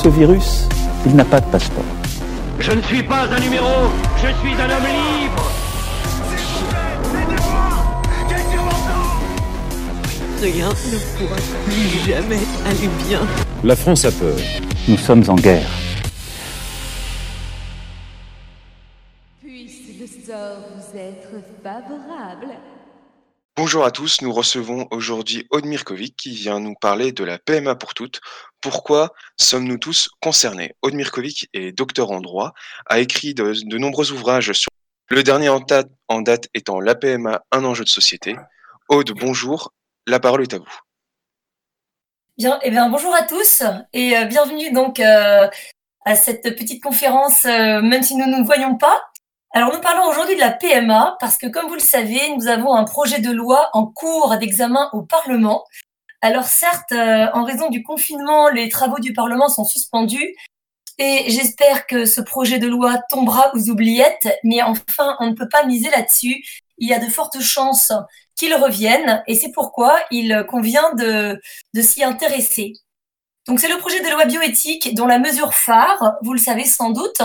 Ce virus, il n'a pas de passeport. Je ne suis pas un numéro, je suis un homme libre. Rien ne pourra plus jamais aller bien. La France a peur. Nous sommes en guerre. Puisse le sort vous être favorable. Bonjour à tous, nous recevons aujourd'hui Aude Mirkovic qui vient nous parler de la PMA pour toutes. Pourquoi sommes-nous tous concernés? Aude Mirkovic est docteur en droit, a écrit de, nombreux ouvrages sur le dernier en date, en date étant la PMA, un enjeu de société. Aude, bonjour, la parole est à vous. Bien, eh bien, bonjour à tous et euh, bienvenue donc euh, à cette petite conférence, euh, même si nous ne nous voyons pas. Alors, nous parlons aujourd'hui de la PMA parce que, comme vous le savez, nous avons un projet de loi en cours d'examen au Parlement. Alors, certes, euh, en raison du confinement, les travaux du Parlement sont suspendus et j'espère que ce projet de loi tombera aux oubliettes, mais enfin, on ne peut pas miser là-dessus. Il y a de fortes chances qu'il revienne et c'est pourquoi il convient de, de s'y intéresser. Donc, c'est le projet de loi bioéthique dont la mesure phare, vous le savez sans doute,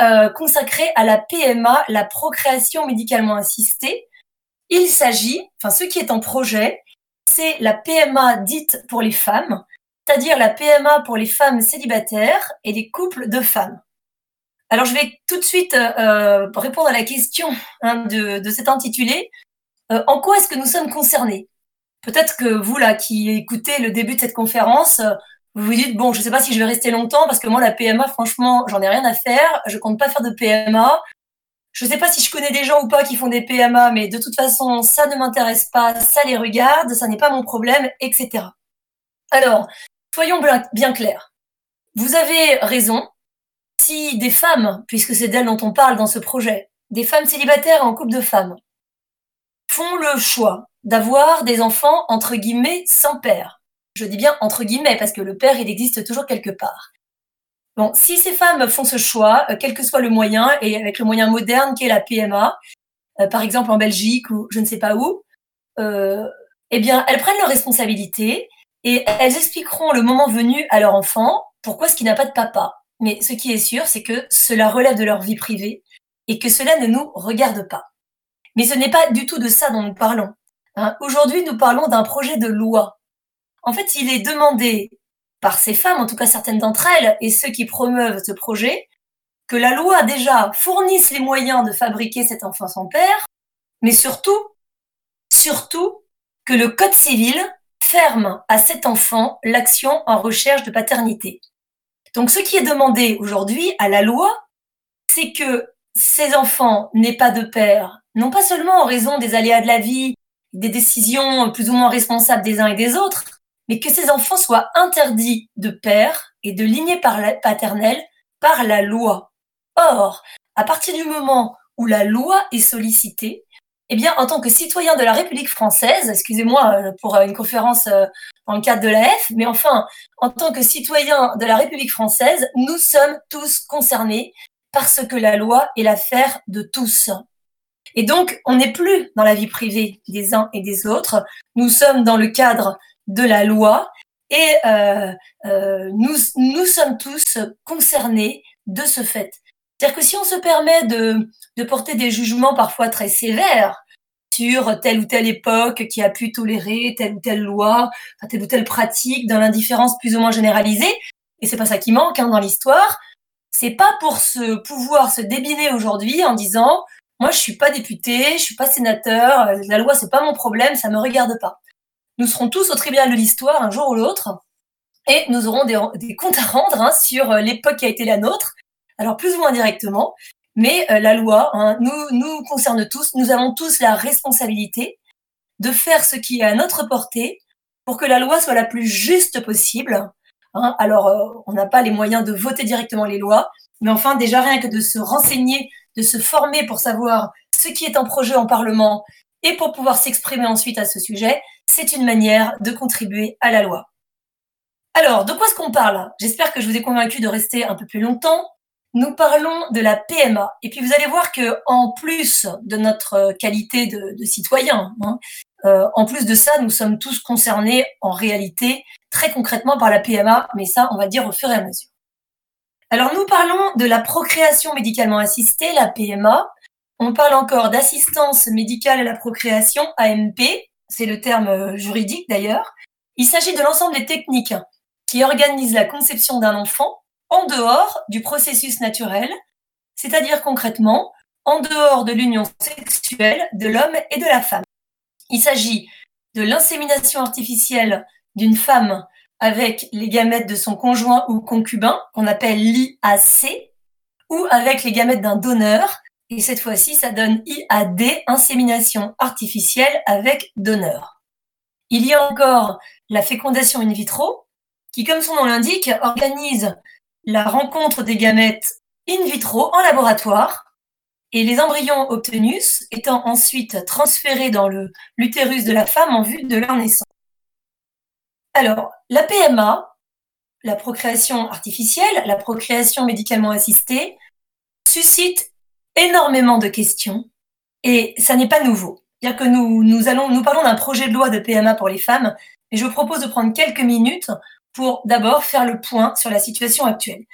euh, consacré à la PMA, la procréation médicalement assistée. Il s'agit, enfin ce qui est en projet, c'est la PMA dite pour les femmes, c'est-à-dire la PMA pour les femmes célibataires et les couples de femmes. Alors je vais tout de suite euh, répondre à la question hein, de, cet intitulé. Euh, en quoi est-ce que nous sommes concernés? Peut-être que vous là qui écoutez le début de cette conférence, vous vous dites bon, je sais pas si je vais rester longtemps parce que moi la PMA, franchement, j'en ai rien à faire. Je compte pas faire de PMA. Je sais pas si je connais des gens ou pas qui font des PMA, mais de toute façon, ça ne m'intéresse pas, ça les regarde, ça n'est pas mon problème, etc. Alors, soyons bien clairs. Vous avez raison. Si des femmes, puisque c'est d'elles dont on parle dans ce projet, des femmes célibataires en couple de femmes, font le choix d'avoir des enfants entre guillemets sans père, je dis bien entre guillemets parce que le père, il existe toujours quelque part. Bon, si ces femmes font ce choix, euh, quel que soit le moyen, et avec le moyen moderne qui est la PMA, euh, par exemple en Belgique ou je ne sais pas où, euh, eh bien, elles prennent leurs responsabilités et elles expliqueront le moment venu à leur enfant pourquoi ce qui n'a pas de papa. Mais ce qui est sûr, c'est que cela relève de leur vie privée et que cela ne nous regarde pas. Mais ce n'est pas du tout de ça dont nous parlons. Hein. Aujourd'hui, nous parlons d'un projet de loi en fait, il est demandé par ces femmes, en tout cas certaines d'entre elles, et ceux qui promeuvent ce projet, que la loi déjà fournisse les moyens de fabriquer cet enfant sans père, mais surtout, surtout, que le Code civil ferme à cet enfant l'action en recherche de paternité. Donc ce qui est demandé aujourd'hui à la loi, c'est que ces enfants n'aient pas de père, non pas seulement en raison des aléas de la vie, des décisions plus ou moins responsables des uns et des autres, mais que ces enfants soient interdits de père et de lignée paternelle par la loi. Or, à partir du moment où la loi est sollicitée, eh bien, en tant que citoyen de la République française, excusez-moi euh, pour euh, une conférence euh, dans le cadre de l'AF, mais enfin, en tant que citoyen de la République française, nous sommes tous concernés parce que la loi est l'affaire de tous. Et donc, on n'est plus dans la vie privée des uns et des autres, nous sommes dans le cadre de la loi et euh, euh, nous, nous sommes tous concernés de ce fait. C'est-à-dire que si on se permet de, de porter des jugements parfois très sévères sur telle ou telle époque qui a pu tolérer telle ou telle loi, telle ou telle pratique dans l'indifférence plus ou moins généralisée, et c'est pas ça qui manque hein, dans l'histoire, c'est pas pour se pouvoir se débiner aujourd'hui en disant moi je suis pas député, je suis pas sénateur, euh, la loi c'est pas mon problème, ça me regarde pas. Nous serons tous au tribunal de l'histoire un jour ou l'autre et nous aurons des, comptes à rendre hein, sur euh, l'époque qui a été la nôtre, alors plus ou moins directement, mais euh, la loi hein, nous, nous concerne tous, nous avons tous la responsabilité de faire ce qui est à notre portée pour que la loi soit la plus juste possible. Hein. alors, euh, on n'a pas les moyens de voter directement les lois, mais enfin, déjà rien que de se renseigner, de se former pour savoir ce qui est en projet en Parlement et pour pouvoir s'exprimer ensuite à ce sujet, c'est une manière de contribuer à la loi. Alors, de quoi est-ce qu'on parle? J'espère que je vous ai convaincu de rester un peu plus longtemps. Nous parlons de la PMA. Et puis vous allez voir que en plus de notre qualité de, citoyen, hein, euh, en plus de ça, nous sommes tous concernés en réalité très concrètement par la PMA, mais ça, on va dire au fur et à mesure. Alors nous parlons de la procréation médicalement assistée, la PMA. On parle encore d'assistance médicale à la procréation, AMP, c'est le terme euh, juridique d'ailleurs. Il s'agit de l'ensemble des techniques qui organisent la conception d'un enfant en dehors du processus naturel, c'est-à-dire concrètement en dehors de l'union sexuelle de l'homme et de la femme. Il s'agit de l'insémination artificielle d'une femme avec les gamètes de son conjoint ou concubin, qu'on appelle l'IAC, ou avec les gamètes d'un donneur, et cette fois-ci, ça donne IAD, insémination artificielle avec donneur. Il y a encore la fécondation in vitro, qui, comme son nom l'indique, organise la rencontre des gamètes in vitro en laboratoire et les embryons obtenus étant ensuite transférés dans l'utérus de la femme en vue de leur naissance. Alors, la PMA, la procréation artificielle, la procréation médicalement assistée, suscite énormément de questions et ça n'est pas nouveau. C'est-à-dire que nous, parlons d'un projet de loi de PMA pour les femmes et je vous propose de prendre quelques minutes pour d'abord faire le point sur la situation actuelle.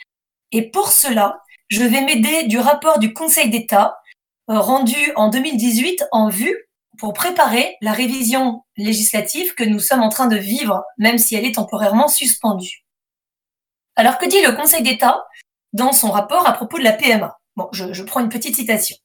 Et pour cela, je vais m'aider du rapport du Conseil d'État euh, rendu en 2018 en vue pour préparer la révision législative que nous sommes en train de vivre, même si elle est temporairement suspendue. Alors que dit le Conseil d'État dans son rapport à propos de la PMA Bon, je, prends une petite citation.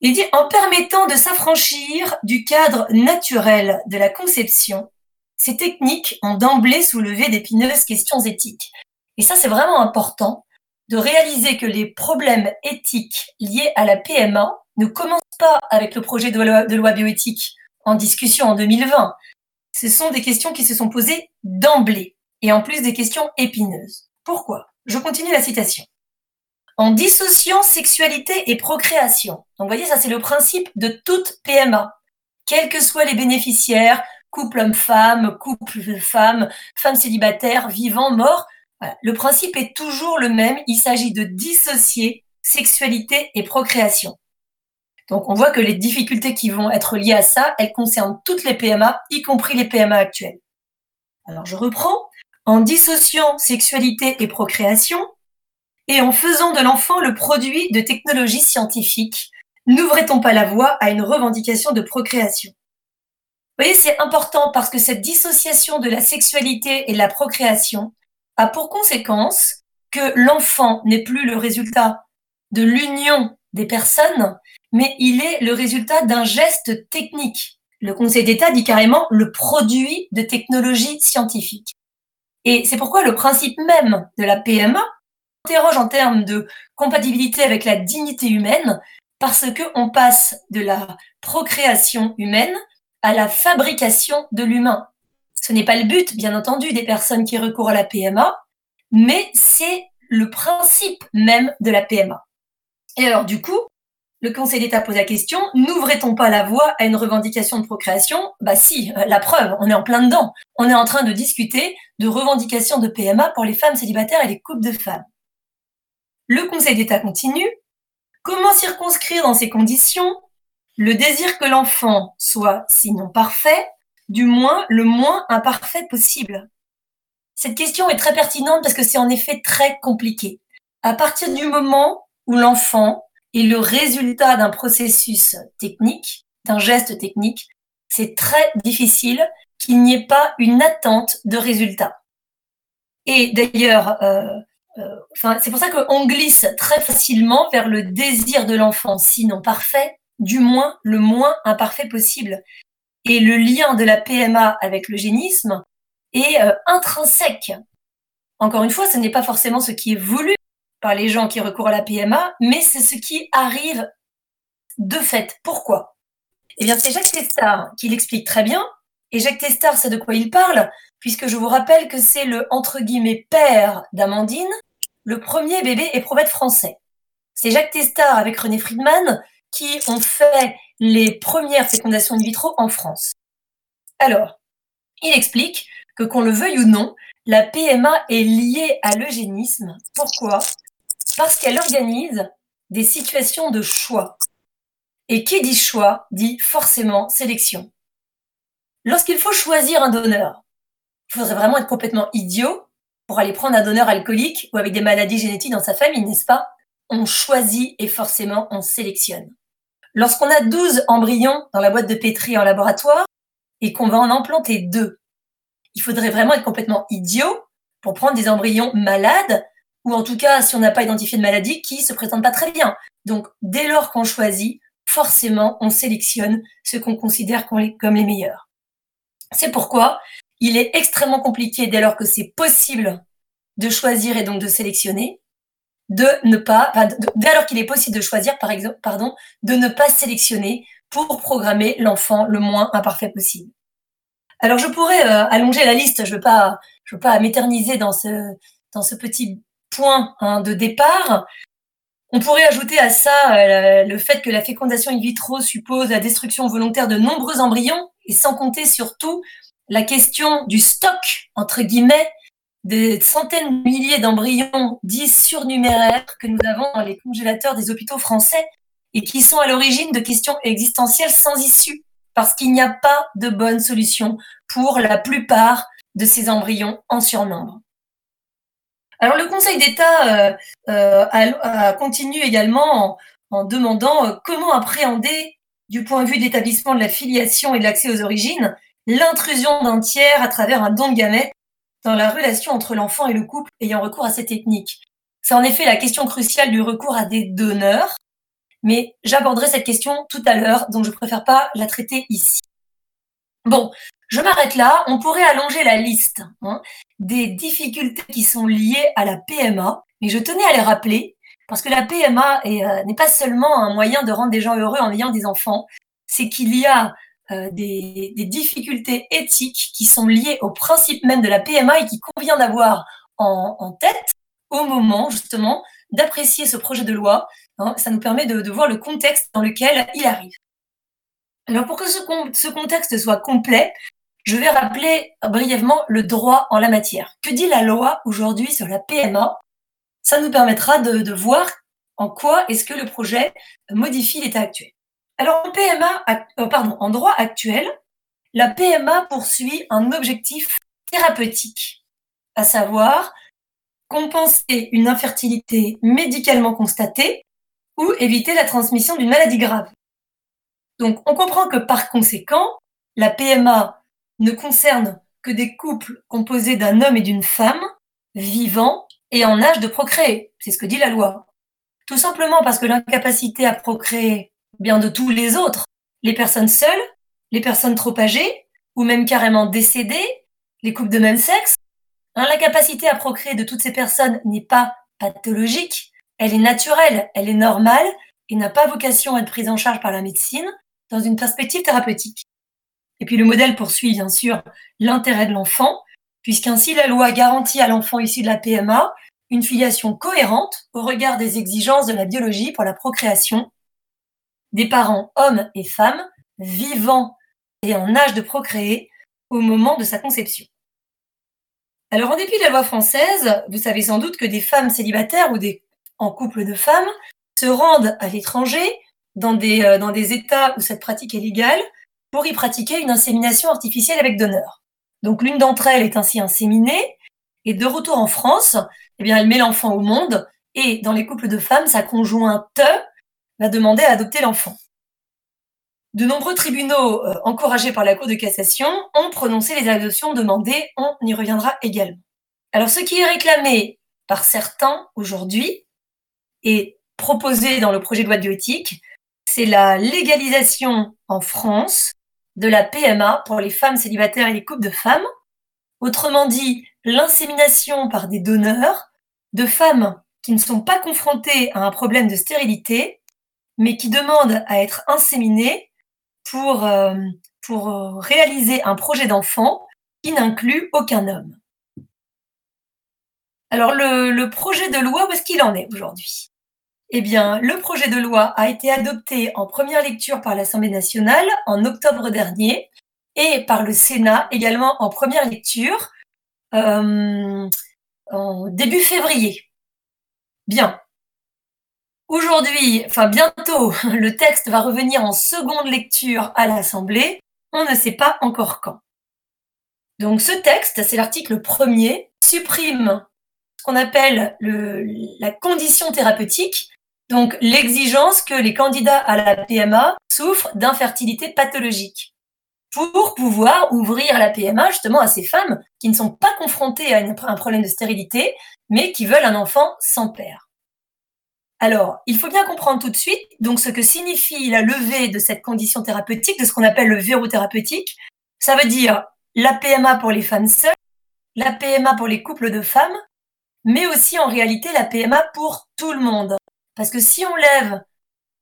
Il dit en permettant de s'affranchir du cadre naturel de la conception, ces techniques ont d'emblée soulevé d'épineuses questions éthiques. Et ça, c'est vraiment important de réaliser que les problèmes éthiques liés à la PMA ne commencent pas avec le projet de loi, de loi bioéthique en discussion en 2020. Ce sont des questions qui se sont posées d'emblée, et en plus des questions épineuses. Pourquoi? Je continue la citation. En dissociant sexualité et procréation. Donc, vous voyez, ça, c'est le principe de toute PMA. Quels que soient les bénéficiaires, couple homme-femme, couple femme, femme célibataire, vivant, mort. Le principe est toujours le même. Il s'agit de dissocier sexualité et procréation. Donc on voit que les difficultés qui vont être liées à ça, elles concernent toutes les PMA, y compris les PMA actuelles. Alors je reprends. En dissociant sexualité et procréation, et en faisant de l'enfant le produit de technologies scientifiques, n'ouvrait-on pas la voie à une revendication de procréation? Vous voyez, c'est important parce que cette dissociation de la sexualité et de la procréation a pour conséquence que l'enfant n'est plus le résultat de l'union des personnes, mais il est le résultat d'un geste technique. Le Conseil d'État dit carrément le produit de technologies scientifiques. Et c'est pourquoi le principe même de la PMA interroge en termes de compatibilité avec la dignité humaine, parce qu'on passe de la procréation humaine à la fabrication de l'humain. Ce n'est pas le but, bien entendu, des personnes qui recourent à la PMA, mais c'est le principe même de la PMA. Et alors, du coup, le Conseil d'État pose la question, n'ouvrait-on pas la voie à une revendication de procréation? Bah si, euh, la preuve, on est en plein dedans. On est en train de discuter de revendication de PMA pour les femmes célibataires et les couples de femmes. Le Conseil d'État continue. Comment circonscrire dans ces conditions le désir que l'enfant soit, sinon parfait, du moins le moins imparfait possible? Cette question est très pertinente parce que c'est en effet très compliqué. À partir du moment où l'enfant est le résultat d'un processus technique, d'un geste technique, c'est très difficile qu'il n'y ait pas une attente de résultat. Et d'ailleurs, euh, enfin, c'est pour ça qu'on glisse très facilement vers le désir de l'enfant, sinon parfait, du moins le moins imparfait possible. Et le lien de la PMA avec l'eugénisme est euh, intrinsèque. Encore une fois, ce n'est pas forcément ce qui est voulu par les gens qui recourent à la PMA, mais c'est ce qui arrive de fait. Pourquoi? Eh bien, c'est Jacques Testard qui l'explique très bien. Et Jacques Testard sait de quoi il parle, puisque je vous rappelle que c'est le entre guillemets père d'Amandine, le premier bébé éprouvette français. C'est Jacques Testard avec René Friedman qui ont fait les premières fécondations in vitro en France. Alors, il explique que qu'on le veuille ou non, la PMA est liée à l'eugénisme. Pourquoi? Parce qu'elle organise des situations de choix. Et qui dit choix dit forcément sélection. Lorsqu'il faut choisir un donneur, il faudrait vraiment être complètement idiot pour aller prendre un donneur alcoolique ou avec des maladies génétiques dans sa famille, n'est-ce pas? On choisit et forcément on sélectionne. Lorsqu'on a 12 embryons dans la boîte de pétri en laboratoire et qu'on va en implanter deux, il faudrait vraiment être complètement idiot pour prendre des embryons malades ou en tout cas, si on n'a pas identifié de maladie, qui se présentent pas très bien. Donc, dès lors qu'on choisit, forcément, on sélectionne ceux qu'on considère comme les meilleurs. C'est pourquoi il est extrêmement compliqué, dès lors que c'est possible de choisir et donc de sélectionner, de ne pas, dès lors qu'il est possible de choisir, par exemple, pardon, de ne pas sélectionner pour programmer l'enfant le moins imparfait possible. Alors je pourrais euh, allonger la liste, je veux pas, je veux pas m'éterniser dans ce dans ce petit point hein, de départ. On pourrait ajouter à ça euh, le fait que la fécondation in vitro suppose la destruction volontaire de nombreux embryons et sans compter surtout la question du stock entre guillemets des centaines de milliers d'embryons dits surnuméraires que nous avons dans les congélateurs des hôpitaux français et qui sont à l'origine de questions existentielles sans issue, parce qu'il n'y a pas de bonne solution pour la plupart de ces embryons en surnombre. Alors le Conseil d'État euh, euh, continue également en, demandant euh, comment appréhender, du point de vue d'établissement de la filiation et de l'accès aux origines, l'intrusion d'un tiers à travers un don de gamètes dans la relation entre l'enfant et le couple ayant recours à cette technique. C'est en effet la question cruciale du recours à des donneurs, mais j'aborderai cette question tout à l'heure, donc je préfère pas la traiter ici. Bon, je m'arrête là. On pourrait allonger la liste hein, des difficultés qui sont liées à la PMA, mais je tenais à les rappeler parce que la PMA euh, n'est pas seulement un moyen de rendre des gens heureux en ayant des enfants, c'est qu'il y a euh, des, difficultés éthiques qui sont liées au principe même de la PMA et qui convient d'avoir en, tête au moment justement d'apprécier ce projet de loi. Hein, ça nous permet de, voir le contexte dans lequel il arrive. Alors pour que ce, contexte soit complet, je vais rappeler brièvement le droit en la matière. Que dit la loi aujourd'hui sur la PMA Ça nous permettra de, de voir en quoi est-ce que le projet modifie l'état actuel. Alors en PMA, euh, pardon, en droit actuel, la PMA poursuit un objectif thérapeutique, à savoir compenser une infertilité médicalement constatée ou éviter la transmission d'une maladie grave. Donc on comprend que par conséquent, la PMA ne concerne que des couples composés d'un homme et d'une femme vivants et en âge de procréer. C'est ce que dit la loi. Tout simplement parce que l'incapacité à procréer bien de tous les autres, les personnes seules, les personnes trop âgées, ou même carrément décédées, les couples de même sexe. Hein, la capacité à procréer de toutes ces personnes n'est pas pathologique, elle est naturelle, elle est normale et n'a pas vocation à être prise en charge par la médecine dans une perspective thérapeutique. Et puis le modèle poursuit bien sûr l'intérêt de l'enfant, puisqu'ainsi la loi garantit à l'enfant issu de la PMA une filiation cohérente au regard des exigences de la biologie pour la procréation des parents hommes et femmes vivant et en âge de procréer au moment de sa conception. Alors en dépit de la loi française, vous savez sans doute que des femmes célibataires ou en couple de femmes se rendent à l'étranger dans des, euh, dans des États où cette pratique est légale pour y pratiquer une insémination artificielle avec donneur. Donc l'une d'entre elles est ainsi inséminée et de retour en France, eh bien elle met l'enfant au monde et dans les couples de femmes, sa conjointe va demander à adopter l'enfant. De nombreux tribunaux, euh, encouragés par la Cour de cassation, ont prononcé les adoptions demandées. On y reviendra également. Alors, ce qui est réclamé par certains aujourd'hui et proposé dans le projet de loi de bioéthique, c'est la légalisation en France de la PMA pour les femmes célibataires et les couples de femmes. Autrement dit, l'insémination par des donneurs de femmes qui ne sont pas confrontées à un problème de stérilité, mais qui demandent à être inséminées pour, euh, euh, réaliser un projet d'enfant qui n'inclut aucun homme. Alors le, le projet de loi, où est-ce qu'il en est aujourd'hui? Eh bien, le projet de loi a été adopté en première lecture par l'Assemblée nationale en octobre dernier et par le Sénat également en première lecture euh, en début février. Bien. Aujourd'hui, enfin bientôt, le texte va revenir en seconde lecture à l'Assemblée. On ne sait pas encore quand. Donc ce texte, c'est l'article premier, supprime ce qu'on appelle le, la condition thérapeutique, donc l'exigence que les candidats à la PMA souffrent d'infertilité pathologique pour pouvoir ouvrir la PMA justement à ces femmes qui ne sont pas confrontées à un problème de stérilité, mais qui veulent un enfant sans père. Alors, il faut bien comprendre tout de suite donc ce que signifie la levée de cette condition thérapeutique, de ce qu'on appelle le verrou thérapeutique. Ça veut dire la PMA pour les femmes seules, la PMA pour les couples de femmes, mais aussi en réalité la PMA pour tout le monde. Parce que si on lève,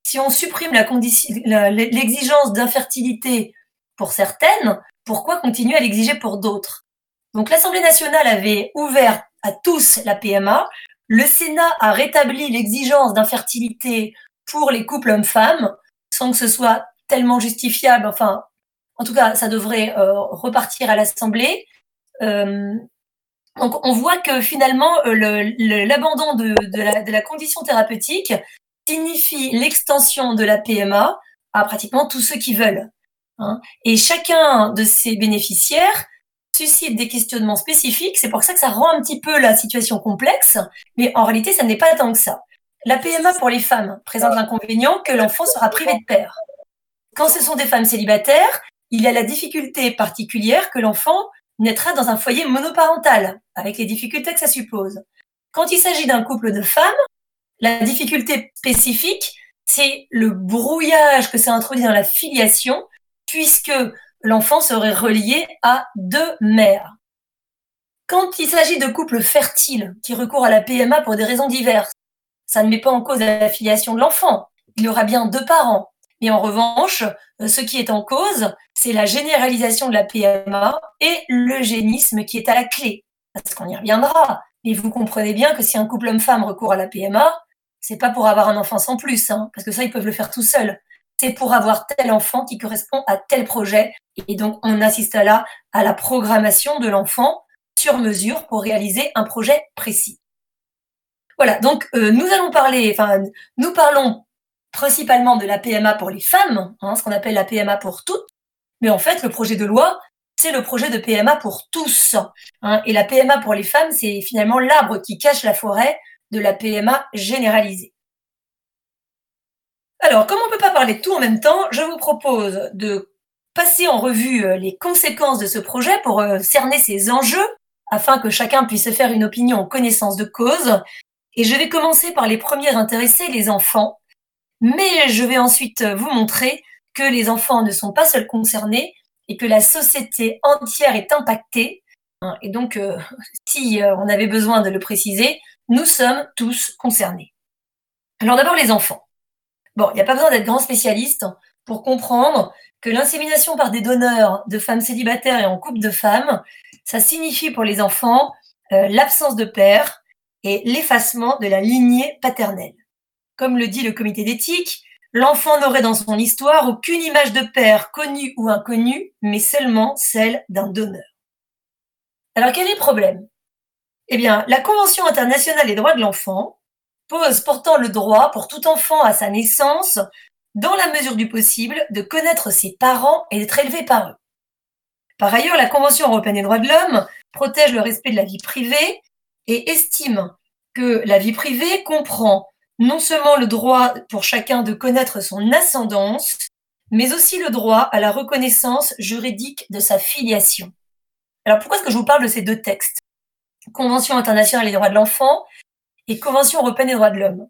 si on supprime l'exigence d'infertilité pour certaines, pourquoi continuer à l'exiger pour d'autres? Donc l'Assemblée nationale avait ouvert à tous la PMA, le Sénat a rétabli l'exigence d'infertilité pour les couples hommes-femmes, sans que ce soit tellement justifiable. Enfin, en tout cas, ça devrait euh, repartir à l'Assemblée. Euh, donc, on voit que finalement, euh, l'abandon de, la, condition thérapeutique signifie l'extension de la PMA à pratiquement tous ceux qui veulent. Hein. Et chacun de ces bénéficiaires suscite des questionnements spécifiques. C'est pour ça que ça rend un petit peu la situation complexe, mais en réalité, ça n'est pas tant que ça. La PMA pour les femmes présente l'inconvénient que l'enfant sera privé de père. Quand ce sont des femmes célibataires, il y a la difficulté particulière que l'enfant naîtra dans un foyer monoparental, avec les difficultés que ça suppose. Quand il s'agit d'un couple de femmes, la difficulté spécifique, c'est le brouillage que ça introduit dans la filiation, puisque l'enfant serait relié à deux mères. Quand il s'agit de couples fertiles qui recourent à la PMA pour des raisons diverses, ça ne met pas en cause la filiation de l'enfant. Il y aura bien deux parents. Et en revanche, euh, ce qui est en cause, c'est la généralisation de la PMA et l'eugénisme qui est à la clé. Parce qu'on y reviendra. Mais vous comprenez bien que si un couple homme-femme recourt à la PMA, c'est pas pour avoir un enfant sans plus, hein, parce que ça, ils peuvent le faire tout seuls c'est pour avoir tel enfant qui correspond à tel projet. Et donc, on assiste là à la programmation de l'enfant sur mesure pour réaliser un projet précis. Voilà, donc euh, nous allons parler, enfin, nous parlons principalement de la PMA pour les femmes, hein, ce qu'on appelle la PMA pour toutes, mais en fait, le projet de loi, c'est le projet de PMA pour tous. Hein, et la PMA pour les femmes, c'est finalement l'arbre qui cache la forêt de la PMA généralisée. Alors, comme on ne peut pas parler de tout en même temps, je vous propose de passer en revue euh, les conséquences de ce projet pour euh, cerner ses enjeux, afin que chacun puisse se faire une opinion en connaissance de cause. Et je vais commencer par les premiers intéressés, les enfants. Mais je vais ensuite vous montrer que les enfants ne sont pas seuls concernés et que la société entière est impactée. Hein, et donc, euh, si on avait besoin de le préciser, nous sommes tous concernés. Alors d'abord les enfants. Bon, il n'y a pas besoin d'être grand spécialiste pour comprendre que l'insémination par des donneurs de femmes célibataires et en couple de femmes, ça signifie pour les enfants euh, l'absence de père et l'effacement de la lignée paternelle. Comme le dit le comité d'éthique, l'enfant n'aurait dans son histoire aucune image de père connu ou inconnu, mais seulement celle d'un donneur. Alors quel est le problème? Eh bien, la Convention internationale des droits de l'enfant pose pourtant le droit pour tout enfant à sa naissance, dans la mesure du possible, de connaître ses parents et d'être élevé par eux. Par ailleurs, la Convention européenne des droits de l'homme protège le respect de la vie privée et estime que la vie privée comprend non seulement le droit pour chacun de connaître son ascendance, mais aussi le droit à la reconnaissance juridique de sa filiation. Alors pourquoi est-ce que je vous parle de ces deux textes? Convention internationale des droits de l'enfant et Convention européenne des droits de l'homme.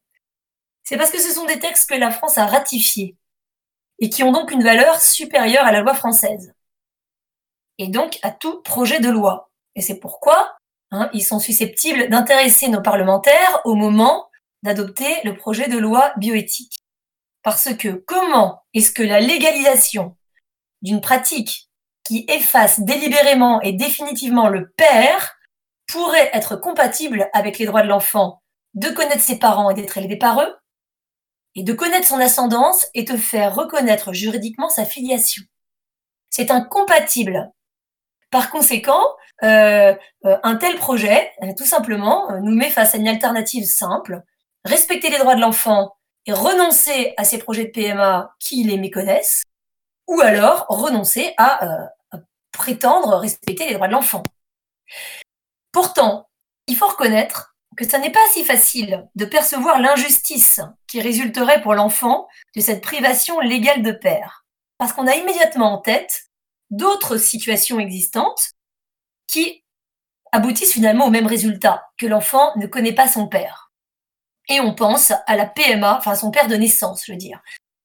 C'est parce que ce sont des textes que la France a ratifiés et qui ont donc une valeur supérieure à la loi française et donc à tout projet de loi. Et c'est pourquoi hein, ils sont susceptibles d'intéresser nos parlementaires au moment d'adopter le projet de loi bioéthique. Parce que comment est-ce que la légalisation d'une pratique qui efface délibérément et définitivement le père pourrait être compatible avec les droits de l'enfant? De connaître ses parents et d'être élevé par eux, et de connaître son ascendance et de faire reconnaître juridiquement sa filiation. C'est incompatible. Par conséquent, euh, euh, un tel projet, euh, tout simplement, nous met face à une alternative simple, respecter les droits de l'enfant et renoncer à ces projets de PMA qui les méconnaissent, ou alors renoncer à, à prétendre respecter les droits de l'enfant. Pourtant, il faut reconnaître que ça n'est pas si facile de percevoir l'injustice qui résulterait pour l'enfant de cette privation légale de père. Parce qu'on a immédiatement en tête d'autres situations existantes qui aboutissent finalement au même résultat, que l'enfant ne connaît pas son père. Et on pense à la PMA, enfin son père de naissance, je veux dire.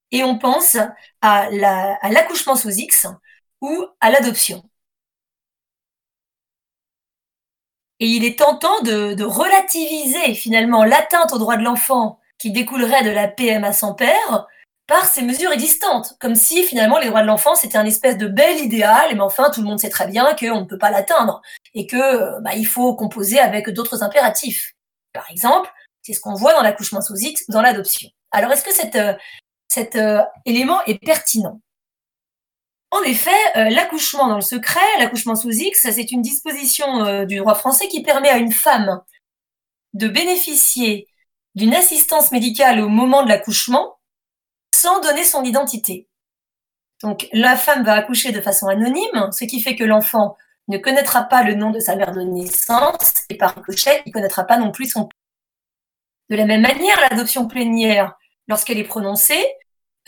Et on pense à l'accouchement sous X ou à l'adoption. Et il est tentant de, relativiser finalement l'atteinte aux droits de l'enfant qui découlerait de la PMA sans père par ces mesures existantes, comme si finalement les droits de l'enfant c'était un espèce de bel idéal, mais enfin tout le monde sait très bien qu'on ne peut pas l'atteindre et que bah, il faut composer avec d'autres impératifs. Par exemple, c'est ce qu'on voit dans l'accouchement sous X dans l'adoption. Alors est-ce que cet, euh, cet euh, élément est pertinent? En effet, euh, l'accouchement dans le secret, l'accouchement sous X, c'est une disposition du droit français qui permet à une femme de bénéficier d'une assistance médicale au moment de l'accouchement sans donner son identité. Donc la femme va accoucher de façon anonyme, ce qui fait que l'enfant ne connaîtra pas le nom de sa mère de naissance et par ricochet, il ne connaîtra pas non plus son père. De la même manière, l'adoption plénière, lorsqu'elle est prononcée,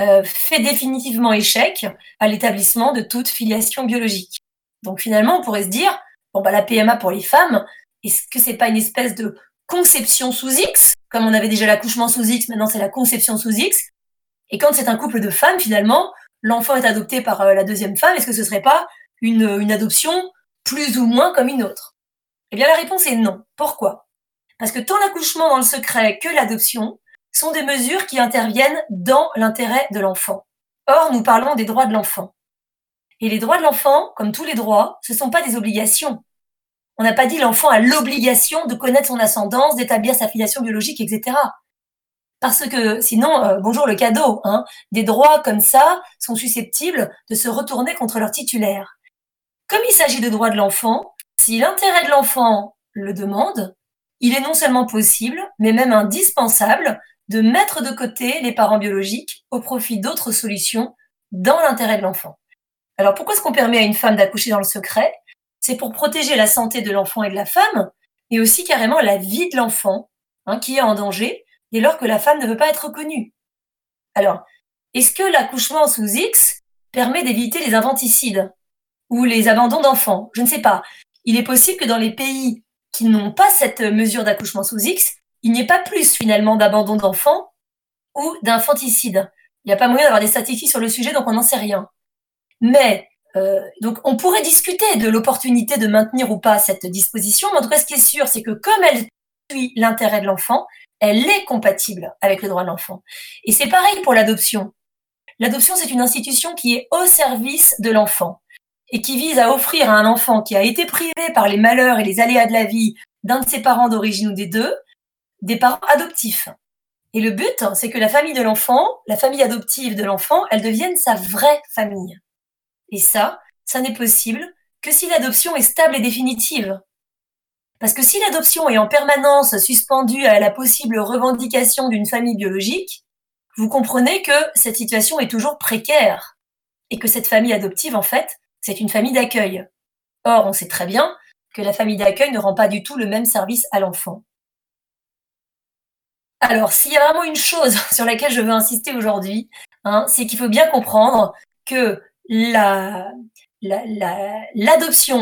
euh, fait définitivement échec à l'établissement de toute filiation biologique. Donc finalement, on pourrait se dire, bon bah la PMA pour les femmes, est-ce que c'est pas une espèce de conception sous X, comme on avait déjà l'accouchement sous X, maintenant c'est la conception sous X, et quand c'est un couple de femmes, finalement, l'enfant est adopté par euh, la deuxième femme, est-ce que ce serait pas une, une adoption plus ou moins comme une autre? Eh bien, la réponse est non. Pourquoi? Parce que tant l'accouchement dans le secret que l'adoption sont des mesures qui interviennent dans l'intérêt de l'enfant. Or, nous parlons des droits de l'enfant. Et les droits de l'enfant, comme tous les droits, ce ne sont pas des obligations. On n'a pas dit l'enfant a l'obligation de connaître son ascendance, d'établir sa filiation biologique, etc. Parce que sinon, euh, bonjour le cadeau, hein, des droits comme ça sont susceptibles de se retourner contre leur titulaire. Comme il s'agit de droits de l'enfant, si l'intérêt de l'enfant le demande, il est non seulement possible, mais même indispensable de mettre de côté les parents biologiques au profit d'autres solutions dans l'intérêt de l'enfant. Alors pourquoi est-ce qu'on permet à une femme d'accoucher dans le secret? C'est pour protéger la santé de l'enfant et de la femme, mais aussi carrément la vie de l'enfant hein, qui est en danger dès lors que la femme ne veut pas être reconnue. Alors, est-ce que l'accouchement sous X permet d'éviter les inventicides ou les abandons d'enfants? Je ne sais pas. Il est possible que dans les pays qui n'ont pas cette mesure d'accouchement sous X, il n'y ait pas plus finalement d'abandon d'enfants ou d'infanticide. Il n'y a pas moyen d'avoir des statistiques sur le sujet, donc on n'en sait rien. Mais euh, donc on pourrait discuter de l'opportunité de maintenir ou pas cette disposition, mais en tout cas ce qui est sûr, c'est que comme elle suit l'intérêt de l'enfant, elle est compatible avec le droit de l'enfant. Et c'est pareil pour l'adoption. L'adoption, c'est une institution qui est au service de l'enfant et qui vise à offrir à un enfant qui a été privé par les malheurs et les aléas de la vie d'un de ses parents d'origine ou des deux, des parents adoptifs. Et le but, c'est que la famille de l'enfant, la famille adoptive de l'enfant, elle devienne sa vraie famille. Et ça, ça n'est possible que si l'adoption est stable et définitive. Parce que si l'adoption est en permanence suspendue à la possible revendication d'une famille biologique, vous comprenez que cette situation est toujours précaire et que cette famille adoptive, en fait, c'est une famille d'accueil. Or, on sait très bien que la famille d'accueil ne rend pas du tout le même service à l'enfant. Alors, s'il y a vraiment une chose sur laquelle je veux insister aujourd'hui, hein, c'est qu'il faut bien comprendre que l'adoption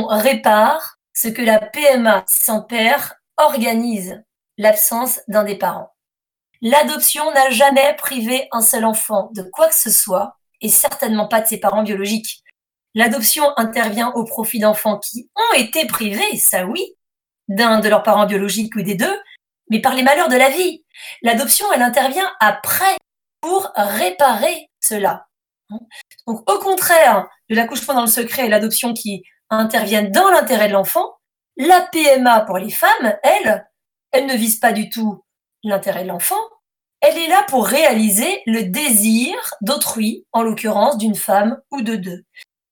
la, la, répare ce que la PMA sans père organise l'absence d'un des parents. L'adoption n'a jamais privé un seul enfant de quoi que ce soit, et certainement pas de ses parents biologiques. L'adoption intervient au profit d'enfants qui ont été privés, ça oui, d'un de leurs parents biologiques ou des deux, mais par les malheurs de la vie. L'adoption, elle intervient après pour réparer cela. Donc, au contraire de l'accouchement dans le secret et l'adoption qui interviennent dans l'intérêt de l'enfant, la PMA pour les femmes, elle, elle ne vise pas du tout l'intérêt de l'enfant, elle est là pour réaliser le désir d'autrui, en l'occurrence d'une femme ou de deux.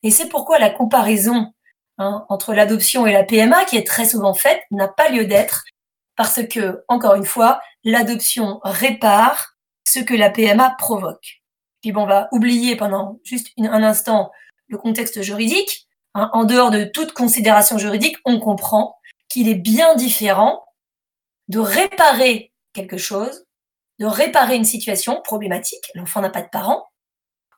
Et c'est pourquoi la comparaison hein, entre l'adoption et la PMA, qui est très souvent faite, n'a pas lieu d'être, parce que, encore une fois, l'adoption répare ce que la PMA provoque. Puis on va oublier pendant juste un instant le contexte juridique. Hein. en dehors de toute considération juridique, on comprend qu'il est bien différent de réparer quelque chose, de réparer une situation problématique, l'enfant n'a pas de parents,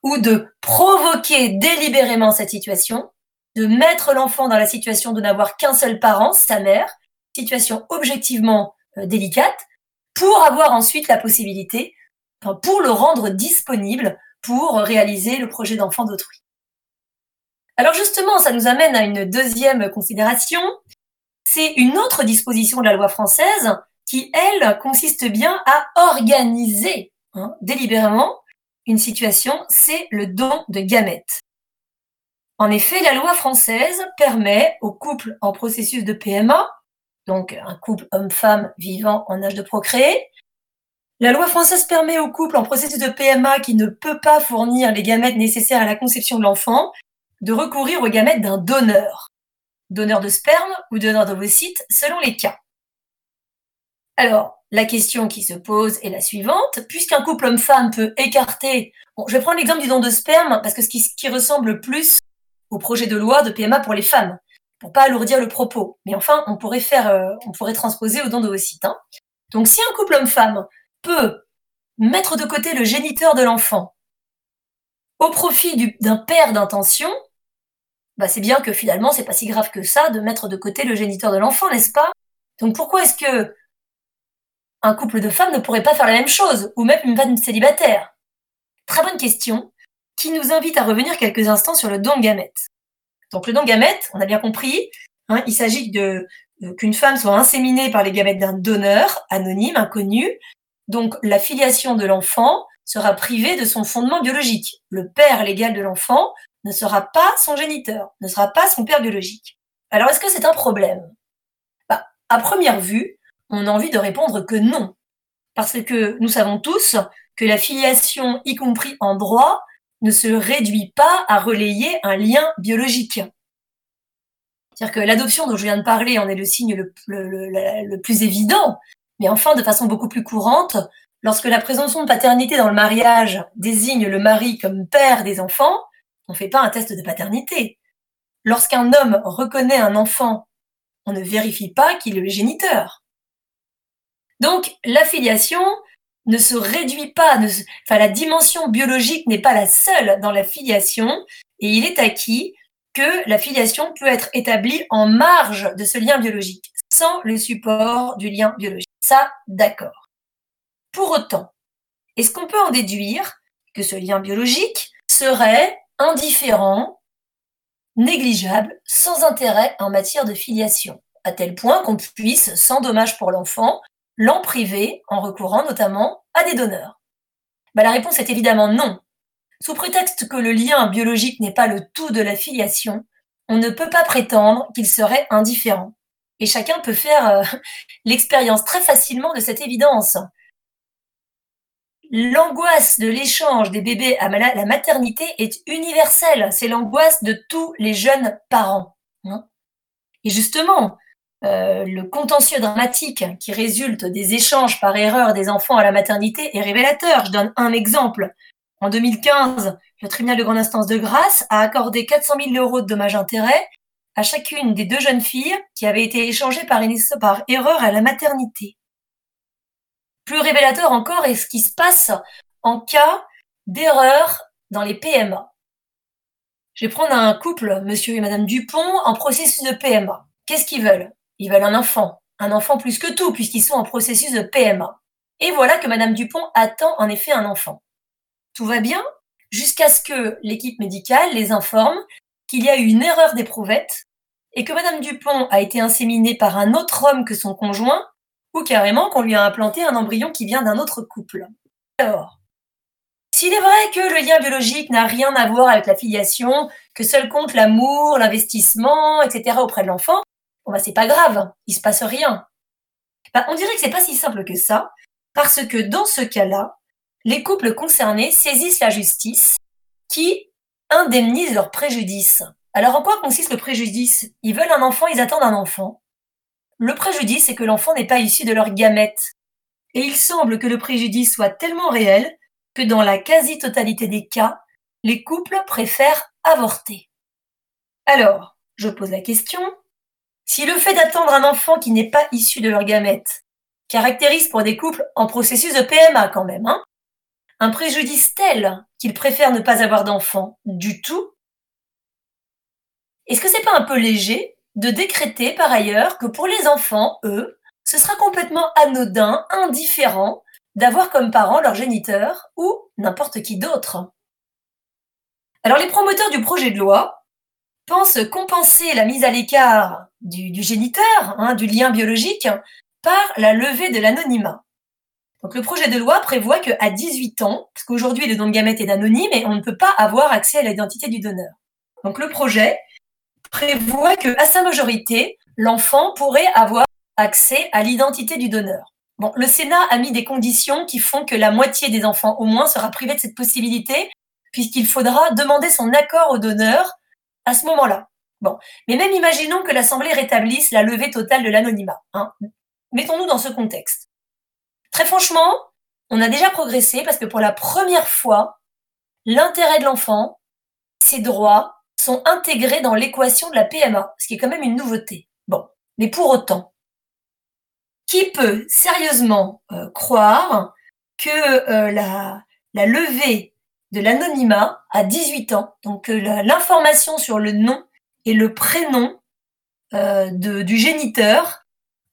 ou de provoquer délibérément cette situation, de mettre l'enfant dans la situation de n'avoir qu'un seul parent, sa mère, situation objectivement euh, délicate, pour avoir ensuite la possibilité, pour le rendre disponible pour réaliser le projet d'enfant d'autrui. Alors justement, ça nous amène à une deuxième considération. C'est une autre disposition de la loi française qui, elle, consiste bien à organiser hein, délibérément une situation, c'est le don de gamètes. En effet, la loi française permet aux couples en processus de PMA, donc un couple homme-femme vivant en âge de procréer, la loi française permet aux couples en processus de PMA qui ne peut pas fournir les gamètes nécessaires à la conception de l'enfant de recourir aux gamètes d'un donneur, donneur de sperme ou donneur d'ovocytes selon les cas. Alors, la question qui se pose est la suivante. Puisqu'un couple homme-femme peut écarter... Je vais prendre l'exemple du don de sperme parce que ce qui, ressemble plus au projet de loi de PMA pour les femmes, pour pas alourdir le propos. Mais enfin, on pourrait faire, euh, on pourrait transposer au don d'ovocytes. Hein. Donc, si un couple homme-femme peut mettre de côté le géniteur de l'enfant au profit d'un père d'intention, bah c'est bien que finalement c'est pas si grave que ça de mettre de côté le géniteur de l'enfant, n'est-ce pas? Donc pourquoi est-ce que un couple de femmes ne pourrait pas faire la même chose, ou même une femme célibataire? Très bonne question, qui nous invite à revenir quelques instants sur le don de gamètes. Donc le don de gamètes, on a bien compris, hein, il s'agit de, qu'une femme soit inséminée par les gamètes d'un donneur anonyme, inconnu. Donc la filiation de l'enfant sera privée de son fondement biologique. Le père légal de l'enfant ne sera pas son géniteur, ne sera pas son père biologique. Alors est-ce que c'est un problème? Bah, À première vue, on a envie de répondre que non. Parce que nous savons tous que la filiation, y compris en droit, ne se réduit pas à relayer un lien biologique. C'est-à-dire que l'adoption dont je viens de parler en est le signe le, plus évident, mais enfin de façon beaucoup plus courante, lorsque la présomption de paternité dans le mariage désigne le mari comme père des enfants, on ne fait pas un test de paternité. Lorsqu'un homme reconnaît un enfant, on ne vérifie pas qu'il est le géniteur. Donc, l'affiliation ne se réduit pas, enfin, la dimension biologique n'est pas la seule dans la filiation, et il est acquis que la filiation peut être établie en marge de ce lien biologique, sans le support du lien biologique. Ça, d'accord. Pour autant, est-ce qu'on peut en déduire que ce lien biologique serait indifférent, négligeable, sans intérêt en matière de filiation, à tel point qu'on puisse, sans dommage pour l'enfant, l'en priver en recourant notamment à des donneurs bah, La réponse est évidemment non. Sous prétexte que le lien biologique n'est pas le tout de la filiation, on ne peut pas prétendre qu'il serait indifférent. Et chacun peut faire euh, l'expérience très facilement de cette évidence. L'angoisse de l'échange des bébés à la maternité est universelle. C'est l'angoisse de tous les jeunes parents. Hein. Et justement, euh, le contentieux dramatique qui résulte des échanges par erreur des enfants à la maternité est révélateur. Je donne un exemple. En 2015, le tribunal de grande instance de grâce a accordé 400 000 euros de dommages-intérêts à chacune des deux jeunes filles qui avaient été échangées par, par erreur à la maternité. Plus révélateur encore est ce qui se passe en cas d'erreur dans les PMA. Je vais prendre un couple, monsieur et madame Dupont, en processus de PMA. qu'est-ce qu'ils veulent? Ils veulent un enfant, un enfant plus que tout, puisqu'ils sont en processus de PMA. Et voilà que Madame Dupont attend en effet un enfant. Tout va bien jusqu'à ce que l'équipe médicale les informe qu'il y a eu une erreur d'éprouvette et que Madame Dupont a été inséminée par un autre homme que son conjoint, ou carrément qu'on lui a implanté un embryon qui vient d'un autre couple. Alors, s'il est vrai que le lien biologique n'a rien à voir avec la filiation, que seul compte l'amour, l'investissement, etc. auprès de l'enfant, bon bah c'est pas grave, il se passe rien. Bah, on dirait que c'est pas si simple que ça, parce que dans ce cas-là, les couples concernés saisissent la justice qui indemnise leur préjudice. Alors en quoi consiste le préjudice? Ils veulent un enfant, ils attendent un enfant. Le préjudice, c'est que l'enfant n'est pas issu de leur gamète. Et il semble que le préjudice soit tellement réel que dans la quasi-totalité des cas, les couples préfèrent avorter. Alors, je pose la question, si le fait d'attendre un enfant qui n'est pas issu de leur gamète caractérise pour des couples en processus de PMA quand même, hein, un préjudice tel qu'ils préfèrent ne pas avoir d'enfant du tout, est-ce que c'est pas un peu léger de décréter par ailleurs que pour les enfants, eux, ce sera complètement anodin, indifférent d'avoir comme parents leur géniteur ou n'importe qui d'autre? Alors les promoteurs du projet de loi pensent compenser la mise à l'écart du, géniteur, hein, du lien biologique, par la levée de l'anonymat. Donc le projet de loi prévoit qu'à 18 ans, parce qu'aujourd'hui le don de gamètes est anonyme et on ne peut pas avoir accès à l'identité du donneur. Donc le projet prévoit qu'à sa majorité, l'enfant pourrait avoir accès à l'identité du donneur. Bon, le Sénat a mis des conditions qui font que la moitié des enfants au moins sera privée de cette possibilité, puisqu'il faudra demander son accord au donneur à ce moment-là. Bon, mais même imaginons que l'Assemblée rétablisse la levée totale de l'anonymat. Hein. Mettons-nous dans ce contexte. Très franchement, on a déjà progressé parce que pour la première fois, l'intérêt de l'enfant, ses droits sont intégrés dans l'équation de la PMA, ce qui est quand même une nouveauté. Bon, mais pour autant, qui peut sérieusement euh, croire que euh, la, la, levée de l'anonymat à 18 ans, donc l'information sur le nom et le prénom euh, du géniteur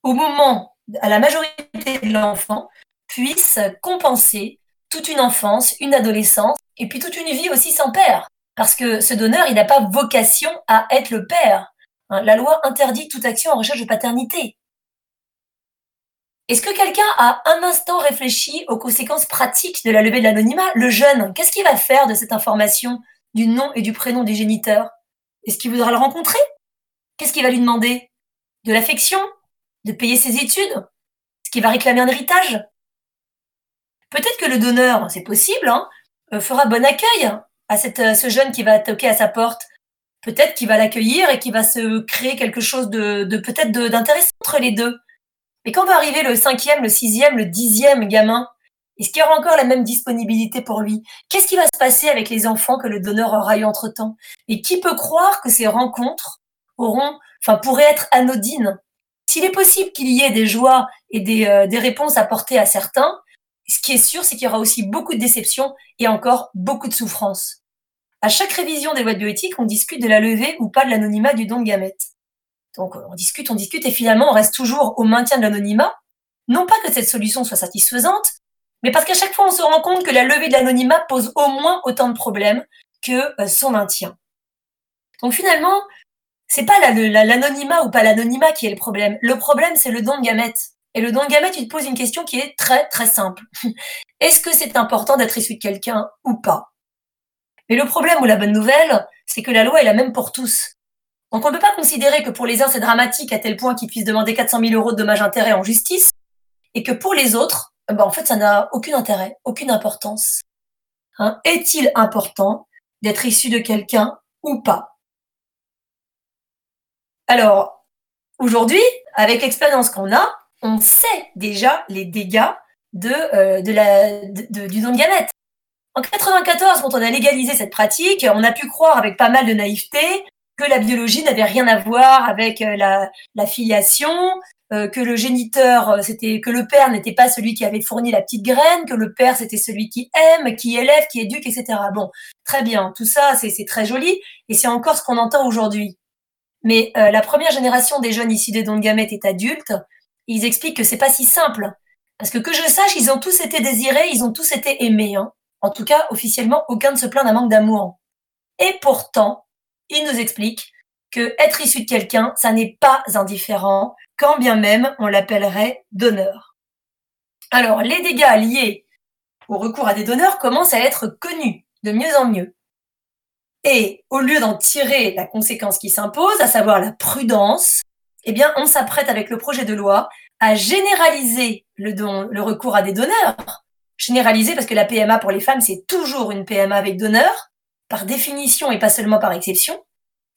au moment, à la majorité de l'enfant, puisse compenser toute une enfance, une adolescence et puis toute une vie aussi sans père. Parce que ce donneur, il n'a pas vocation à être le père. Hein, la loi interdit toute action en recherche de paternité. Est-ce que quelqu'un a un instant réfléchi aux conséquences pratiques de la levée de l'anonymat Le jeune, qu'est-ce qu'il va faire de cette information du nom et du prénom du géniteur Est-ce qu'il voudra le rencontrer? Qu'est-ce qu'il va lui demander? De l'affection? De payer ses études? Est-ce qu'il va réclamer un héritage? Peut-être que le donneur, c'est possible, hein, euh, fera bon accueil à cette, ce jeune qui va toquer à sa porte. Peut-être qu'il va l'accueillir et qu'il va se créer quelque chose de, de peut-être d'intéressant entre les deux. Mais quand va arriver le cinquième, le sixième, le dixième gamin, est-ce qu'il y aura encore la même disponibilité pour lui? Qu'est-ce qui va se passer avec les enfants que le donneur aura eu entre-temps? Et qui peut croire que ces rencontres auront, enfin, pourraient être anodines? S'il est possible qu'il y ait des joies et des, euh, des réponses apportées à certains, ce qui est sûr, c'est qu'il y aura aussi beaucoup de déceptions et encore beaucoup de souffrances. À chaque révision des lois de bioéthique, on discute de la levée ou pas de l'anonymat du don de gamètes. Donc on discute, on discute et finalement on reste toujours au maintien de l'anonymat. Non pas que cette solution soit satisfaisante, mais parce qu'à chaque fois on se rend compte que la levée de l'anonymat pose au moins autant de problèmes que euh, son maintien. Donc finalement, c'est pas l'anonymat ou pas l'anonymat qui est le problème. Le problème, c'est le don de gamètes. Et le don de gamètes, il te pose une question qui est très très simple. Est-ce que c'est important d'être issu de quelqu'un ou pas? Mais le problème ou la bonne nouvelle, c'est que la loi est la même pour tous. Donc on ne peut pas considérer que pour les uns c'est dramatique à tel point qu'ils puissent demander 400 000 euros de dommages-intérêts en justice, et que pour les autres, eh ben en fait ça n'a aucun intérêt, aucune importance. Hein Est-il important d'être issu de quelqu'un ou pas? Alors, aujourd'hui, avec l'expérience qu'on a, on sait déjà les dégâts de, euh, du don de gamètes. En 94, quand on a légalisé cette pratique, on a pu croire avec pas mal de naïveté que la biologie n'avait rien à voir avec euh, la, filiation, euh, que le géniteur, euh, c'était que le père n'était pas celui qui avait fourni la petite graine, que le père c'était celui qui aime, qui élève, qui éduque, etc. Bon, très bien, tout ça c'est très joli et c'est encore ce qu'on entend aujourd'hui. mais la première génération des jeunes issus des dons de gamètes est adulte. Ils expliquent que c'est pas si simple. Parce que que je sache, ils ont tous été désirés, ils ont tous été aimés. Hein. En tout cas, officiellement, aucun ne se plaint d'un manque d'amour. Et pourtant, ils nous expliquent que être issu de quelqu'un, ça n'est pas indifférent, quand bien même on l'appellerait donneur. Alors, les dégâts liés au recours à des donneurs commencent à être connus de mieux en mieux. Et au lieu d'en tirer la conséquence qui s'impose, à savoir la prudence, eh bien, on s'apprête avec le projet de loi à généraliser le, le recours à des donneurs. Généraliser parce que la PMA pour les femmes, c'est toujours une PMA avec donneur, par définition et pas seulement par exception.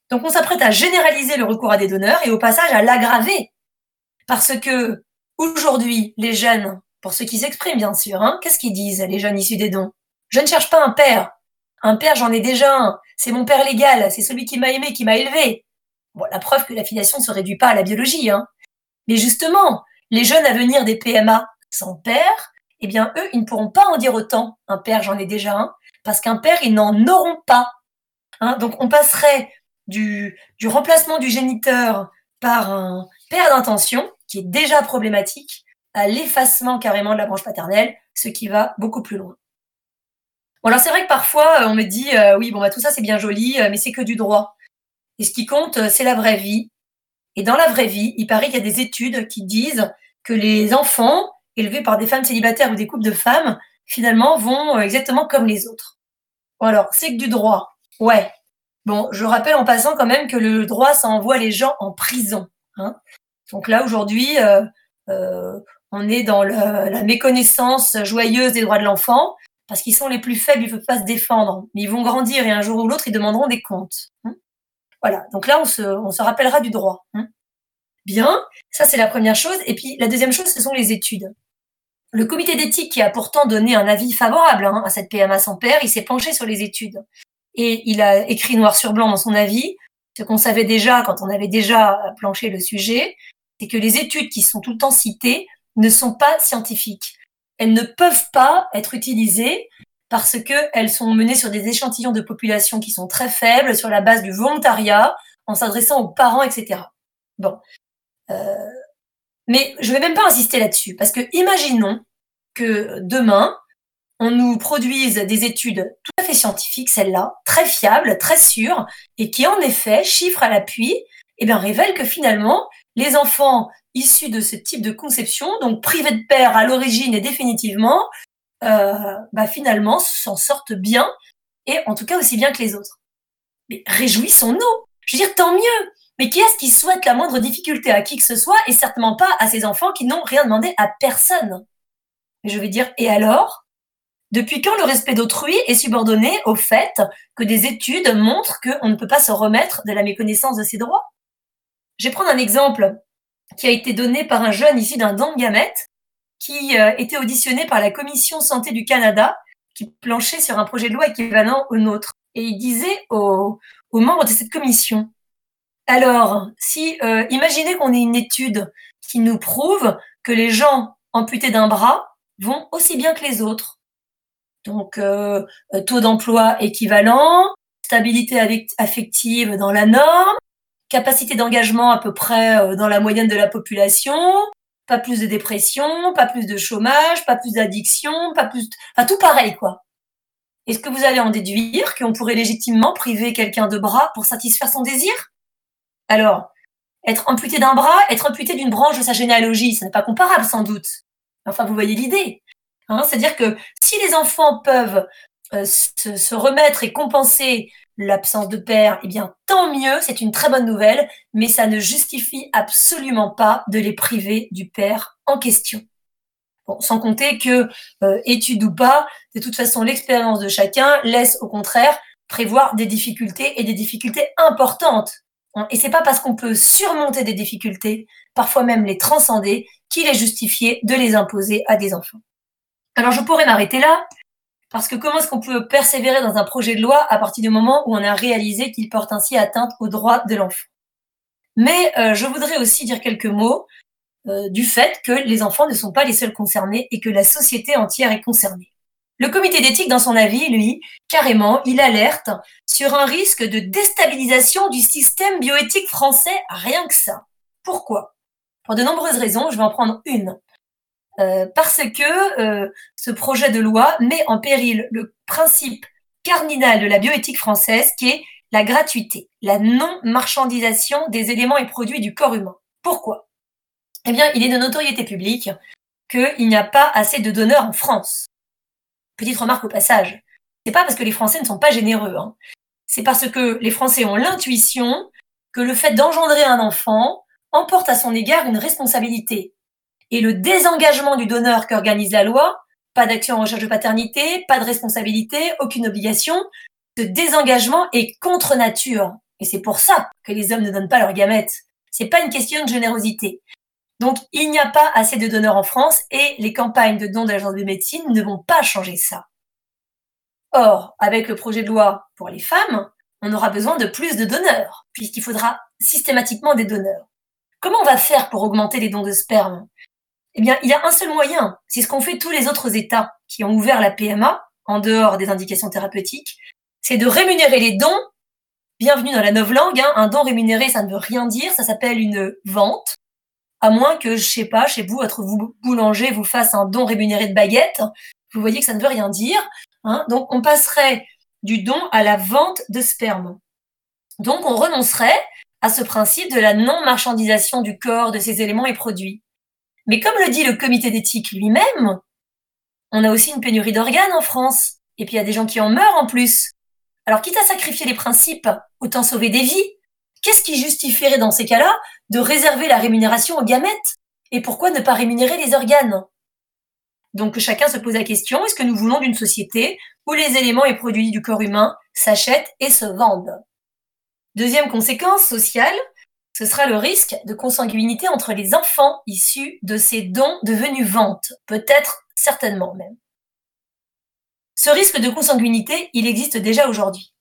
Donc on s'apprête à généraliser le recours à des donneurs et au passage à l'aggraver. Parce que aujourd'hui, les jeunes, pour ceux qui s'expriment bien sûr, hein, qu'est-ce qu'ils disent, les jeunes issus des dons? Je ne cherche pas un père. Un père, j'en ai déjà un. C'est mon père légal, c'est celui qui m'a aimé, qui m'a élevé. Bon, la preuve que la filiation ne se réduit pas à la biologie. Hein. Mais justement, les jeunes à venir des PMA sans père, eh bien, eux, ils ne pourront pas en dire autant. Un père, j'en ai déjà un, parce qu'un père, ils n'en auront pas. Hein. Donc, on passerait du, remplacement du géniteur par un père d'intention, qui est déjà problématique, à l'effacement carrément de la branche paternelle, ce qui va beaucoup plus loin. Bon, alors c'est vrai que parfois, euh, on me dit, euh, oui, bon, bah, tout ça, c'est bien joli, euh, mais c'est que du droit. Et ce qui compte, c'est la vraie vie. Et dans la vraie vie, il paraît qu'il y a des études qui disent que les enfants élevés par des femmes célibataires ou des couples de femmes, finalement, vont exactement comme les autres. Bon, alors, c'est que du droit. Ouais, Bon, je rappelle en passant quand même que le droit, ça envoie les gens en prison. Hein. Donc là, aujourd'hui, euh, euh, on est dans la méconnaissance joyeuse des droits de l'enfant, parce qu'ils sont les plus faibles, ils ne peuvent pas se défendre. Mais ils vont grandir et un jour ou l'autre, ils demanderont des comptes. Hein. Voilà, donc là, on se, on se rappellera du droit. Hein. Bien, ça c'est la première chose. Et puis la deuxième chose, ce sont les études. Le comité d'éthique qui a pourtant donné un avis favorable hein, à cette PMA sans père, il s'est penché sur les études et il a écrit noir sur blanc dans son avis ce qu'on savait déjà quand on avait déjà planché le sujet, c'est que les études qui sont tout le temps citées ne sont pas scientifiques. Elles ne peuvent pas être utilisées parce qu'elles sont menées sur des échantillons de population qui sont très faibles, sur la base du volontariat, en s'adressant aux parents, etc. Bon. Euh, mais je vais même pas insister là-dessus, parce que imaginons que demain, on nous produise des études tout à fait scientifiques, celles-là, très fiables, très sûres, et qui en effet, chiffres à l'appui, eh bien, révèlent que finalement, les enfants issus de ce type de conception, donc privés de père à l'origine et définitivement, euh, bah, finalement s'en sortent bien, et en tout cas aussi bien que les autres. Mais réjouissons-nous Je veux dire, tant mieux Mais qui est-ce qui souhaite la moindre difficulté à qui que ce soit, et certainement pas à ces enfants qui n'ont rien demandé à personne? Mais je vais dire, et alors? Depuis quand le respect d'autrui est subordonné au fait que des études montrent qu'on ne peut pas se remettre de la méconnaissance de ses droits? Je vais prendre un exemple qui a été donné par un jeune issu d'un don de gamètes qui euh, était auditionné par la Commission santé du Canada qui planchait sur un projet de loi équivalent au nôtre. Et il disait aux, membres de cette commission, alors, si euh, imaginez qu'on ait une étude qui nous prouve que les gens amputés d'un bras vont aussi bien que les autres, donc, euh, taux d'emploi équivalent, stabilité affective dans la norme, capacité d'engagement à peu près euh, dans la moyenne de la population, pas plus de dépression, pas plus de chômage, pas plus d'addiction, pas plus, enfin tout pareil quoi. Est-ce que vous allez en déduire qu'on pourrait légitimement priver quelqu'un de bras pour satisfaire son désir? Alors, être amputé d'un bras, être amputé d'une branche de sa généalogie, ce n'est pas comparable sans doute. Enfin, vous voyez l'idée. Hein, c'est-à-dire que si les enfants peuvent euh, se, remettre et compenser l'absence de père, eh bien tant mieux, c'est une très bonne nouvelle, mais ça ne justifie absolument pas de les priver du père en question. Sans compter que, euh, étude ou pas, de toute façon, l'expérience de chacun laisse au contraire prévoir des difficultés et des difficultés importantes. Hein, et c'est pas parce qu'on peut surmonter des difficultés, parfois même les transcender, qu'il est justifié de les imposer à des enfants. Alors je pourrais m'arrêter là, parce que comment est-ce qu'on peut persévérer dans un projet de loi à partir du moment où on a réalisé qu'il porte ainsi atteinte aux droits de l'enfant? Mais euh, je voudrais aussi dire quelques mots euh, du fait que les enfants ne sont pas les seuls concernés et que la société entière est concernée. Le comité d'éthique, dans son avis, lui, carrément, il alerte sur un risque de déstabilisation du système bioéthique français, rien que ça. Pourquoi? Pour de nombreuses raisons, je vais en prendre une. Euh, parce que euh, ce projet de loi met en péril le principe cardinal de la bioéthique française qui est la gratuité, la non-marchandisation des éléments et produits du corps humain. Pourquoi? Eh bien, il est de notoriété publique qu'il n'y a pas assez de donneurs en France. Petite remarque au passage. C'est pas parce que les Français ne sont pas généreux. Hein. C'est parce que les Français ont l'intuition que le fait d'engendrer un enfant emporte à son égard une responsabilité. Et le désengagement du donneur qu'organise la loi, pas d'action en recherche de paternité, pas de responsabilité, aucune obligation, ce désengagement est contre nature. Et c'est pour ça que les hommes ne donnent pas leurs gamètes. C'est pas une question de générosité. Donc, il n'y a pas assez de donneurs en France et les campagnes de dons d'agence de médecine ne vont pas changer ça. Or, avec le projet de loi pour les femmes, on aura besoin de plus de donneurs, puisqu'il faudra systématiquement des donneurs. Comment on va faire pour augmenter les dons de sperme? Eh bien, il y a un seul moyen, c'est ce qu'ont fait tous les autres États qui ont ouvert la PMA, en dehors des indications thérapeutiques, c'est de rémunérer les dons. Bienvenue dans la novlangue, hein, un don rémunéré, ça ne veut rien dire, ça s'appelle une vente à moins que, je sais pas, chez vous, votre boulanger vous fasse un don rémunéré de baguette. Vous voyez que ça ne veut rien dire. Hein. Donc, on passerait du don à la vente de sperme. Donc, on renoncerait à ce principe de la non-marchandisation du corps, de ces éléments et produits. Mais comme le dit le comité d'éthique lui-même, on a aussi une pénurie d'organes en France. Et puis, il y a des gens qui en meurent en plus. Alors, quitte à sacrifier les principes, autant sauver des vies. Qu'est-ce qui justifierait dans ces cas-là de réserver la rémunération aux gamètes Et pourquoi ne pas rémunérer les organes? Donc chacun se pose la question, est-ce que nous voulons d'une société où les éléments et produits du corps humain s'achètent et se vendent? Deuxième conséquence sociale, ce sera le risque de consanguinité entre les enfants issus de ces dons devenus ventes, peut-être certainement même. Ce risque de consanguinité, il existe déjà aujourd'hui.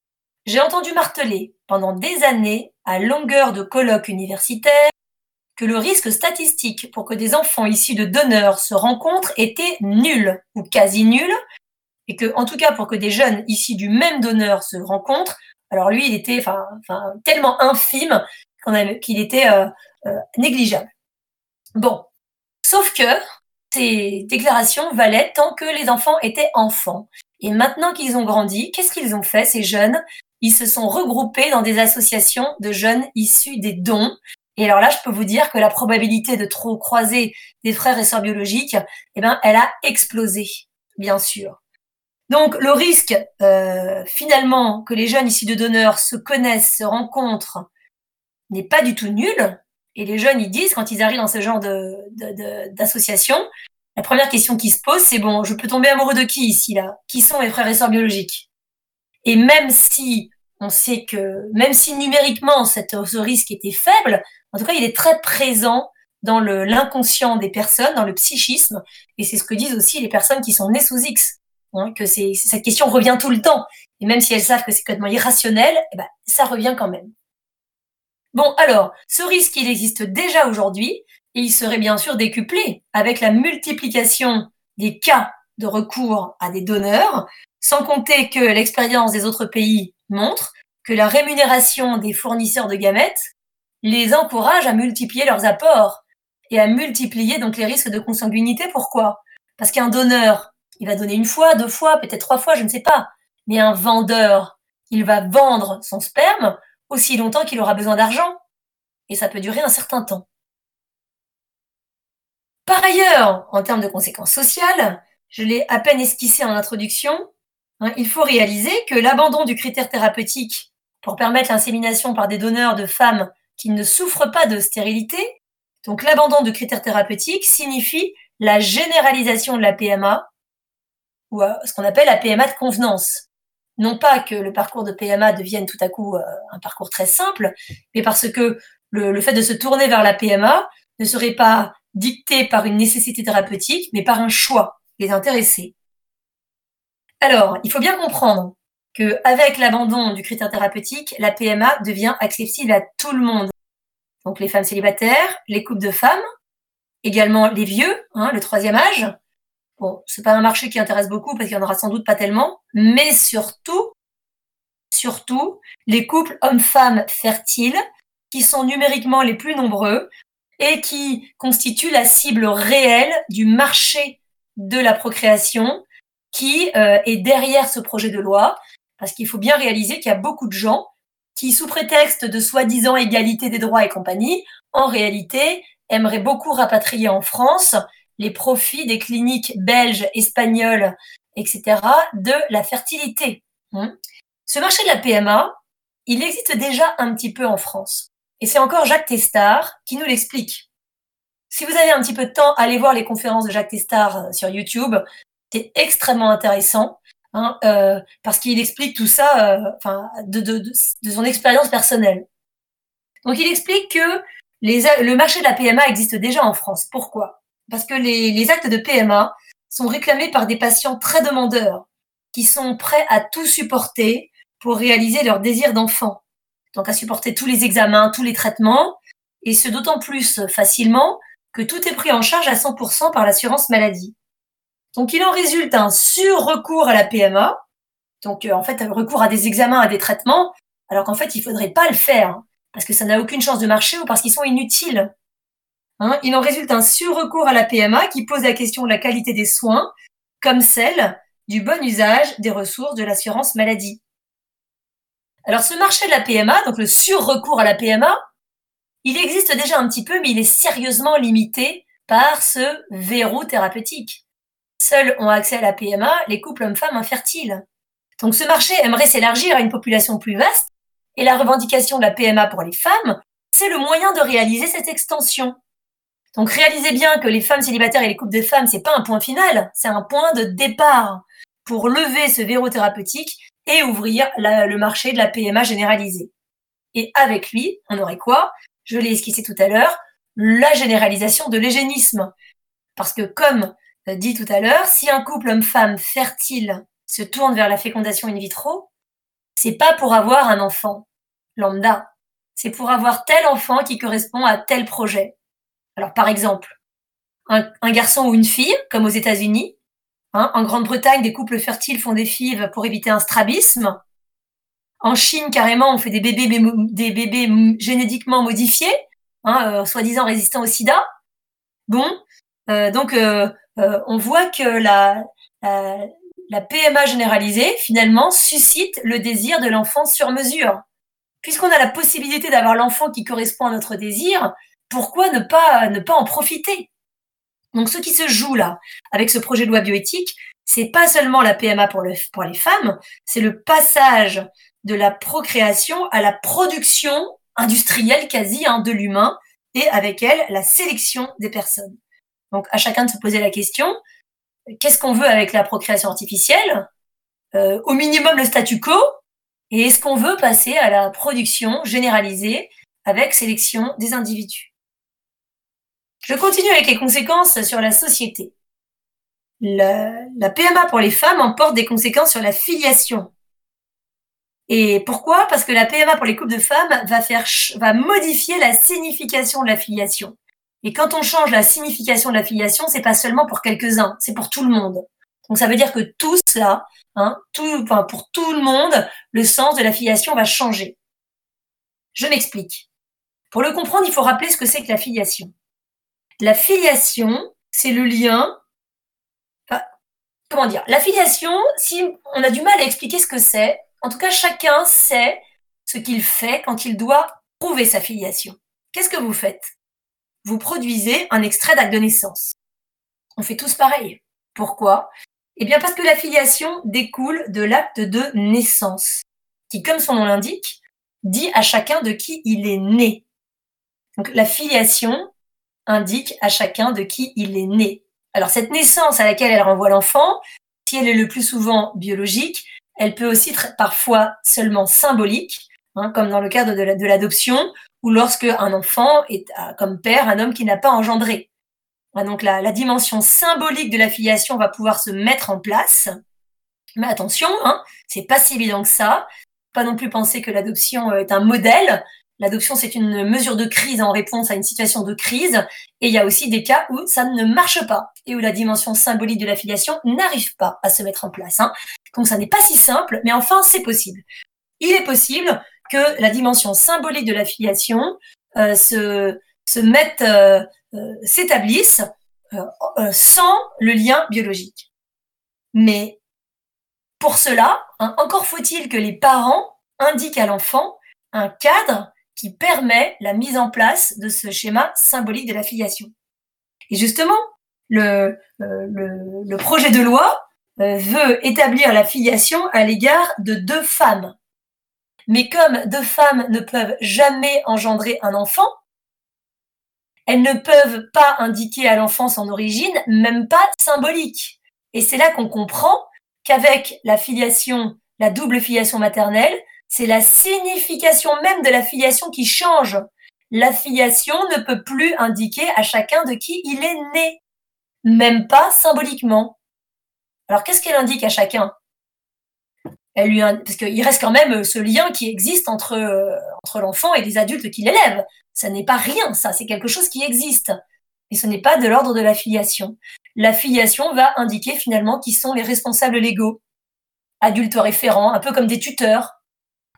J'ai entendu marteler pendant des années, à longueur de colloques universitaires, que le risque statistique pour que des enfants issus de donneurs se rencontrent était nul ou quasi nul, et que, en tout cas, pour que des jeunes issus du même donneur se rencontrent, alors lui, il était tellement infime qu'il était euh, euh, négligeable. Bon, sauf que ces déclarations valaient tant que les enfants étaient enfants. Et maintenant qu'ils ont grandi, qu'est-ce qu'ils ont fait, ces jeunes? Ils se sont regroupés dans des associations de jeunes issus des dons. Et alors là, je peux vous dire que la probabilité de trop croiser des frères et sœurs biologiques, eh ben, elle a explosé, bien sûr. Donc le risque, euh, finalement, que les jeunes issus de donneurs se connaissent, se rencontrent, n'est pas du tout nul. Et les jeunes, ils disent, quand ils arrivent dans ce genre d'association, de, la première question qui se pose, c'est bon, je peux tomber amoureux de qui ici, là? Qui sont mes frères et sœurs biologiques? Et même si on sait que même si numériquement ce risque était faible, en tout cas, il est très présent dans l'inconscient des personnes, dans le psychisme, et c'est ce que disent aussi les personnes qui sont nées sous X, hein, que cette question revient tout le temps, et même si elles savent que c'est complètement irrationnel, eh ben, ça revient quand même. Bon, alors, ce risque, il existe déjà aujourd'hui, et il serait bien sûr décuplé avec la multiplication des cas de recours à des donneurs, sans compter que l'expérience des autres pays montre que la rémunération des fournisseurs de gamètes les encourage à multiplier leurs apports et à multiplier donc les risques de consanguinité. Pourquoi? Parce qu'un donneur, il va donner une fois, deux fois, peut-être trois fois, je ne sais pas. Mais un vendeur, il va vendre son sperme aussi longtemps qu'il aura besoin d'argent. Et ça peut durer un certain temps. Par ailleurs, en termes de conséquences sociales, je l'ai à peine esquissé en introduction, Hein, il faut réaliser que l'abandon du critère thérapeutique pour permettre l'insémination par des donneurs de femmes qui ne souffrent pas de stérilité, donc l'abandon du critère thérapeutique signifie la généralisation de la PMA, ou euh, ce qu'on appelle la PMA de convenance. Non pas que le parcours de PMA devienne tout à coup euh, un parcours très simple, mais parce que le, le fait de se tourner vers la PMA ne serait pas dicté par une nécessité thérapeutique, mais par un choix des intéressés. Alors, il faut bien comprendre qu'avec l'abandon du critère thérapeutique, la PMA devient accessible à tout le monde. Donc les femmes célibataires, les couples de femmes, également les vieux, hein, le troisième âge. Bon, c'est pas un marché qui intéresse beaucoup parce qu'il y en aura sans doute pas tellement, mais surtout, surtout, les couples hommes-femmes fertiles qui sont numériquement les plus nombreux et qui constituent la cible réelle du marché de la procréation qui euh, est derrière ce projet de loi, parce qu'il faut bien réaliser qu'il y a beaucoup de gens qui, sous prétexte de soi-disant égalité des droits et compagnie, en réalité, aimeraient beaucoup rapatrier en France les profits des cliniques belges, espagnoles, etc., de la fertilité. Hein. Ce marché de la PMA, il existe déjà un petit peu en France. Et c'est encore Jacques Testard qui nous l'explique. Si vous avez un petit peu de temps, allez voir les conférences de Jacques Testard euh, sur YouTube. C'est extrêmement intéressant. Hein, euh, parce qu'il explique tout ça euh, enfin, de, son expérience personnelle. Donc il explique que le marché de la PMA existe déjà en France. Pourquoi? Parce que les, les actes de PMA sont réclamés par des patients très demandeurs qui sont prêts à tout supporter pour réaliser leur désir d'enfant. Donc à supporter tous les examens, tous les traitements, et ce d'autant plus facilement que tout est pris en charge à 100% par l'assurance maladie. Donc il en résulte un sur-recours à la PMA, donc euh, en fait un recours à des examens, à des traitements, alors qu'en fait il faudrait pas le faire, hein, parce que ça n'a aucune chance de marcher ou parce qu'ils sont inutiles. Hein, il en résulte un sur-recours à la PMA qui pose la question de la qualité des soins, comme celle du bon usage des ressources de l'assurance maladie. Alors ce marché de la PMA, donc le sur-recours à la PMA, il existe déjà un petit peu, mais il est sérieusement limité par ce verrou thérapeutique. Seuls ont accès à la PMA les couples hommes-femmes infertiles. Donc ce marché aimerait s'élargir à une population plus vaste et la revendication de la PMA pour les femmes, c'est le moyen de réaliser cette extension. Donc réalisez bien que les femmes célibataires et les couples de femmes, c'est pas un point final, c'est un point de départ pour lever ce verrou thérapeutique et ouvrir le marché de la PMA généralisée. Et avec lui, on aurait quoi? Je l'ai esquissé tout à l'heure, la généralisation de l'égénisme. Parce que comme dit tout à l'heure, si un couple homme-femme fertile se tourne vers la fécondation in vitro, c'est pas pour avoir un enfant lambda, c'est pour avoir tel enfant qui correspond à tel projet. Alors par exemple, un, un garçon ou une fille, comme aux États-Unis, hein, en Grande-Bretagne, des couples fertiles font des fives pour éviter un strabisme. En Chine, carrément, on fait des bébés, des bébés génétiquement modifiés, hein, euh, soi-disant résistants au sida. Bon, euh, donc euh, euh, on voit que la, PMA généralisée, finalement, suscite le désir de l'enfant sur mesure. Puisqu'on a la possibilité d'avoir l'enfant qui correspond à notre désir, pourquoi ne pas, ne pas en profiter? Donc, ce qui se joue là, avec ce projet de loi bioéthique, c'est pas seulement la PMA pour, le, pour les femmes, c'est le passage de la procréation à la production industrielle quasi hein, de l'humain et avec elle la sélection des personnes. Donc, à chacun de se poser la question, qu'est-ce qu'on veut avec la procréation artificielle euh, Au minimum, le statu quo. Et est-ce qu'on veut passer à la production généralisée avec sélection des individus? Je continue avec les conséquences sur la société. La, la PMA pour les femmes emporte des conséquences sur la filiation. Et pourquoi? Parce que la PMA pour les couples de femmes va, faire, va modifier la signification de la filiation. Et quand on change la signification de la filiation, c'est pas seulement pour quelques-uns, c'est pour tout le monde. Donc ça veut dire que tout cela, hein, tout, enfin, pour tout le monde, le sens de la filiation va changer. Je m'explique. Pour le comprendre, il faut rappeler ce que c'est que la filiation. La filiation, c'est le lien. Comment dire? La filiation, si on a du mal à expliquer ce que c'est, en tout cas, chacun sait ce qu'il fait quand il doit prouver sa filiation. Qu'est-ce que vous faites? Vous produisez un extrait d'acte de naissance. On fait tous pareil. Pourquoi? Eh bien parce que la filiation découle de l'acte de naissance, qui, comme son nom l'indique, dit à chacun de qui il est né. Donc la filiation indique à chacun de qui il est né. Alors cette naissance à laquelle elle renvoie l'enfant, si elle est le plus souvent biologique, elle peut aussi être parfois seulement symbolique, hein, comme dans le cadre de l'adoption, ou lorsque un enfant est comme père un homme qui n'a pas engendré. Donc la, la, dimension symbolique de la filiation va pouvoir se mettre en place. Mais attention, hein, c'est pas si évident que ça. Pas non plus penser que l'adoption euh, est un modèle. L'adoption, c'est une mesure de crise en réponse à une situation de crise. Et il y a aussi des cas où ça ne marche pas et où la dimension symbolique de l'affiliation n'arrive pas à se mettre en place. Hein. Donc ça n'est pas si simple, mais enfin, c'est possible. Il est possible que la dimension symbolique de l'affiliation euh, se, se mette, euh, euh, s'établisse euh, sans le lien biologique. Mais pour cela, hein, encore faut-il que les parents indiquent à l'enfant un cadre qui permet la mise en place de ce schéma symbolique de la filiation. Et justement, le, le, le projet de loi veut établir la filiation à l'égard de deux femmes. Mais comme deux femmes ne peuvent jamais engendrer un enfant, elles ne peuvent pas indiquer à l'enfant son origine, même pas symbolique. Et c'est là qu'on comprend qu'avec la filiation, la double filiation maternelle, c'est la signification même de la filiation qui change. La filiation ne peut plus indiquer à chacun de qui il est né, même pas symboliquement. Alors qu'est-ce qu'elle indique à chacun? Elle lui parce qu'il reste quand même ce lien qui existe entre euh, entre l'enfant et les adultes qui l'élèvent. Ça n'est pas rien, ça, c'est quelque chose qui existe. Et ce n'est pas de l'ordre de la filiation. La filiation va indiquer finalement qui sont les responsables légaux, adultes référents, un peu comme des tuteurs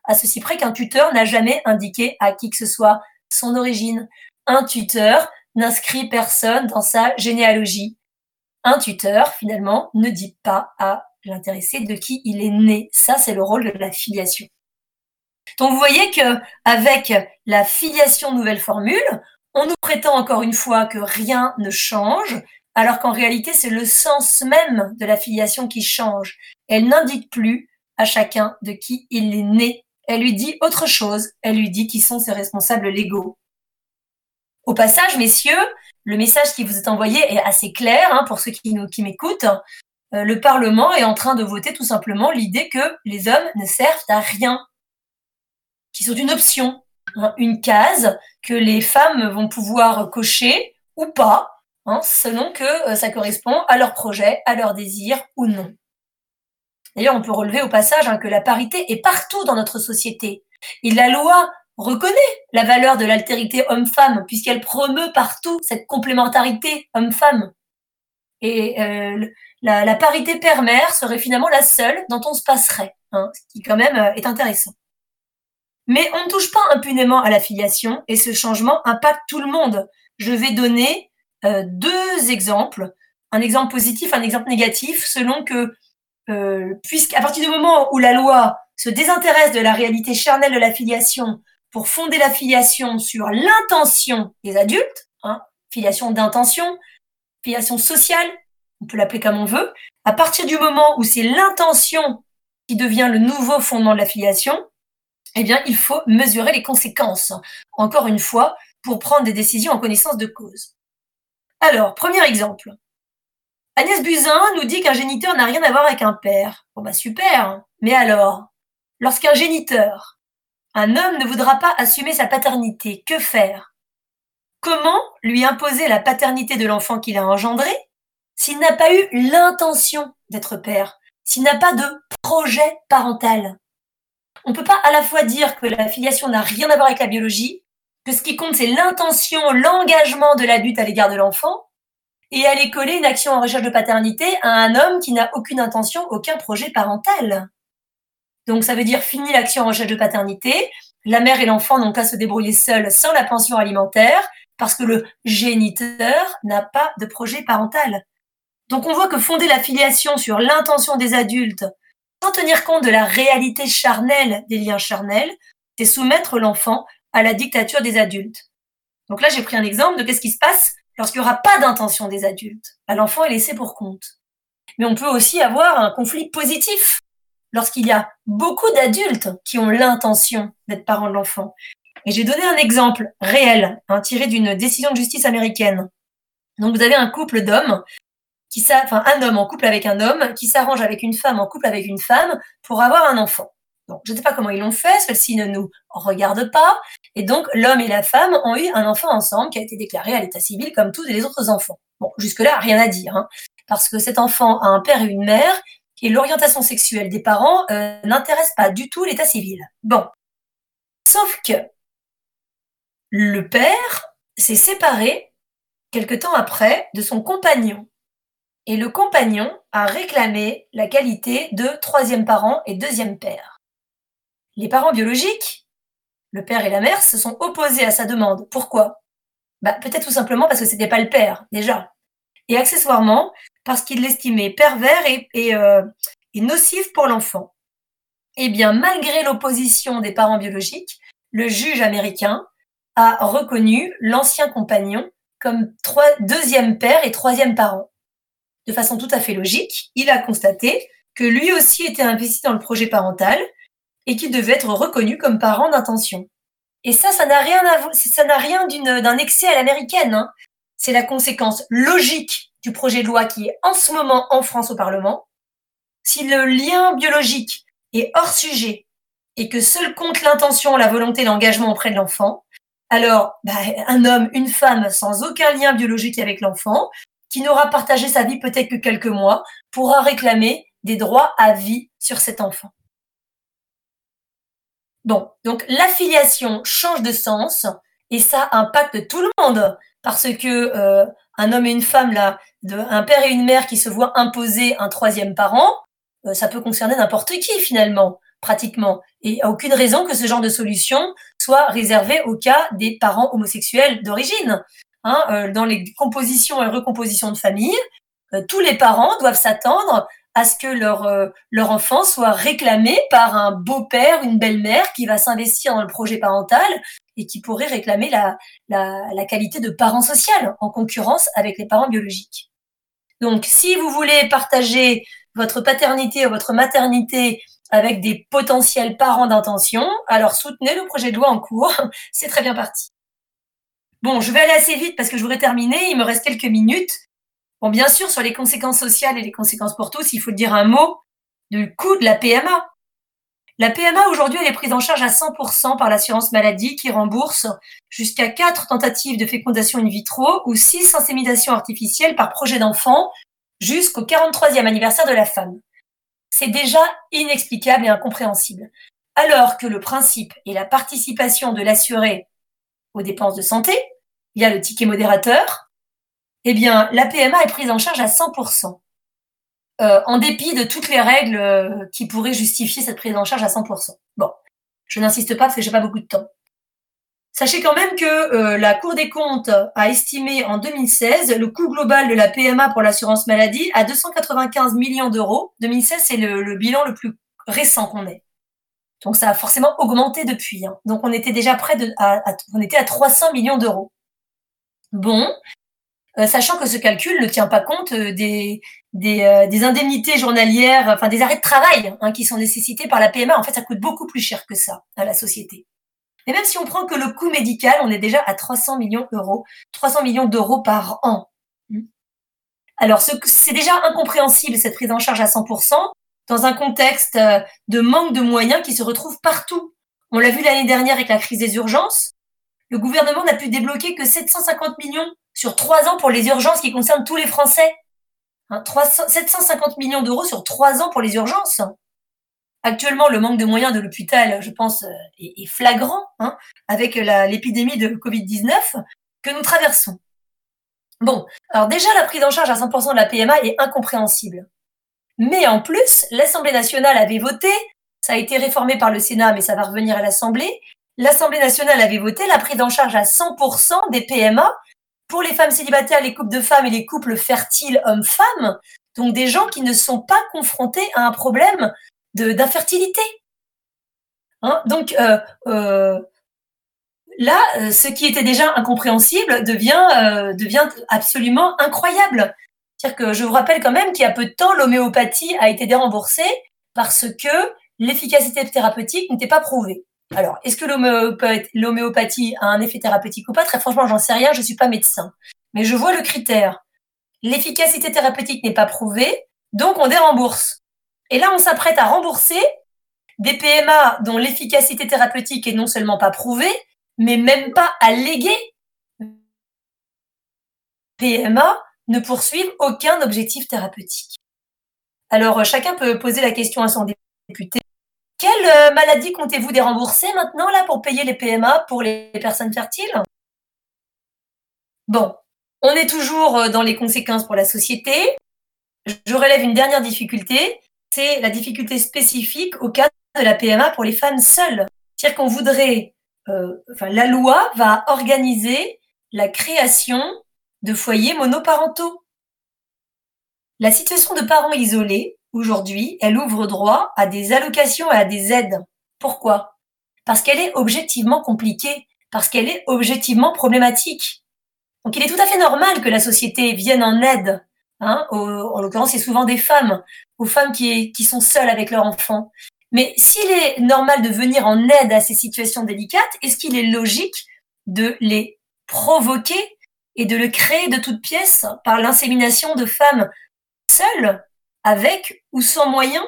à ceci près qu'un tuteur n'a jamais indiqué à qui que ce soit son origine. Un tuteur n'inscrit personne dans sa généalogie. Un tuteur, finalement, ne dit pas à l'intéressé de qui il est né. Ça, c'est le rôle de la filiation. Donc, vous voyez que avec la filiation nouvelle formule, on nous prétend encore une fois que rien ne change, alors qu'en réalité, c'est le sens même de la filiation qui change. Elle n'indique plus à chacun de qui il est né elle lui dit autre chose. Elle lui dit qui sont ses responsables légaux. Au passage, messieurs, le message qui vous est envoyé est assez clair hein, pour ceux qui, qui m'écoutent. Euh, le Parlement est en train de voter tout simplement l'idée que les hommes ne servent à rien, qui sont une option, hein, une case que les femmes vont pouvoir cocher ou pas, hein, selon que euh, ça correspond à leur projet, à leur désir ou non. D'ailleurs, on peut relever au passage hein, que la parité est partout dans notre société. Et la loi reconnaît la valeur de l'altérité homme-femme, puisqu'elle promeut partout cette complémentarité homme-femme. Et euh, la, parité père-mère serait finalement la seule dont on se passerait, hein, ce qui quand même euh, est intéressant. Mais on ne touche pas impunément à la filiation et ce changement impacte tout le monde. Je vais donner euh, deux exemples, un exemple positif, un exemple négatif, selon que euh, puisqu'à partir du moment où la loi se désintéresse de la réalité charnelle de la filiation pour fonder la filiation sur l'intention des adultes, hein, filiation d'intention, filiation sociale, on peut l'appeler comme on veut, à partir du moment où c'est l'intention qui devient le nouveau fondement de la filiation, eh bien, il faut mesurer les conséquences, encore une fois, pour prendre des décisions en connaissance de cause. Alors, premier exemple. Agnès Buzyn nous dit qu'un géniteur n'a rien à voir avec un père. Bon bah super. Mais alors, lorsqu'un géniteur, un homme ne voudra pas assumer sa paternité, que faire? Comment lui imposer la paternité de l'enfant qu'il a engendré? S'il n'a pas eu l'intention d'être père, s'il n'a pas de projet parental On ne peut pas à la fois dire que la filiation n'a rien à voir avec la biologie, que ce qui compte c'est l'intention, l'engagement de l'adulte à l'égard de l'enfant, et aller coller une action en recherche de paternité à un homme qui n'a aucune intention, aucun projet parental. Donc ça veut dire fini l'action en recherche de paternité, la mère et l'enfant n'ont qu'à se débrouiller seuls sans la pension alimentaire parce que le géniteur n'a pas de projet parental. Donc on voit que fonder la filiation sur l'intention des adultes sans tenir compte de la réalité charnelle des liens charnels, c'est soumettre l'enfant à la dictature des adultes. Donc là, j'ai pris un exemple de qu'est-ce qui se passe lorsqu'il n'y aura pas d'intention des adultes. L'enfant est laissé pour compte. Mais on peut aussi avoir un conflit positif lorsqu'il y a beaucoup d'adultes qui ont l'intention d'être parents de l'enfant. Et j'ai donné un exemple réel, hein, tiré d'une décision de justice américaine. Donc vous avez un couple d'hommes, un homme en couple avec un homme, qui s'arrange avec une femme en couple avec une femme pour avoir un enfant. Je ne sais pas comment ils l'ont fait, celle-ci ne nous regarde pas. Et donc, l'homme et la femme ont eu un enfant ensemble qui a été déclaré à l'état civil comme tous les autres enfants. Bon, jusque-là, rien à dire, hein, parce que cet enfant a un père et une mère, et l'orientation sexuelle des parents euh, n'intéresse pas du tout l'état civil. Bon. Sauf que, le père s'est séparé quelque temps après de son compagnon. Et le compagnon a réclamé la qualité de troisième parent et deuxième père. Les parents biologiques, le père et la mère, se sont opposés à sa demande. Pourquoi? Bah, Peut-être tout simplement parce que c'était pas le père, déjà. Et accessoirement, parce qu'il l'estimait pervers et, euh, et nocif pour l'enfant. Eh bien, malgré l'opposition des parents biologiques, le juge américain a reconnu l'ancien compagnon comme deuxième père et troisième parent. De façon tout à fait logique, il a constaté que lui aussi était investi dans le projet parental et qu'il devait être reconnu comme parent d'intention. Et ça, ça n'a rien à, ça n'a rien d'un excès à l'américaine. Hein. C'est la conséquence logique du projet de loi qui est en ce moment en France au Parlement. Si le lien biologique est hors sujet et que seul compte l'intention, la volonté, l'engagement auprès de l'enfant, alors bah, un homme, une femme sans aucun lien biologique avec l'enfant, qui n'aura partagé sa vie peut-être que quelques mois, pourra réclamer des droits à vie sur cet enfant. Bon, donc l'affiliation change de sens et ça impacte tout le monde parce que euh, un homme et une femme là, un père et une mère qui se voient imposer un troisième parent, euh, ça peut concerner n'importe qui finalement, pratiquement. Et il n'y a aucune raison que ce genre de solution soit réservé au cas des parents homosexuels d'origine. Hein, euh, dans les compositions et recompositions de famille, tous les parents doivent s'attendre à ce que leur, euh, leur enfant soit réclamé par un beau-père, une belle-mère qui va s'investir dans le projet parental et qui pourrait réclamer la, la, la qualité de parent social en concurrence avec les parents biologiques. Donc, si vous voulez partager votre paternité ou votre maternité avec des potentiels parents d'intention, alors soutenez le projet de loi en cours. C'est très bien parti. Bon, je vais aller assez vite parce que je voudrais terminer. Il me reste quelques minutes. Bon, bien sûr, sur les conséquences sociales et les conséquences pour tous, il faut dire un mot du coût de la PMA. La PMA, aujourd'hui, elle est prise en charge à 100% par l'assurance maladie qui rembourse jusqu'à 4 tentatives de fécondation in vitro ou 6 inséminations artificielles par projet d'enfant jusqu'au 43e anniversaire de la femme. C'est déjà inexplicable et incompréhensible. Alors que le principe est la participation de l'assuré aux dépenses de santé, il y a le ticket modérateur, eh bien, la PMA est prise en charge à 100%, euh, en dépit de toutes les règles euh, qui pourraient justifier cette prise en charge à 100%. Bon, je n'insiste pas parce que j'ai pas beaucoup de temps. Sachez quand même que euh, la Cour des comptes a estimé en 2016 le coût global de la PMA pour l'assurance maladie à 295 millions d'euros. 2016, c'est le, bilan le plus récent qu'on ait. Donc ça a forcément augmenté depuis. Hein. Donc on était déjà près de, on était à 300 millions d'euros. Bon, euh, sachant que ce calcul ne tient pas compte euh, des, euh, des, indemnités journalières, enfin des arrêts de travail hein, qui sont nécessités par la PMA. En fait, ça coûte beaucoup plus cher que ça à la société. Mais même si on prend que le coût médical, on est déjà à 300 millions d'euros, 300 millions d'euros par an. Hmm. Alors, c'est déjà incompréhensible cette prise en charge à 100% dans un contexte de manque de moyens qui se retrouve partout. On l'a vu l'année dernière avec la crise des urgences. Le gouvernement n'a pu débloquer que 750 millions sur trois ans pour les urgences qui concernent tous les Français. 750 hein, millions d'euros sur trois ans pour les urgences. Actuellement, le manque de moyens de l'hôpital, je pense, euh, est, flagrant hein, avec l'épidémie de Covid-19 que nous traversons. Bon, alors déjà, la prise en charge à 100% de la PMA est incompréhensible. Mais en plus, l'Assemblée nationale avait voté, ça a été réformé par le Sénat, mais ça va revenir à l'Assemblée. L'Assemblée nationale avait voté la prise en charge à 100% des PMA pour les femmes célibataires, les couples de femmes et les couples fertiles hommes-femmes, donc des gens qui ne sont pas confrontés à un problème d'infertilité. Hein donc euh, euh, là, euh, ce qui était déjà incompréhensible devient, devient absolument incroyable. C'est-à-dire que je vous rappelle quand même qu'il y a peu de temps, l'homéopathie a été déremboursée parce que l'efficacité thérapeutique n'était pas prouvée. Alors, est-ce que l'homéopathie a un effet thérapeutique ou pas? Très franchement, j'en sais rien, je ne suis pas médecin. Mais je vois le critère. L'efficacité thérapeutique n'est pas prouvée, donc on dérembourse. Et là, on s'apprête à rembourser des PMA dont l'efficacité thérapeutique est non seulement pas prouvée, mais même pas alléguée. PMA ne poursuivent aucun objectif thérapeutique. Alors, chacun peut poser la question à son député Quelle euh, maladie comptez-vous dérembourser maintenant là pour payer les PMA pour les personnes fertiles? Bon, on est toujours euh, dans les conséquences pour la société. Je relève une dernière difficulté, c'est la difficulté spécifique au cas de la PMA pour les femmes seules. C'est-à-dire qu'on voudrait, euh, enfin, la loi va organiser la création de foyers monoparentaux. La situation de parents isolés, aujourd'hui, elle ouvre droit à des allocations et à des aides. Pourquoi? Parce qu'elle est objectivement compliquée, parce qu'elle est objectivement problématique. Donc il est tout à fait normal que la société vienne en aide. Hein, en l'occurrence, c'est souvent des femmes, aux femmes qui, sont seules avec leurs enfants. Mais s'il est normal de venir en aide à ces situations délicates, est-ce qu'il est logique de les provoquer et de le créer de toutes pièces par l'insémination de femmes seules, avec ou sans moyens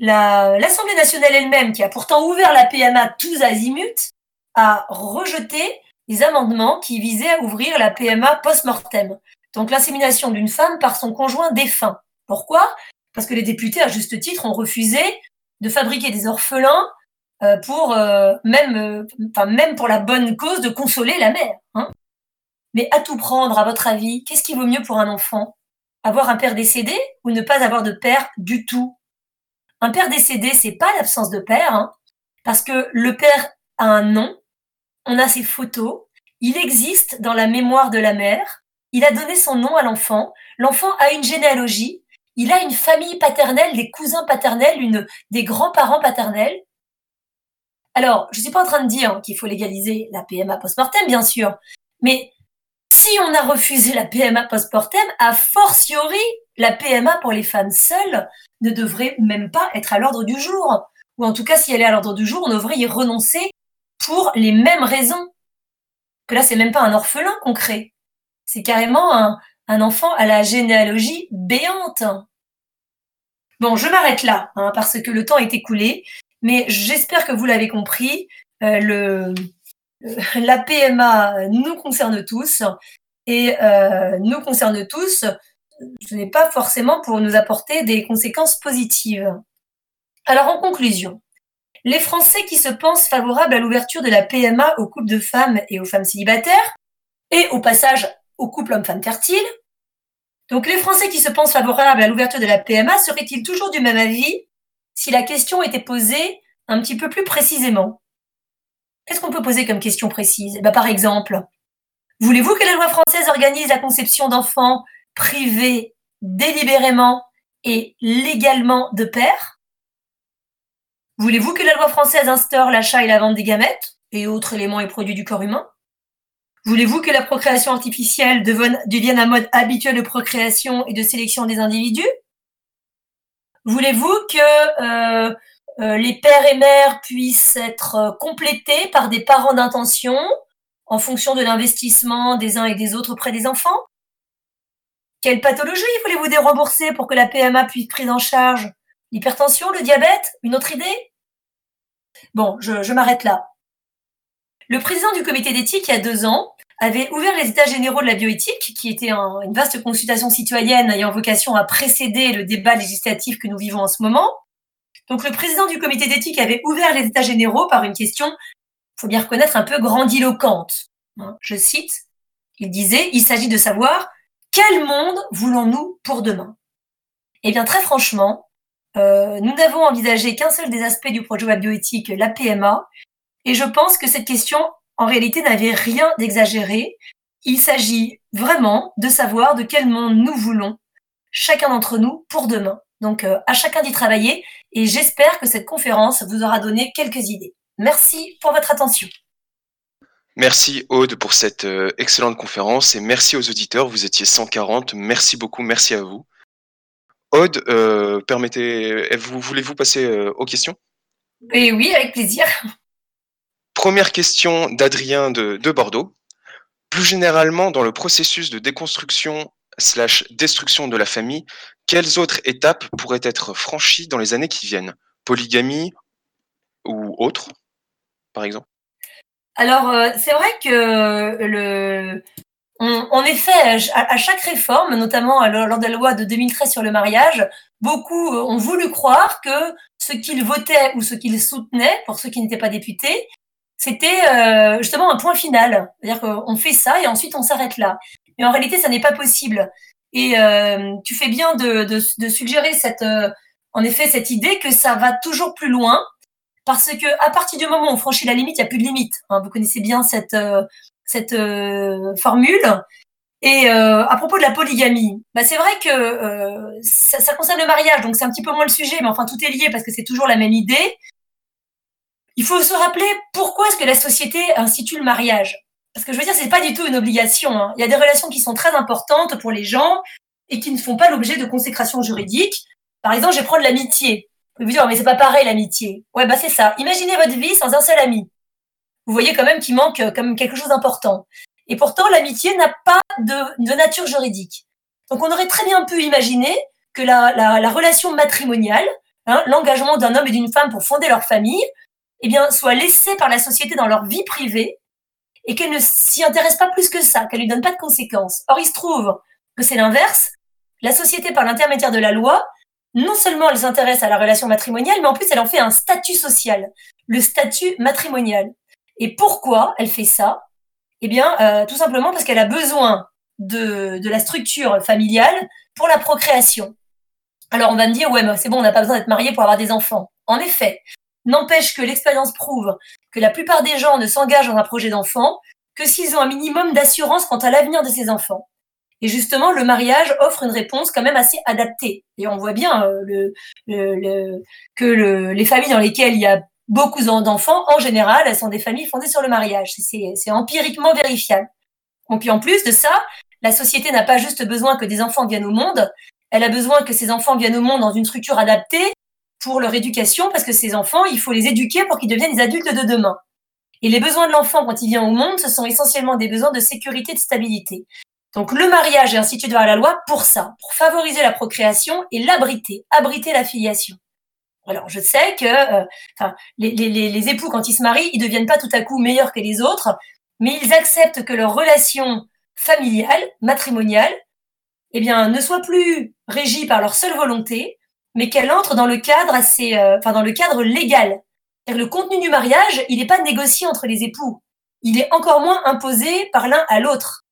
L'Assemblée nationale elle-même, qui a pourtant ouvert la PMA tous azimuts, a rejeté les amendements qui visaient à ouvrir la PMA post-mortem, donc l'insémination d'une femme par son conjoint défunt. Pourquoi? Parce que les députés, à juste titre, ont refusé de fabriquer des orphelins euh, pour euh, même, euh, même pour la bonne cause de consoler la mère. Hein. Mais à tout prendre, à votre avis, qu'est-ce qui vaut mieux pour un enfant? Avoir un père décédé ou ne pas avoir de père du tout? Un père décédé, c'est pas l'absence de père, hein, parce que le père a un nom, on a ses photos, il existe dans la mémoire de la mère, il a donné son nom à l'enfant, l'enfant a une généalogie, il a une famille paternelle, des cousins paternels, des grands-parents paternels. Alors, je ne suis pas en train de dire qu'il faut légaliser la PMA post-mortem, bien sûr, mais si on a refusé la PMA post-mortem, a fortiori, la PMA pour les femmes seules ne devrait même pas être à l'ordre du jour. Ou en tout cas, si elle est à l'ordre du jour, on devrait y renoncer pour les mêmes raisons. Que là, c'est même pas un orphelin qu'on crée. C'est carrément un, enfant à la généalogie béante. Bon, je m'arrête là, hein, parce que le temps est écoulé, mais j'espère que vous l'avez compris. Euh, la PMA nous concerne tous et euh, nous concerne tous. Ce n'est pas forcément pour nous apporter des conséquences positives. Alors en conclusion, les Français qui se pensent favorables à l'ouverture de la PMA aux couples de femmes et aux femmes célibataires, et au passage aux couples hommes-femmes fertiles. Donc les Français qui se pensent favorables à l'ouverture de la PMA seraient-ils toujours du même avis si la question était posée un petit peu plus précisément? Qu'est-ce qu'on peut poser comme question précise? Bah, Par exemple, voulez-vous que la loi française organise la conception d'enfants privés délibérément et légalement de père Voulez-vous que la loi française instaure l'achat et la vente des gamètes et autres éléments et produits du corps humain? Voulez-vous que la procréation artificielle devienne un mode habituel de procréation et de sélection des individus? Voulez-vous que euh, les pères et mères puissent être euh, complétés par des parents d'intention en fonction de l'investissement des uns et des autres auprès des enfants Quelle pathologie voulez-vous dérembourser pour que la PMA puisse être prise en charge? L'hypertension, le diabète? Une autre idée? Bon, je, m'arrête là. Le président du comité d'éthique, il y a deux ans, avait ouvert les états généraux de la bioéthique, qui était une vaste consultation citoyenne ayant vocation à précéder le débat législatif que nous vivons en ce moment. Donc le président du comité d'éthique avait ouvert les états généraux par une question, faut bien reconnaître, un peu grandiloquente. Hein, je cite, il disait, il s'agit de savoir quel monde voulons-nous pour demain? Eh bien très franchement, euh, nous n'avons envisagé qu'un seul des aspects du projet web bioéthique, la PMA, et je pense que cette question, en réalité, n'avait rien d'exagéré. Il s'agit vraiment de savoir de quel monde nous voulons, chacun d'entre nous, pour demain. Donc, euh, à chacun d'y travailler, et j'espère que cette conférence vous aura donné quelques idées. Merci pour votre attention. Merci Aude pour cette euh, excellente conférence et merci aux auditeurs, vous étiez 140, merci beaucoup, merci à vous. Aude, euh, permettez, vous, voulez-vous passer euh, aux questions? Et Oui, avec plaisir. Première question d'Adrien de, Bordeaux. Plus généralement, dans le processus de déconstruction slash destruction de la famille, quelles autres étapes pourraient être franchies dans les années qui viennent? Polygamie ou autre, par exemple? Alors, euh, c'est vrai que le, en effet, à, chaque réforme, notamment lors de la loi de 2013 sur le mariage, beaucoup ont voulu croire que ce qu'ils votaient ou ce qu'ils soutenaient, pour ceux qui n'étaient pas députés, c'était euh, justement un point final. C'est-à-dire qu'on fait ça et ensuite on s'arrête là. Mais en réalité, ça n'est pas possible. Et euh, tu fais bien de, suggérer cette, euh, en effet, cette idée que ça va toujours plus loin, parce que à partir du moment où on franchit la limite, il n'y a plus de limite. Hein. vous connaissez bien cette, euh, cette formule. Et à propos de la polygamie, bah c'est vrai que ça, concerne le mariage, donc c'est un petit peu moins le sujet, mais enfin tout est lié parce que c'est toujours la même idée. Il faut se rappeler pourquoi est-ce que la société institue le mariage. Parce que je veux dire, c'est pas du tout une obligation. Hein. Il y a des relations qui sont très importantes pour les gens et qui ne font pas l'objet de consécration juridique. Par exemple, je vais prendre l'amitié. Vous vous dire, mais c'est pas pareil l'amitié. Ouais, bah c'est ça. Imaginez votre vie sans un seul ami. Vous voyez quand même qu'il manque euh, comme quelque chose d'important. Et pourtant, l'amitié n'a pas de, nature juridique. Donc, on aurait très bien pu imaginer que la relation matrimoniale, hein, l'engagement d'un homme et d'une femme pour fonder leur famille, eh bien, soit laissée par la société dans leur vie privée et qu'elle ne s'y intéresse pas plus que ça, qu'elle lui donne pas de conséquences. Or, il se trouve que c'est l'inverse. La société, par l'intermédiaire de la loi, non seulement elle s'intéresse à la relation matrimoniale, mais en plus elle en fait un statut social, le statut matrimonial. Et pourquoi elle fait ça? Eh bien, euh, tout simplement parce qu'elle a besoin de, de la structure familiale pour la procréation. Alors on va me dire, ouais, c'est bon, on n'a pas besoin d'être marié pour avoir des enfants. En effet, N'empêche que l'expérience prouve que la plupart des gens ne s'engagent dans un projet d'enfant que s'ils ont un minimum d'assurance quant à l'avenir de ces enfants. Et justement, le mariage offre une réponse quand même assez adaptée. Et on voit bien euh, que les familles dans lesquelles il y a beaucoup d'enfants, en général, elles sont des familles fondées sur le mariage. C'est empiriquement vérifiable. Et puis en plus de ça, la société n'a pas juste besoin que des enfants viennent au monde, elle a besoin que ces enfants viennent au monde dans une structure adaptée pour leur éducation, parce que ces enfants, il faut les éduquer pour qu'ils deviennent les adultes de demain. Et les besoins de l'enfant quand il vient au monde, ce sont essentiellement des besoins de sécurité et de stabilité. Donc le mariage est institué par la loi pour ça, pour favoriser la procréation et l'abriter, abriter la filiation. Alors je sais que euh, les, les, époux, quand ils se marient, ils ne deviennent pas tout à coup meilleurs que les autres, mais ils acceptent que leur relation familiale, matrimoniale, eh bien, ne soit plus régie par leur seule volonté, mais qu'elle entre dans le cadre assez, euh, enfin dans le cadre légal. Le contenu du mariage, il n'est pas négocié entre les époux. Il est encore moins imposé par l'un à l'autre.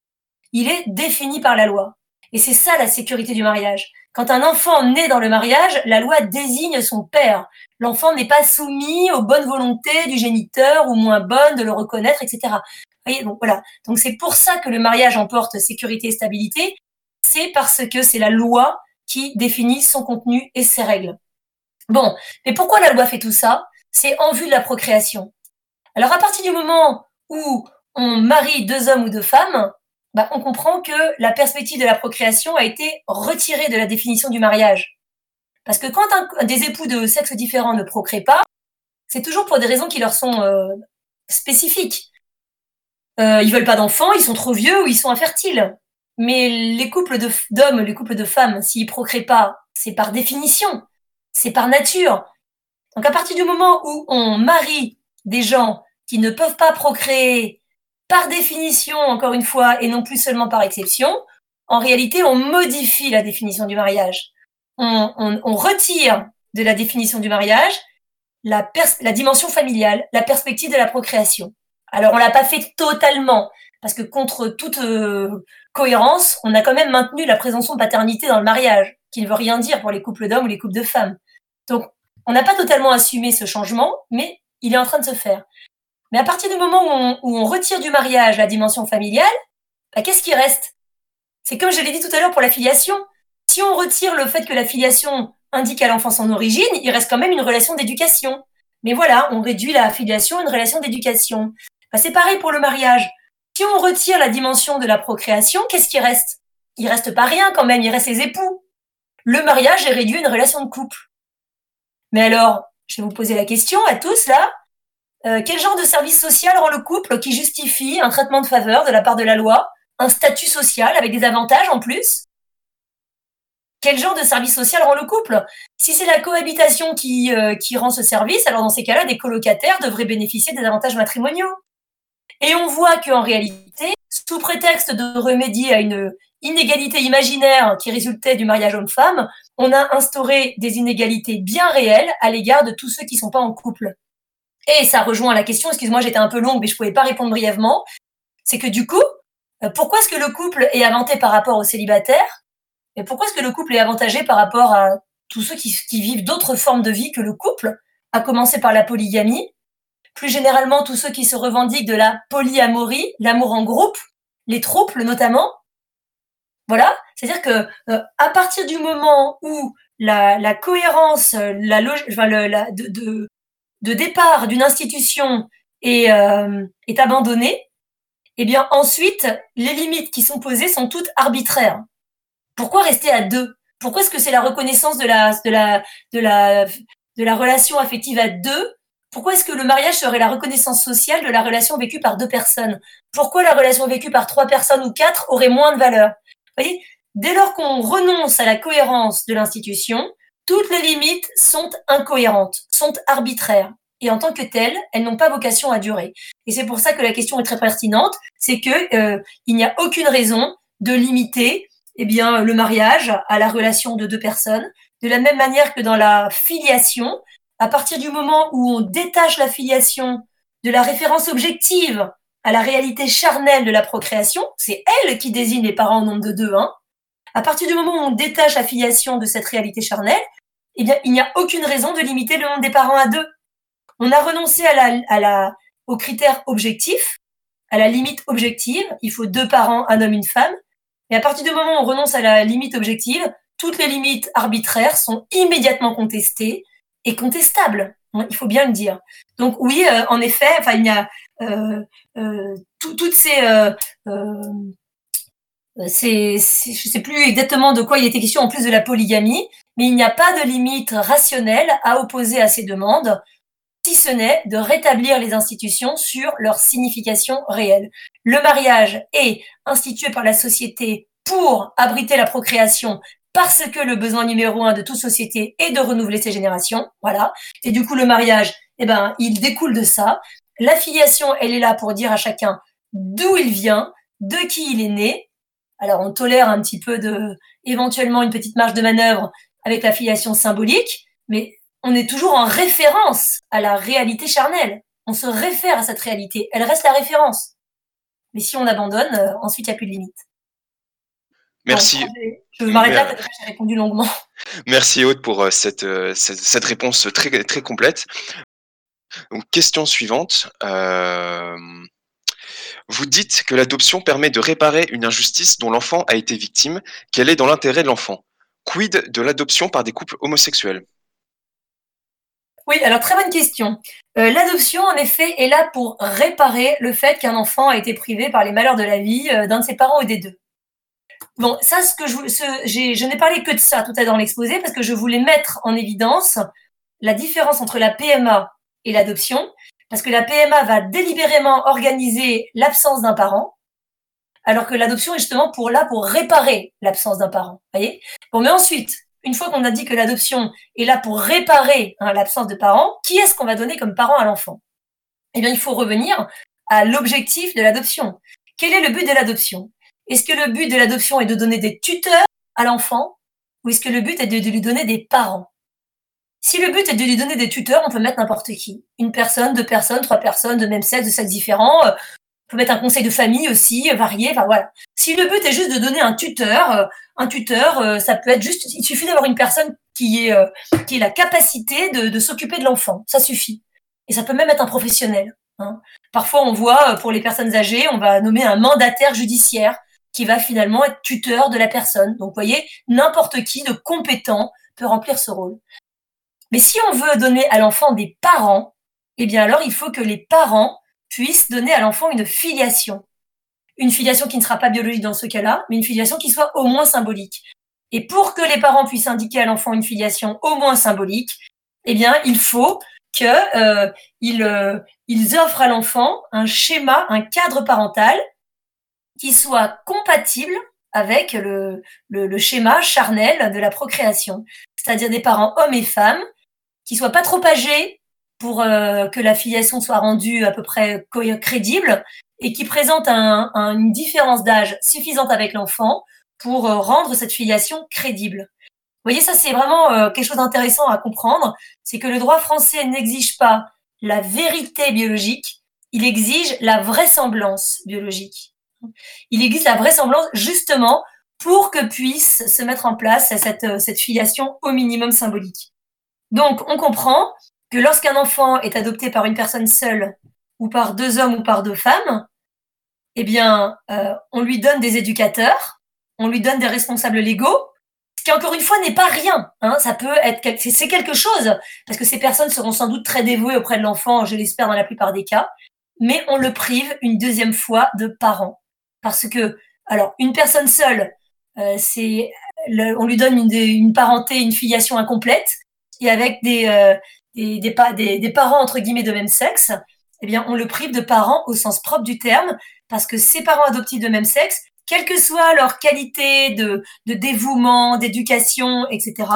Il est défini par la loi. Et c'est ça la sécurité du mariage. Quand un enfant naît dans le mariage, la loi désigne son père. L'enfant n'est pas soumis aux bonnes volontés du géniteur ou moins bonnes de le reconnaître, etc. Vous voyez, donc voilà. Donc c'est pour ça que le mariage emporte sécurité et stabilité. C'est parce que c'est la loi qui définit son contenu et ses règles. Bon, mais pourquoi la loi fait tout ça? C'est en vue de la procréation. Alors à partir du moment où on marie deux hommes ou deux femmes, bah, on comprend que la perspective de la procréation a été retirée de la définition du mariage. Parce que quand des époux de sexe différent ne procréent pas, c'est toujours pour des raisons qui leur sont euh, spécifiques. Euh, ils veulent pas d'enfants, ils sont trop vieux ou ils sont infertiles. Mais les couples d'hommes, les couples de femmes, s'ils procréent pas, c'est par définition, c'est par nature. Donc à partir du moment où on marie des gens qui ne peuvent pas procréer par définition, encore une fois, et non plus seulement par exception, en réalité, on modifie la définition du mariage. On, retire de la définition du mariage la, la dimension familiale, la perspective de la procréation. Alors on l'a pas fait totalement, parce que contre toute euh, cohérence, on a quand même maintenu la présomption de paternité dans le mariage, qui ne veut rien dire pour les couples d'hommes ou les couples de femmes. Donc, on n'a pas totalement assumé ce changement, mais il est en train de se faire. Mais à partir du moment où on, retire du mariage la dimension familiale, bah, qu'est-ce qui reste? C'est comme je l'ai dit tout à l'heure pour la filiation. Si on retire le fait que la filiation indique à l'enfant son origine, il reste quand même une relation d'éducation. Mais voilà, on réduit la filiation à une relation d'éducation. Bah, c'est pareil pour le mariage. Si on retire la dimension de la procréation, qu'est-ce qui reste? Il reste pas rien quand même, il reste les époux. Le mariage est réduit à une relation de couple. Mais alors, je vais vous poser la question à tous là. Euh, quel genre de service social rend le couple qui justifie un traitement de faveur de la part de la loi, un statut social avec des avantages en plus? Quel genre de service social rend le couple? Si c'est la cohabitation euh, qui rend ce service, alors dans ces cas-là, des colocataires devraient bénéficier des avantages matrimoniaux. Et on voit qu'en réalité, sous prétexte de remédier à une inégalité imaginaire qui résultait du mariage homme-femme, on a instauré des inégalités bien réelles à l'égard de tous ceux qui ne sont pas en couple. Et ça rejoint la question, excuse-moi, j'étais un peu longue, mais je ne pouvais pas répondre brièvement, c'est que du coup, euh, pourquoi est-ce que le couple est avanté par rapport aux célibataires Et pourquoi est-ce que le couple est avantagé par rapport à tous ceux qui vivent d'autres formes de vie que le couple, à commencer par la polygamie plus généralement tous ceux qui se revendiquent de la polyamorie, l'amour en groupe, les troupes notamment. Voilà, c'est-à-dire que euh, à partir du moment où la, cohérence, la, de, départ d'une institution est, euh, est abandonnée, eh bien ensuite les limites qui sont posées sont toutes arbitraires. Pourquoi rester à deux? Pourquoi est-ce que c'est la reconnaissance de la de la de la de la relation affective à deux pourquoi est-ce que le mariage serait la reconnaissance sociale de la relation vécue par deux personnes? Pourquoi la relation vécue par trois personnes ou quatre aurait moins de valeur? Vous voyez, dès lors qu'on renonce à la cohérence de l'institution, toutes les limites sont incohérentes, sont arbitraires. Et en tant que telles, elles n'ont pas vocation à durer. Et c'est pour ça que la question est très pertinente, c'est que euh, il n'y a aucune raison de limiter eh bien, le mariage à la relation de deux personnes, de la même manière que dans la filiation, à partir du moment où on détache la filiation de la référence objective à la réalité charnelle de la procréation, c'est elle qui désigne les parents au nombre de deux. Hein. À partir du moment où on détache la filiation de cette réalité charnelle, eh bien, il n'y a aucune raison de limiter le nombre des parents à deux. On a renoncé à la, à à la limite objective. Il faut deux parents, un homme, une femme. Et à partir du moment où on renonce à la limite objective, toutes les limites arbitraires sont immédiatement contestées est contestable. Hein, il faut bien le dire. Donc oui, euh, en effet, enfin il y a euh, euh, toutes ces euh, c'est, je sais plus exactement de quoi il était question en plus de la polygamie, mais il n'y a pas de limite rationnelle à opposer à ces demandes, si ce n'est de rétablir les institutions sur leur signification réelle. Le mariage est institué par la société pour abriter la procréation parce que le besoin numéro un de toute société est de renouveler ses générations, voilà. Et du coup, le mariage, eh ben, il découle de ça. La filiation, elle est là pour dire à chacun d'où il vient, de qui il est né. Alors, on tolère un petit peu de, éventuellement, une petite marge de manœuvre avec la filiation symbolique, mais on est toujours en référence à la réalité charnelle. On se réfère à cette réalité. Elle reste la référence. Mais si on abandonne, euh, ensuite, il n'y a plus de limite. Merci. je m'arrête là que j'ai répondu longuement. Merci Aude pour euh, cette, euh, cette, cette, réponse très, très complète. Donc, question suivante. Euh, vous dites que l'adoption permet de réparer une injustice dont l'enfant a été victime, qu'elle est dans l'intérêt de l'enfant? Quid de l'adoption par des couples homosexuels? Oui, alors très bonne question. Euh, L'adoption, en effet, est là pour réparer le fait qu'un enfant a été privé par les malheurs de la vie d'un de ses parents ou des deux. Bon, ça, ce que je, ce, je n'ai parlé que de ça tout à l'heure dans l'exposé parce que je voulais mettre en évidence la différence entre la PMA et l'adoption, parce que la PMA va délibérément organiser l'absence d'un parent, alors que l'adoption est justement pour là pour réparer l'absence d'un parent. Voyez? Bon, mais ensuite, une fois qu'on a dit que l'adoption est là pour réparer hein, l'absence de parents, qui est-ce qu'on va donner comme parent à l'enfant? Eh bien, il faut revenir à l'objectif de l'adoption. Quel est le but de l'adoption? Est-ce que le but de l'adoption est de donner des tuteurs à l'enfant ou est-ce que le but est de, lui donner des parents? Si le but est de lui donner des tuteurs, on peut mettre n'importe qui. Une personne, deux personnes, trois personnes de même sexe, de sexe différent. Euh, on peut mettre un conseil de famille aussi, euh, varié. Enfin voilà. Si le but est juste de donner un tuteur, euh, un tuteur, ça peut être juste. Il suffit d'avoir une personne qui est qui ait la capacité de, de s'occuper de l'enfant. Ça suffit. Et ça peut même être un professionnel. Hein. Parfois, on voit pour les personnes âgées, on va nommer un mandataire judiciaire qui va finalement être tuteur de la personne. Donc, vous voyez, n'importe qui de compétent peut remplir ce rôle. Mais si on veut donner à l'enfant des parents, eh bien alors il faut que les parents puissent donner à l'enfant une filiation. Une filiation qui ne sera pas biologique dans ce cas-là, mais une filiation qui soit au moins symbolique. Et pour que les parents puissent indiquer à l'enfant une filiation au moins symbolique, eh bien, il faut qu'ils euh, euh, ils offrent à l'enfant un schéma, un cadre parental qui soit compatible avec le, schéma charnel de la procréation, c'est-à-dire des parents hommes et femmes qui soient pas trop âgés pour euh, que la filiation soit rendue à peu près crédible et qui présente un, un, une différence d'âge suffisante avec l'enfant pour euh, rendre cette filiation crédible. Vous voyez, ça c'est vraiment euh, quelque chose d'intéressant à comprendre, c'est que le droit français n'exige pas la vérité biologique, il exige la vraisemblance biologique. Il existe la vraisemblance justement pour que puisse se mettre en place cette, cette filiation au minimum symbolique. Donc, on comprend que lorsqu'un enfant est adopté par une personne seule, ou par deux hommes ou par deux femmes, eh bien, euh, on lui donne des éducateurs, on lui donne des responsables légaux, ce qui encore une fois n'est pas rien. Hein, ça peut être c'est quelque chose parce que ces personnes seront sans doute très dévouées auprès de l'enfant, je l'espère dans la plupart des cas, mais on le prive une deuxième fois de parents parce que alors une personne seule, euh, c'est on lui donne une, parenté, une filiation incomplète et avec des, euh, des, parents entre guillemets de même sexe, eh bien on le prive de parents au sens propre du terme parce que ces parents adoptifs de même sexe quelle que soit leur qualité de, dévouement, d'éducation, etc.,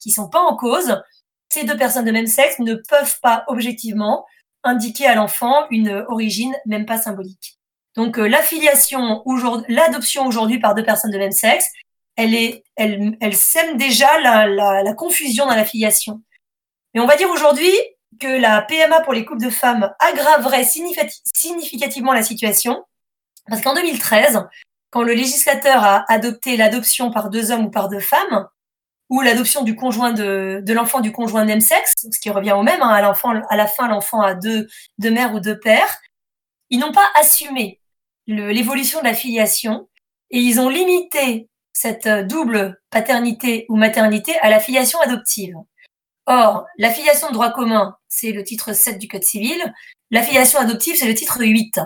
qui sont pas en cause, ces deux personnes de même sexe ne peuvent pas objectivement indiquer à l'enfant une origine, même pas symbolique. Donc euh, l'affiliation, l'adoption aujourd'hui par deux personnes de même sexe, elle, est, elle, elle sème déjà la, confusion dans l'affiliation. Et on va dire aujourd'hui que la PMA pour les couples de femmes aggraverait significativement la situation, parce qu'en 2013, quand le législateur a adopté l'adoption par deux hommes ou par deux femmes, ou l'adoption du conjoint de, de l'enfant du conjoint même sexe, ce qui revient au même, hein, à, l'enfant, à la fin, l'enfant a deux, deux mères ou deux pères, ils n'ont pas assumé l'évolution de la filiation et ils ont limité cette double paternité ou maternité à la filiation adoptive. Or, la filiation de droit commun, c'est le titre 7 du Code civil, la filiation adoptive, c'est le titre 8.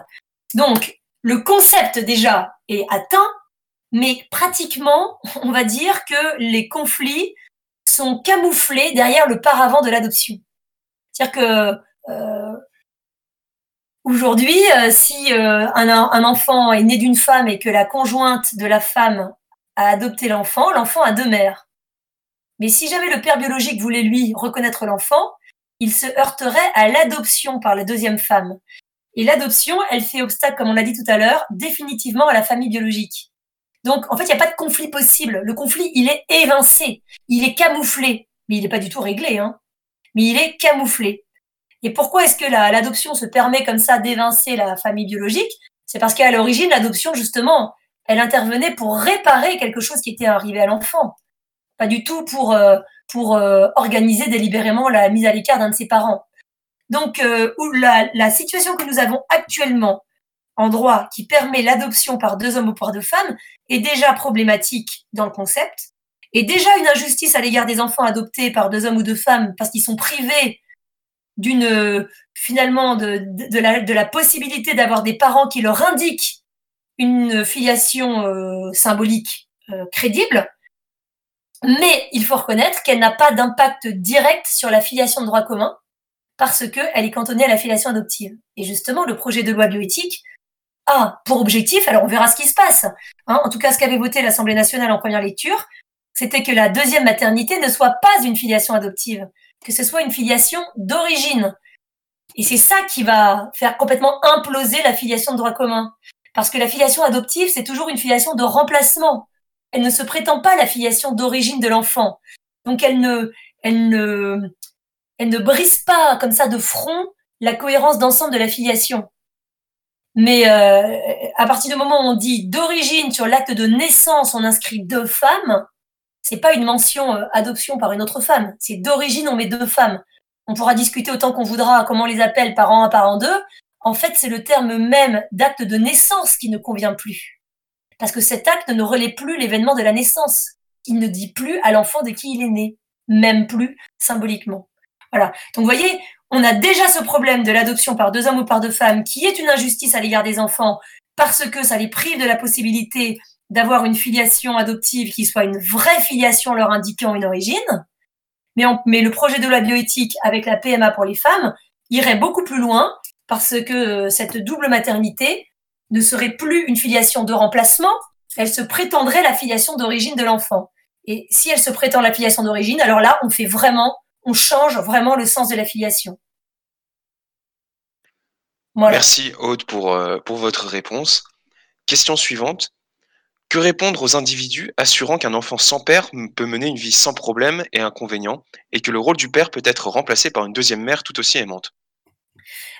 Donc, le concept déjà est atteint, mais pratiquement, on va dire que les conflits sont camouflés derrière le paravent de l'adoption. C'est-à-dire que euh, aujourd'hui, euh, si euh, un, enfant est né d'une femme et que la conjointe de la femme a adopté l'enfant, l'enfant a deux mères. Mais si jamais le père biologique voulait lui reconnaître l'enfant, il se heurterait à l'adoption par la deuxième femme. Et l'adoption, elle fait obstacle, comme on l'a dit tout à l'heure, définitivement à la famille biologique. Donc, en fait, il n'y a pas de conflit possible. Le conflit, il est évincé, il est camouflé, mais il n'est pas du tout réglé, hein. Mais il est camouflé. Et pourquoi est-ce que l'adoption se permet comme ça d'évincer la famille biologique? C'est parce qu'à l'origine, l'adoption, justement, elle intervenait pour réparer quelque chose qui était arrivé à l'enfant. Pas du tout pour, euh, pour euh, organiser délibérément la mise à l'écart d'un de ses parents. Donc, euh, la, situation que nous avons actuellement en droit qui permet l'adoption par deux hommes ou par deux femmes est déjà problématique dans le concept, et déjà une injustice à l'égard des enfants adoptés par deux hommes ou deux femmes parce qu'ils sont privés d'une finalement de, la, possibilité d'avoir des parents qui leur indiquent une filiation euh, symbolique euh, crédible. Mais il faut reconnaître qu'elle n'a pas d'impact direct sur la filiation de droit commun, parce qu'elle est cantonnée à la filiation adoptive. Et justement, le projet de loi bioéthique a pour objectif, alors on verra ce qui se passe, hein, en tout cas ce qu'avait voté l'Assemblée nationale en première lecture, c'était que la deuxième maternité ne soit pas une filiation adoptive, que ce soit une filiation d'origine. Et c'est ça qui va faire complètement imploser la filiation de droit commun. Parce que la filiation adoptive, c'est toujours une filiation de remplacement. Elle ne se prétend pas la filiation d'origine de l'enfant. Donc elle ne, elle ne, elle ne brise pas comme ça de front la cohérence d'ensemble de la filiation. Mais euh, à partir du moment où on dit d'origine sur l'acte de naissance, on inscrit deux femmes, c'est pas une mention euh, adoption par une autre femme. C'est d'origine, on met deux femmes. On pourra discuter autant qu'on voudra comment on les appelle parents un, parent deux. En fait, c'est le terme même d'acte de naissance qui ne convient plus. Parce que cet acte ne relaie plus l'événement de la naissance. Il ne dit plus à l'enfant de qui il est né, même plus symboliquement. Voilà. Donc, vous voyez, on a déjà ce problème de l'adoption par deux hommes ou par deux femmes qui est une injustice à l'égard des enfants parce que ça les prive de la possibilité d'avoir une filiation adoptive qui soit une vraie filiation leur indiquant une origine. Mais, le projet de la bioéthique avec la PMA pour les femmes irait beaucoup plus loin parce que euh, cette double maternité ne serait plus une filiation de remplacement, elle se prétendrait la filiation d'origine de l'enfant. Et si elle se prétend la filiation d'origine, alors là, on fait vraiment on change vraiment le sens de l'affiliation. Voilà. Merci Aude pour, euh, pour votre réponse. Question suivante. Que répondre aux individus assurant qu'un enfant sans père peut mener une vie sans problème et inconvénients et que le rôle du père peut être remplacé par une deuxième mère tout aussi aimante?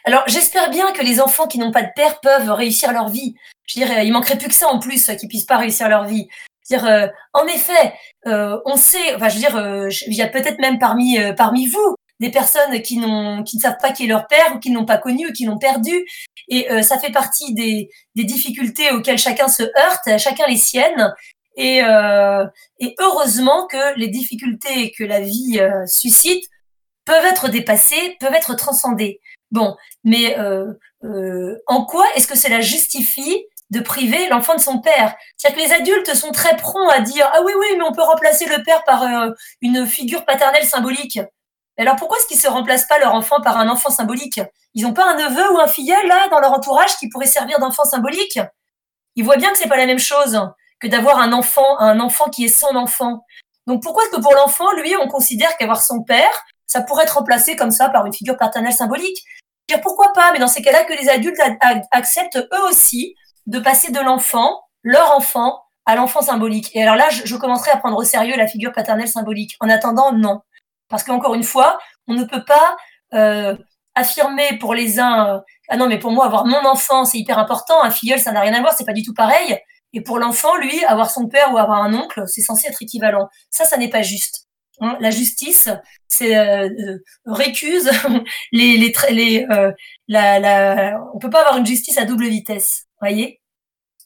Alors, j'espère bien que les enfants qui n'ont pas de père peuvent réussir leur vie. Je euh, il manquerait plus que ça en plus, qu'ils puissent pas réussir leur vie. Dire, euh, en effet, euh, on sait, enfin, je veux dire, euh, il y a peut-être même parmi parmi vous des personnes qui n'ont, qui ne savent pas qui est leur père ou qui n'ont pas connu ou qui l'ont perdu. Et euh, ça fait partie des, difficultés auxquelles chacun se heurte, chacun les siennes. Et, euh, et heureusement que les difficultés que la vie euh, suscite peuvent être dépassées, peuvent être transcendées. Bon, mais en quoi est-ce que cela justifie de priver l'enfant de son père? C'est-à-dire que les adultes sont très prompts à dire ah oui oui mais on peut remplacer le père par une figure paternelle symbolique. Alors pourquoi est-ce qu'ils se remplacent pas leur enfant par un enfant symbolique? Ils n'ont pas un neveu ou un filleul là dans leur entourage qui pourrait servir d'enfant symbolique? Ils voient bien que c'est pas la même chose que d'avoir un enfant, un enfant qui est son enfant. Donc pourquoi est-ce que pour l'enfant, lui, on considère qu'avoir son père, ça pourrait être remplacé comme ça par une figure paternelle symbolique? Je pourquoi pas Mais dans ces cas-là, que les adultes acceptent eux aussi de passer de l'enfant, leur enfant, à l'enfant symbolique. Et alors là, je commencerai à prendre au sérieux la figure paternelle symbolique. En attendant, non. Parce qu'encore une fois, on ne peut pas euh, affirmer pour les uns, euh, ah non, mais pour moi, avoir mon enfant, c'est hyper important, un filleul, ça n'a rien à voir, c'est pas du tout pareil. Et pour l'enfant, lui, avoir son père ou avoir un oncle, c'est censé être équivalent. Ça, ça n'est pas juste. Hein, la justice, c'est euh, récuse les, les, les la, la, on peut pas avoir une justice à double vitesse, voyez?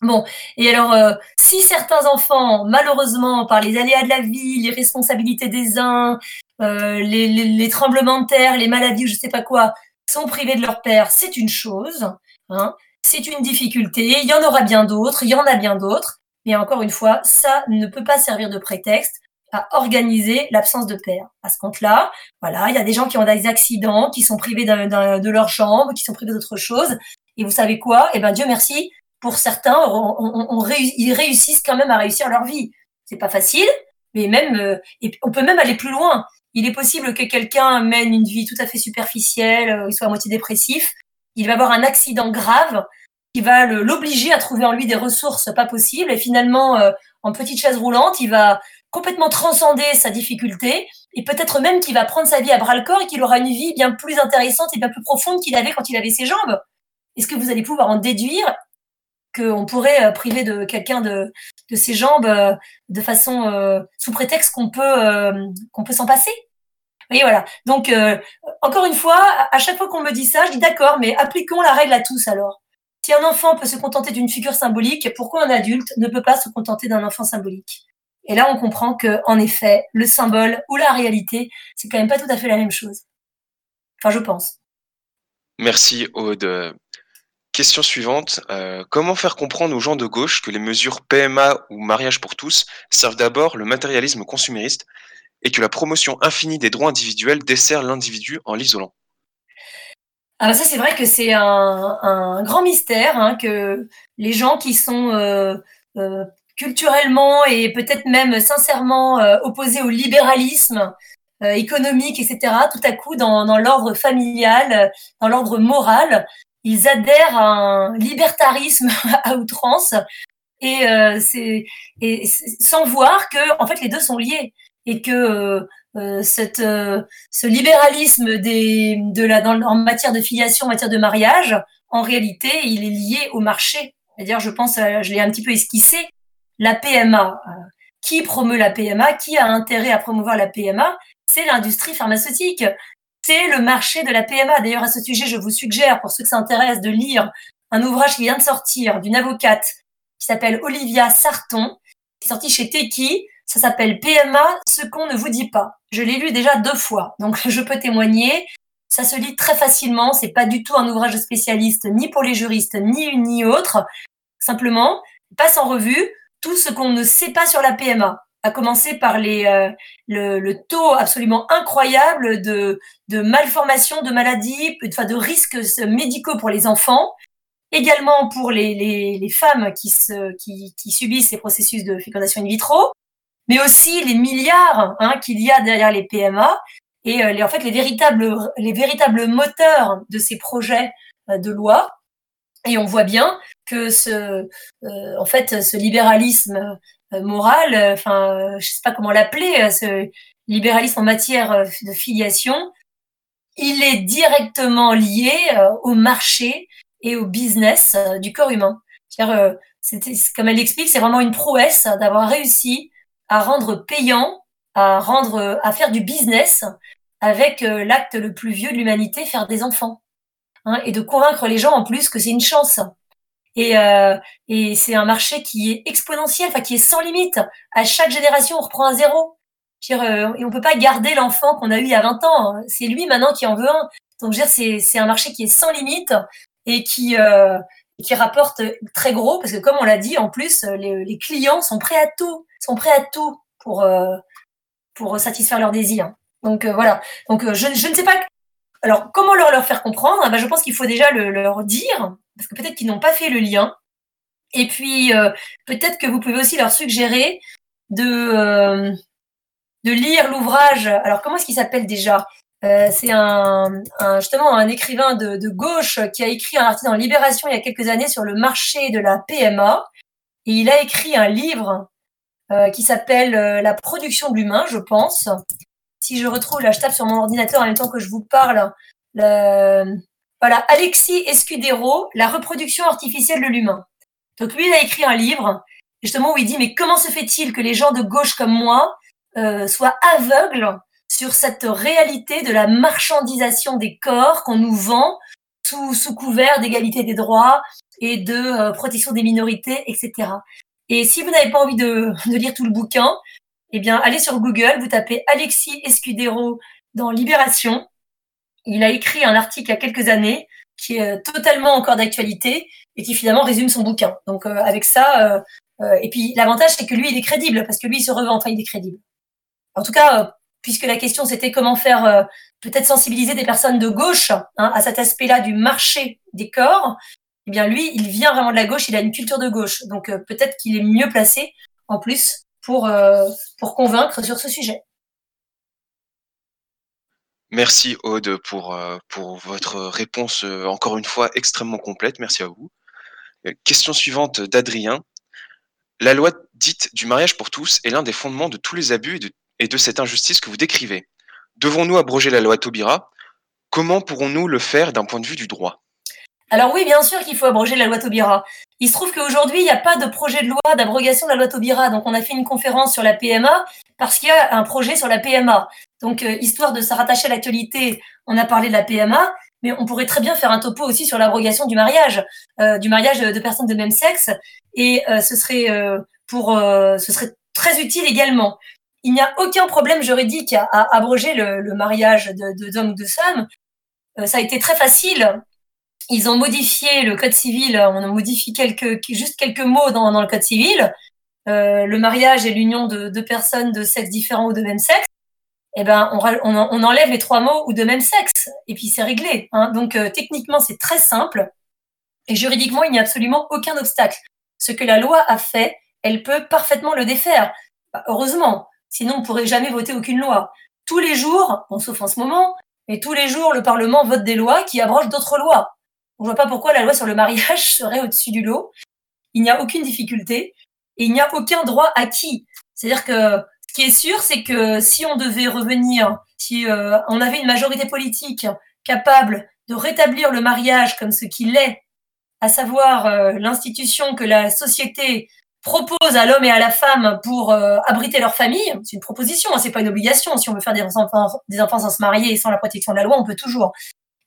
Bon, et alors, si certains enfants, malheureusement, par les aléas de la vie, les responsabilités des uns, euh, les, les, les tremblements de terre, les maladies, ou je sais pas quoi, sont privés de leur père, c'est une chose. Hein, c'est une difficulté. Il y en aura bien d'autres, il y en a bien d'autres. Mais encore une fois, ça ne peut pas servir de prétexte à organiser l'absence de père. À ce compte-là, voilà, il y a des gens qui ont des accidents, qui sont privés de leurs jambes, qui sont privés d'autre chose. Et vous savez quoi? Eh ben Dieu merci, pour certains, on, on- on ils réussissent quand même à réussir leur vie. C'est pas facile, mais même, euh, on peut même aller plus loin. Il est possible que quelqu'un mène une vie tout à fait superficielle, euh, il soit à moitié dépressif, il va avoir un accident grave qui va l'obliger à trouver en lui des ressources pas possibles, et finalement, euh, en petite chaise roulante, il va complètement transcender sa difficulté, et peut-être même qu'il va prendre sa vie à bras le corps et qu'il aura une vie bien plus intéressante et bien plus profonde qu'il avait quand il avait ses jambes. Est-ce que vous allez pouvoir en déduire qu'on pourrait euh, priver de quelqu'un de, ses jambes de façon sous prétexte qu'on peut qu'on peut s'en passer? Oui, voilà. Donc euh, encore une fois, à chaque fois qu'on me dit ça, je dis d'accord, mais appliquons la règle à tous alors. Si un enfant peut se contenter d'une figure symbolique, pourquoi un adulte ne peut pas se contenter d'un enfant symbolique? Et là, on comprend que, en effet, le symbole ou la réalité, c'est quand même pas tout à fait la même chose. Enfin, je pense. Merci Aude. Question suivante. Euh, comment faire comprendre aux gens de gauche que les mesures PMA ou mariage pour tous servent d'abord le matérialisme consumériste et que la promotion infinie des droits individuels dessert l'individu en l'isolant bah ça c'est vrai que c'est un, grand mystère hein, que les gens qui sont euh, euh, culturellement et peut-être même sincèrement euh, opposés au libéralisme économique, etc., tout à coup dans, l'ordre familial, dans l'ordre moral, ils adhèrent à un libertarisme à outrance et, et sans voir que en fait les deux sont liés et que euh, euh, cette, euh, ce libéralisme des, de la, dans, en matière de filiation, en matière de mariage, en réalité, il est lié au marché. C'est-à-dire, je pense, euh, je l'ai un petit peu esquissé, la PMA. euh, qui promeut la PMA Qui a intérêt à promouvoir la PMA C'est l'industrie pharmaceutique. C'est le marché de la PMA. D'ailleurs, à ce sujet, je vous suggère, pour ceux que ça intéresse, de lire un ouvrage qui vient de sortir d'une avocate qui s'appelle Olivia Sarton, qui est sorti chez Teki. Ça s'appelle PMA, ce qu'on ne vous dit pas. Je l'ai lu déjà deux fois, donc je peux témoigner. Ça se lit très facilement. C'est pas du tout un ouvrage spécialiste, ni pour les juristes, ni une ni autre. Simplement, passe en revue tout ce qu'on ne sait pas sur la PMA, à commencer par les, euh, le, le taux absolument incroyable de, de malformations, de maladies, enfin de risques médicaux pour les enfants, également pour les, les, les femmes qui, se, qui, qui subissent ces processus de fécondation in vitro, mais aussi les milliards hein, qu'il y a derrière les PMA et euh, les, en fait les véritables, les véritables moteurs de ces projets de loi. Et on voit bien que ce, en fait, ce libéralisme moral, enfin, je sais pas comment l'appeler, ce libéralisme en matière de filiation, il est directement lié au marché et au business du corps humain. C'était, comme elle l'explique, c'est vraiment une prouesse d'avoir réussi à rendre payant, à rendre, à faire du business avec euh, l'acte le plus vieux de l'humanité, faire des enfants, hein, et de convaincre les gens en plus que c'est une chance. Et, euh, et c'est un marché qui est exponentiel, enfin qui est sans limite. À chaque génération, on reprend à zéro. Dire, euh, et on peut pas garder l'enfant qu'on a eu il y a 20 ans. Hein. C'est lui maintenant qui en veut un. Donc, je c'est un marché qui est sans limite et qui, euh, qui rapporte très gros parce que comme on l'a dit, en plus, les, les, clients sont prêts à tout, sont prêts à tout pour euh, pour satisfaire leurs désirs. Donc euh, voilà. Donc euh, je, je, ne sais pas. Alors comment leur leur faire comprendre? Ah ben, Je pense qu'il faut déjà le, leur dire parce que peut-être qu'ils n'ont pas fait le lien. Et puis euh, peut-être que vous pouvez aussi leur suggérer de de lire l'ouvrage. Alors comment est-ce qu'il s'appelle déjà? Euh, c'est un, un, justement un écrivain de, de, gauche qui a écrit un article dans Libération il y a quelques années sur le marché de la PMA. Et il a écrit un livre euh, qui s'appelle euh, La production de l'humain, je pense. Si je retrouve, là tape sur mon ordinateur en même temps que je vous parle. Le, voilà, Alexis Escudero, La reproduction artificielle de l'humain. Donc lui, il a écrit un livre justement où il dit mais comment se fait-il que les gens de gauche comme moi euh, soient aveugles sur cette réalité de la marchandisation des corps qu'on nous vend sous, sous couvert d'égalité des droits et de euh, protection des minorités, etc. Et si vous n'avez pas envie de, de, lire tout le bouquin, eh bien, allez sur Google, vous tapez Alexis Escudero dans Libération. Il a écrit un article il y a quelques années qui est totalement encore d'actualité et qui finalement résume son bouquin. Donc euh, avec ça, euh, euh et puis l'avantage c'est que lui il est crédible parce que lui il se revend, enfin il est crédible. En tout cas, euh, puisque la question c'était comment faire euh, peut-être sensibiliser des personnes de gauche hein, à cet aspect-là du marché des corps, eh bien lui, il vient vraiment de la gauche, il a une culture de gauche, donc euh, peut-être qu'il est mieux placé en plus pour, euh, convaincre sur ce sujet. Merci Aude pour, pour votre réponse encore une fois extrêmement complète. Merci à vous. Question suivante d'Adrien. La loi dite du mariage pour tous est l'un des fondements de tous les abus et de et de cette injustice que vous décrivez. Devons-nous abroger la loi Taubira? Comment pourrons-nous le faire d'un point de vue du droit? Alors oui, bien sûr qu'il faut abroger la loi Taubira. Il se trouve qu'aujourd'hui, il n'y a pas de projet de loi d'abrogation de la loi Taubira. Donc on a fait une conférence sur la PMA parce qu'il y a un projet sur la PMA. Donc euh, histoire de se rattacher à l'actualité, on a parlé de la PMA, mais on pourrait très bien faire un topo aussi sur l'abrogation du mariage, euh, du mariage de personnes de même sexe, et euh, ce serait pour, ce serait très utile également il n'y a aucun problème juridique à, abroger le, mariage d'hommes de, ou de femmes. Euh, ça a été très facile. Ils ont modifié le code civil, on a modifié juste quelques mots dans, le code civil. Euh, le mariage est l'union de deux personnes de sexe différent ou de même sexe. Eh ben, on, enlève les trois mots ou de même sexe, et puis c'est réglé. Hein. Donc euh, techniquement, c'est très simple, et juridiquement, il n'y a absolument aucun obstacle. Ce que la loi a fait, elle peut parfaitement le défaire. Bah, heureusement, Sinon, on pourrait jamais voter aucune loi. Tous les jours, bon, sauf en ce moment, mais tous les jours, le Parlement vote des lois qui abrogent d'autres lois. On ne voit pas pourquoi la loi sur le mariage serait au-dessus du lot. Il n'y a aucune difficulté et il n'y a aucun droit acquis. C'est-à-dire que ce qui est sûr, c'est que si on devait revenir, si euh, on avait une majorité politique capable de rétablir le mariage comme ce qu'il est, à savoir euh, l'institution que la société propose à l'homme et à la femme pour euh, abriter leur famille, c'est une proposition, hein, c'est pas une obligation. Si on veut faire des enfants, des enfants sans se marier et sans la protection de la loi, on peut toujours.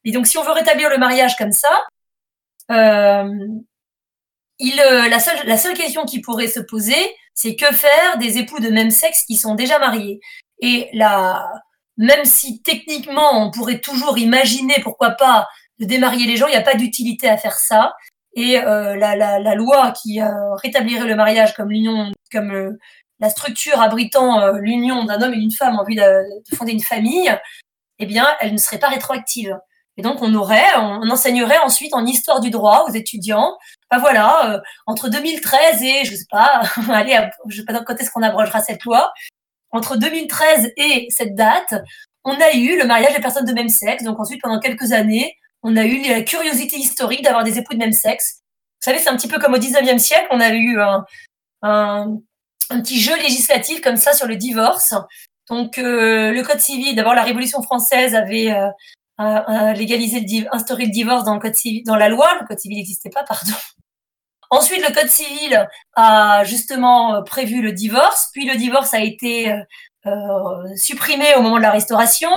Et donc, si on veut rétablir le mariage comme ça, euh, euh, la, seule, la seule question qui pourrait se poser, c'est que faire des époux de même sexe qui sont déjà mariés Et là, même si techniquement on pourrait toujours imaginer, pourquoi pas, de démarier les gens, il n'y a pas d'utilité à faire ça et euh, la, la, la, loi qui euh, rétablirait le mariage comme l'union, comme euh, la structure abritant l'union d'un homme et d'une femme en vue de, de, fonder une famille, eh bien, elle ne serait pas rétroactive. Et donc, on aurait, on, enseignerait ensuite en histoire du droit aux étudiants. Ben voilà, entre 2013 et je sais pas, allez, je sais pas quand est-ce qu'on abrogera cette loi. Entre 2013 et cette date, on a eu le mariage des personnes de même sexe. Donc ensuite, pendant quelques années, On a eu la curiosité historique d'avoir des époux de même sexe. Vous savez, c'est un petit peu comme au 19e siècle, on avait eu un, un, petit jeu législatif comme ça sur le divorce. Donc, euh, le Code civil, d'abord, la Révolution française avait euh, euh, légalisé, le, instauré le divorce dans, le code civil, dans la loi. Le Code civil n'existait pas, pardon. Ensuite, le Code civil a justement prévu le divorce, puis le divorce a été euh, supprimé au moment de la restauration,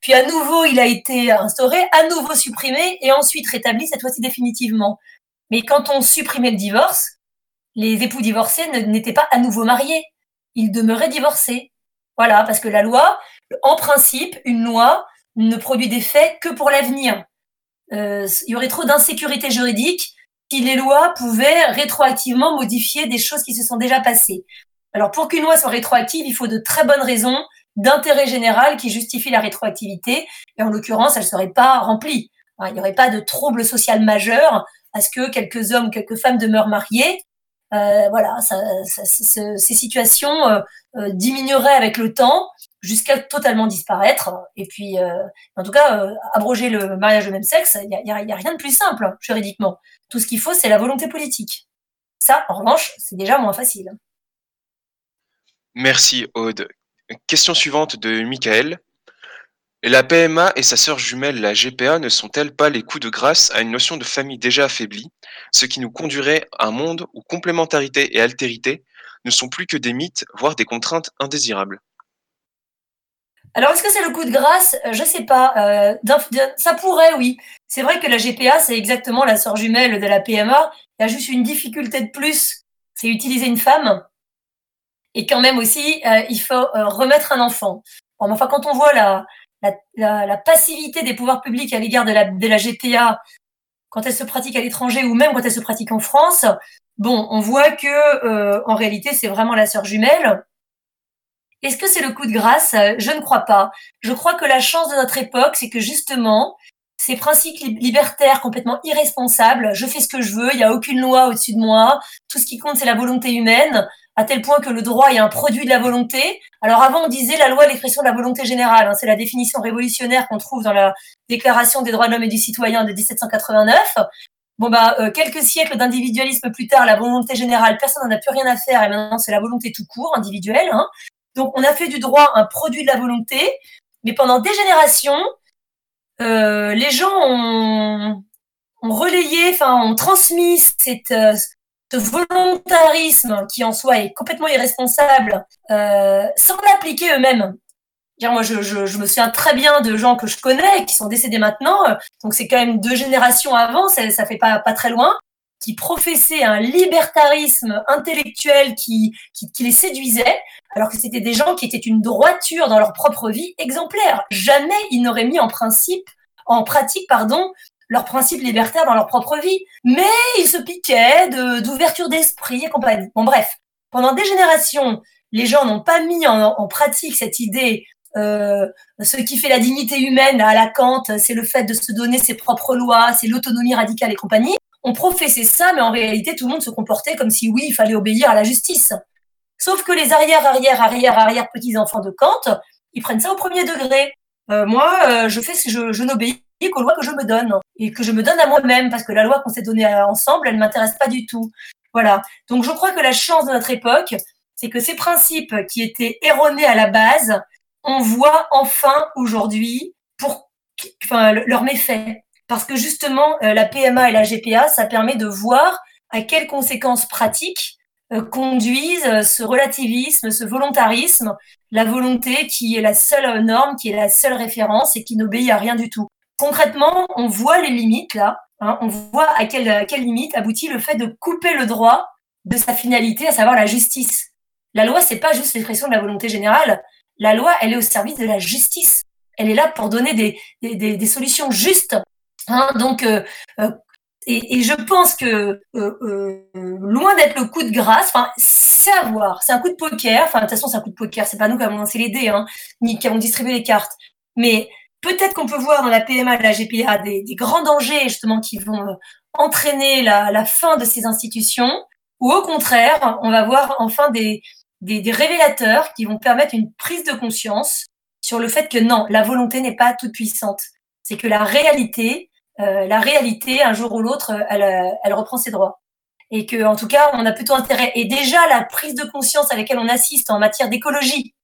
puis à nouveau il a été instauré, à nouveau supprimé et ensuite rétabli cette fois-ci définitivement. Mais quand on supprimait le divorce, les époux divorcés n'étaient pas à nouveau mariés, ils demeuraient divorcés. Voilà, parce que la loi, en principe, une loi ne produit des faits que pour l'avenir. Euh, il y aurait trop d'insécurité juridique si les lois pouvaient rétroactivement modifier des choses qui se sont déjà passées. Alors pour qu'une loi soit rétroactive, il faut de très bonnes raisons d'intérêt général qui justifient la rétroactivité, et en l'occurrence, elle ne serait pas remplie. Il n'y aurait pas de trouble social majeur à ce que quelques hommes, quelques femmes demeurent mariés. Euh, voilà, ces situations euh, euh, diminueraient avec le temps jusqu'à totalement disparaître. Et puis, en tout cas, abroger le mariage de même sexe, il n'y a, a, rien de plus simple hein, juridiquement. Tout ce qu'il faut, c'est la volonté politique. Ça, en revanche, c'est déjà moins facile. Merci Aude. Question suivante de Michael. La PMA et sa sœur jumelle, la GPA, ne sont-elles pas les coups de grâce à une notion de famille déjà affaiblie, ce qui nous conduirait à un monde où complémentarité et altérité ne sont plus que des mythes, voire des contraintes indésirables? Alors, est-ce que c'est le coup de grâce? Je sais pas. Euh, ça pourrait, oui. C'est vrai que la GPA, c'est exactement la sœur jumelle de la PMA. Il y a juste une difficulté de plus, c'est utiliser une femme. Et quand même aussi, euh, il faut euh, remettre un enfant. Bon, enfin, quand on voit la, la, la, passivité des pouvoirs publics à l'égard de la, de la GPA, quand elle se pratique à l'étranger ou même quand elle se pratique en France, bon, on voit que euh, en réalité, c'est vraiment la sœur jumelle. Est-ce que c'est le coup de grâce? Je ne crois pas. Je crois que la chance de notre époque, c'est que justement, ces principes libertaires complètement irresponsables, je fais ce que je veux, il n'y a aucune loi au-dessus de moi, tout ce qui compte, c'est la volonté humaine, à tel point que le droit est un produit de la volonté. Alors avant, on disait la loi est l'expression de la volonté générale. Hein. c'est la définition révolutionnaire qu'on trouve dans la Déclaration des droits de l'homme et du citoyen de 1789. Bon bah euh, quelques siècles d'individualisme plus tard, la volonté générale, personne n'en a plus rien à faire et maintenant c'est la volonté tout court, individuelle. Hein. Donc on a fait du droit un produit de la volonté, mais pendant des générations, euh, les gens ont, ont relayé, enfin ont transmis cette, euh, ce volontarisme qui en soi est complètement irresponsable euh, sans l'appliquer eux-mêmes. Moi, je, je, je, me souviens très bien de gens que je connais qui sont décédés maintenant, donc c'est quand même deux générations avant, ça, ça fait pas, pas très loin, qui professaient un libertarisme intellectuel qui, qui, qui les séduisait, alors que c'était des gens qui étaient une droiture dans leur propre vie exemplaire. Jamais ils n'auraient mis en principe, en pratique, pardon, leurs principes libertaires dans leur propre vie. Mais ils se piquaient d'ouverture d'esprit et compagnie. Bon, bref, pendant des générations, les gens n'ont pas mis en, en, pratique cette idée. Euh, ce qui fait la dignité humaine à la Kant, c'est le fait de se donner ses propres lois, c'est l'autonomie radicale et compagnie. On professait ça, mais en réalité, tout le monde se comportait comme si oui, il fallait obéir à la justice. Sauf que les arrière, arrière, arrière, arrière petits enfants de Kant, ils prennent ça au premier degré. Euh, moi, euh, je fais, je, je n'obéis qu'aux lois que je me donne et que je me donne à moi-même parce que la loi qu'on s'est donnée ensemble, elle m'intéresse pas du tout. Voilà. Donc je crois que la chance de notre époque, c'est que ces principes qui étaient erronés à la base, on voit enfin aujourd'hui pour enfin leurs méfaits parce que justement euh, la PMA et la GPA, ça permet de voir à quelles conséquences pratiques euh, conduisent ce relativisme, ce volontarisme, la volonté qui est la seule norme, qui est la seule référence et qui n'obéit à rien du tout concrètement, on voit les limites là. Hein, on voit à quelle, à quelle limite aboutit le fait de couper le droit de sa finalité, à savoir la justice. La loi, c'est pas juste l'expression de la volonté générale. La loi, elle est au service de la justice. Elle est là pour donner des, des, des, solutions justes. Hein, donc, euh, euh, et, et, je pense que euh, euh loin d'être le coup de grâce, c'est à voir. C'est un coup de poker. Enfin, de toute façon, c'est un coup de poker. C'est pas nous qui avons lancé les dés, hein, ni qui avons distribué les cartes. Mais Peut-être qu'on peut voir dans la PMA et la GPA des, grands dangers justement qui vont euh, entraîner la, fin de ces institutions, ou au contraire, on va voir enfin des, des, révélateurs qui vont permettre une prise de conscience sur le fait que non, la volonté n'est pas toute puissante. C'est que la réalité la réalité, un jour ou l'autre, elle, elle reprend ses droits. Et que, en tout cas, on a plutôt intérêt. Et déjà, la prise de conscience à laquelle on assiste en matière d'écologie,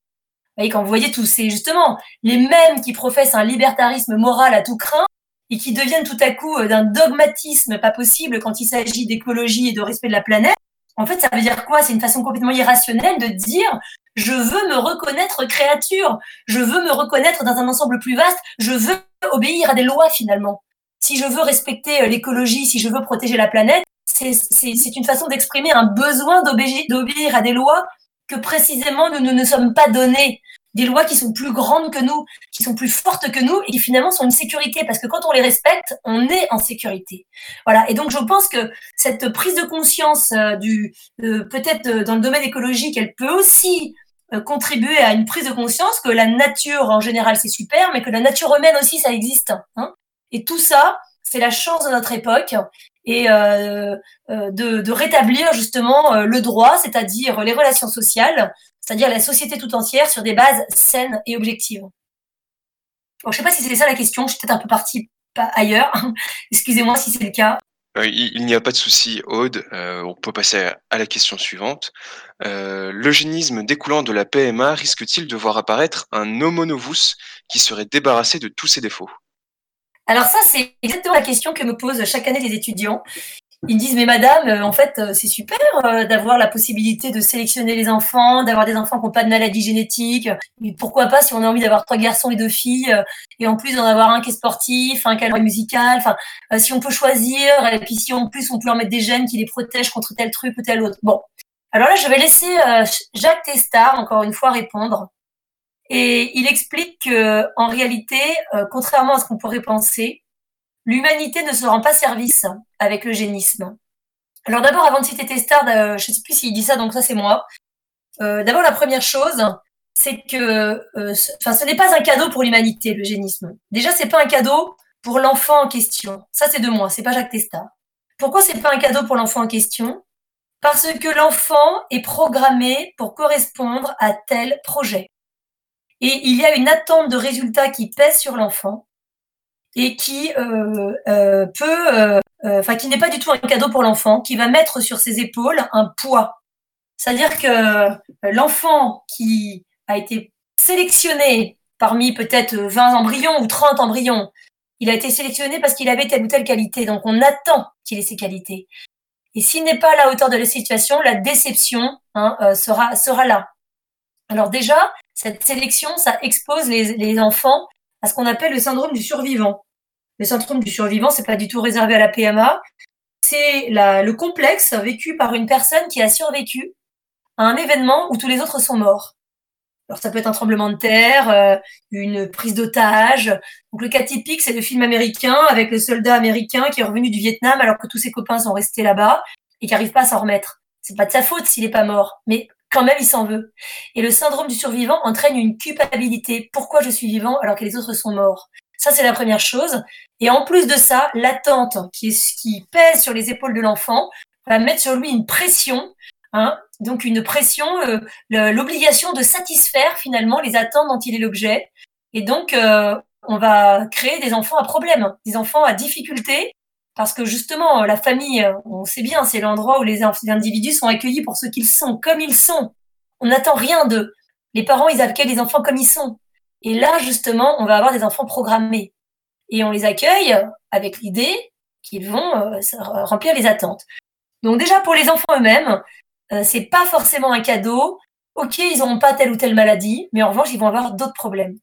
voyez, quand vous voyez tous ces, justement, les mêmes qui professent un libertarisme moral à tout craint et qui deviennent tout à coup d'un dogmatisme pas possible quand il s'agit d'écologie et de respect de la planète, en fait, ça veut dire quoi? C'est une façon complètement irrationnelle de dire je veux me reconnaître créature, je veux me reconnaître dans un ensemble plus vaste, je veux obéir à des lois finalement. Si je veux respecter euh, l'écologie, si je veux protéger la planète, c'est une façon d'exprimer un besoin d'obéir à des lois que précisément nous ne nous sommes pas donnés des lois qui sont plus grandes que nous, qui sont plus fortes que nous et qui finalement sont une sécurité parce que quand on les respecte, on est en sécurité. Voilà. Et donc je pense que cette prise de conscience euh, du euh, peut-être euh, dans le domaine écologique, elle peut aussi contribuer à une prise de conscience que la nature en général c'est super, mais que la nature humaine aussi ça existe. Hein et tout ça, c'est la chance de notre époque et euh, de, de, rétablir justement le droit, c'est-à-dire les relations sociales, c'est-à-dire la société tout entière sur des bases saines et objectives. je ne sais pas si c'est ça la question, je suis peut-être un peu partie ailleurs. Excusez-moi si c'est le cas. Euh, il, n'y a pas de souci, Aude. Euh, on peut passer à la question suivante. Euh, l'eugénisme découlant de la PMA risque-t-il de voir apparaître un homo novus qui serait débarrassé de tous ses défauts? Alors ça, c'est exactement la question que me posent chaque année les étudiants ils disent mais madame, euh, en fait euh, c'est super euh, d'avoir la possibilité de sélectionner les enfants, d'avoir des enfants qui n'ont pas de maladie génétique. Mais pourquoi pas si on a envie d'avoir trois garçons et deux filles et en plus d'en avoir un qui est sportif, un qui est musical. Enfin, si on peut choisir et puis si en plus on peut leur mettre des gènes qui les protègent contre tel truc ou tel autre. Bon, alors là je vais laisser Jacques Testard encore une fois répondre. Et il explique que en réalité, contrairement à ce qu'on pourrait penser, l'humanité ne se rend pas service avec l'eugénisme. Alors d'abord, avant de citer Testard, euh, je ne sais plus s'il dit ça, donc ça c'est moi. Euh, d'abord, la première chose, c'est que, euh, enfin, ce n'est pas un cadeau pour l'humanité, l'eugénisme. Déjà, c'est pas un cadeau pour l'enfant en question. Ça, c'est de moi, c'est pas Jacques Testard. Pourquoi c'est pas un cadeau pour l'enfant en question? Parce que l'enfant est programmé pour correspondre à tel projet. Et il y a une attente de résultats qui pèse sur l'enfant et qui euh, euh, peut, euh, enfin qui n'est pas du tout un cadeau pour l'enfant, qui va mettre sur ses épaules un poids. C'est-à-dire que l'enfant qui a été sélectionné parmi peut-être 20 embryons ou 30 embryons, il a été sélectionné parce qu'il avait telle ou telle qualité. Donc on attend qu'il ait ces qualités. Et s'il n'est pas à la hauteur de la situation, la déception hein, sera, sera là. Alors déjà, cette sélection, ça expose les, les enfants à ce qu'on appelle le syndrome du survivant le syndrome du survivant, c'est pas du tout réservé à la PMA. C'est le complexe vécu par une personne qui a survécu à un événement où tous les autres sont morts. Alors ça peut être un tremblement de terre, euh, une prise d'otage. Donc le cas typique, c'est le film américain avec le soldat américain qui est revenu du Vietnam alors que tous ses copains sont restés là-bas et qui n'arrive pas à s'en remettre. C'est pas de sa faute s'il n'est pas mort, mais quand même il s'en veut. Et le syndrome du survivant entraîne une culpabilité. Pourquoi je suis vivant alors que les autres sont morts? Ça, c'est la première chose. Et en plus de ça, l'attente qui, qui pèse sur les épaules de l'enfant va mettre sur lui une pression, hein, donc une pression, euh, l'obligation de satisfaire finalement les attentes dont il est l'objet. Et donc, euh, on va créer des enfants à problème, des enfants à difficulté, parce que justement, la famille, on sait bien, c'est l'endroit où les individus sont accueillis pour ce qu'ils sont, comme ils sont. On n'attend rien d'eux. Les parents, ils accueillent les enfants comme ils sont. Et là, justement, on va avoir des enfants programmés. Et on les accueille avec l'idée qu'ils vont euh, remplir les attentes. Donc déjà, pour les enfants eux-mêmes, euh, c'est pas forcément un cadeau. Ok, ils n'auront pas telle ou telle maladie, mais en revanche, ils vont avoir d'autres problèmes.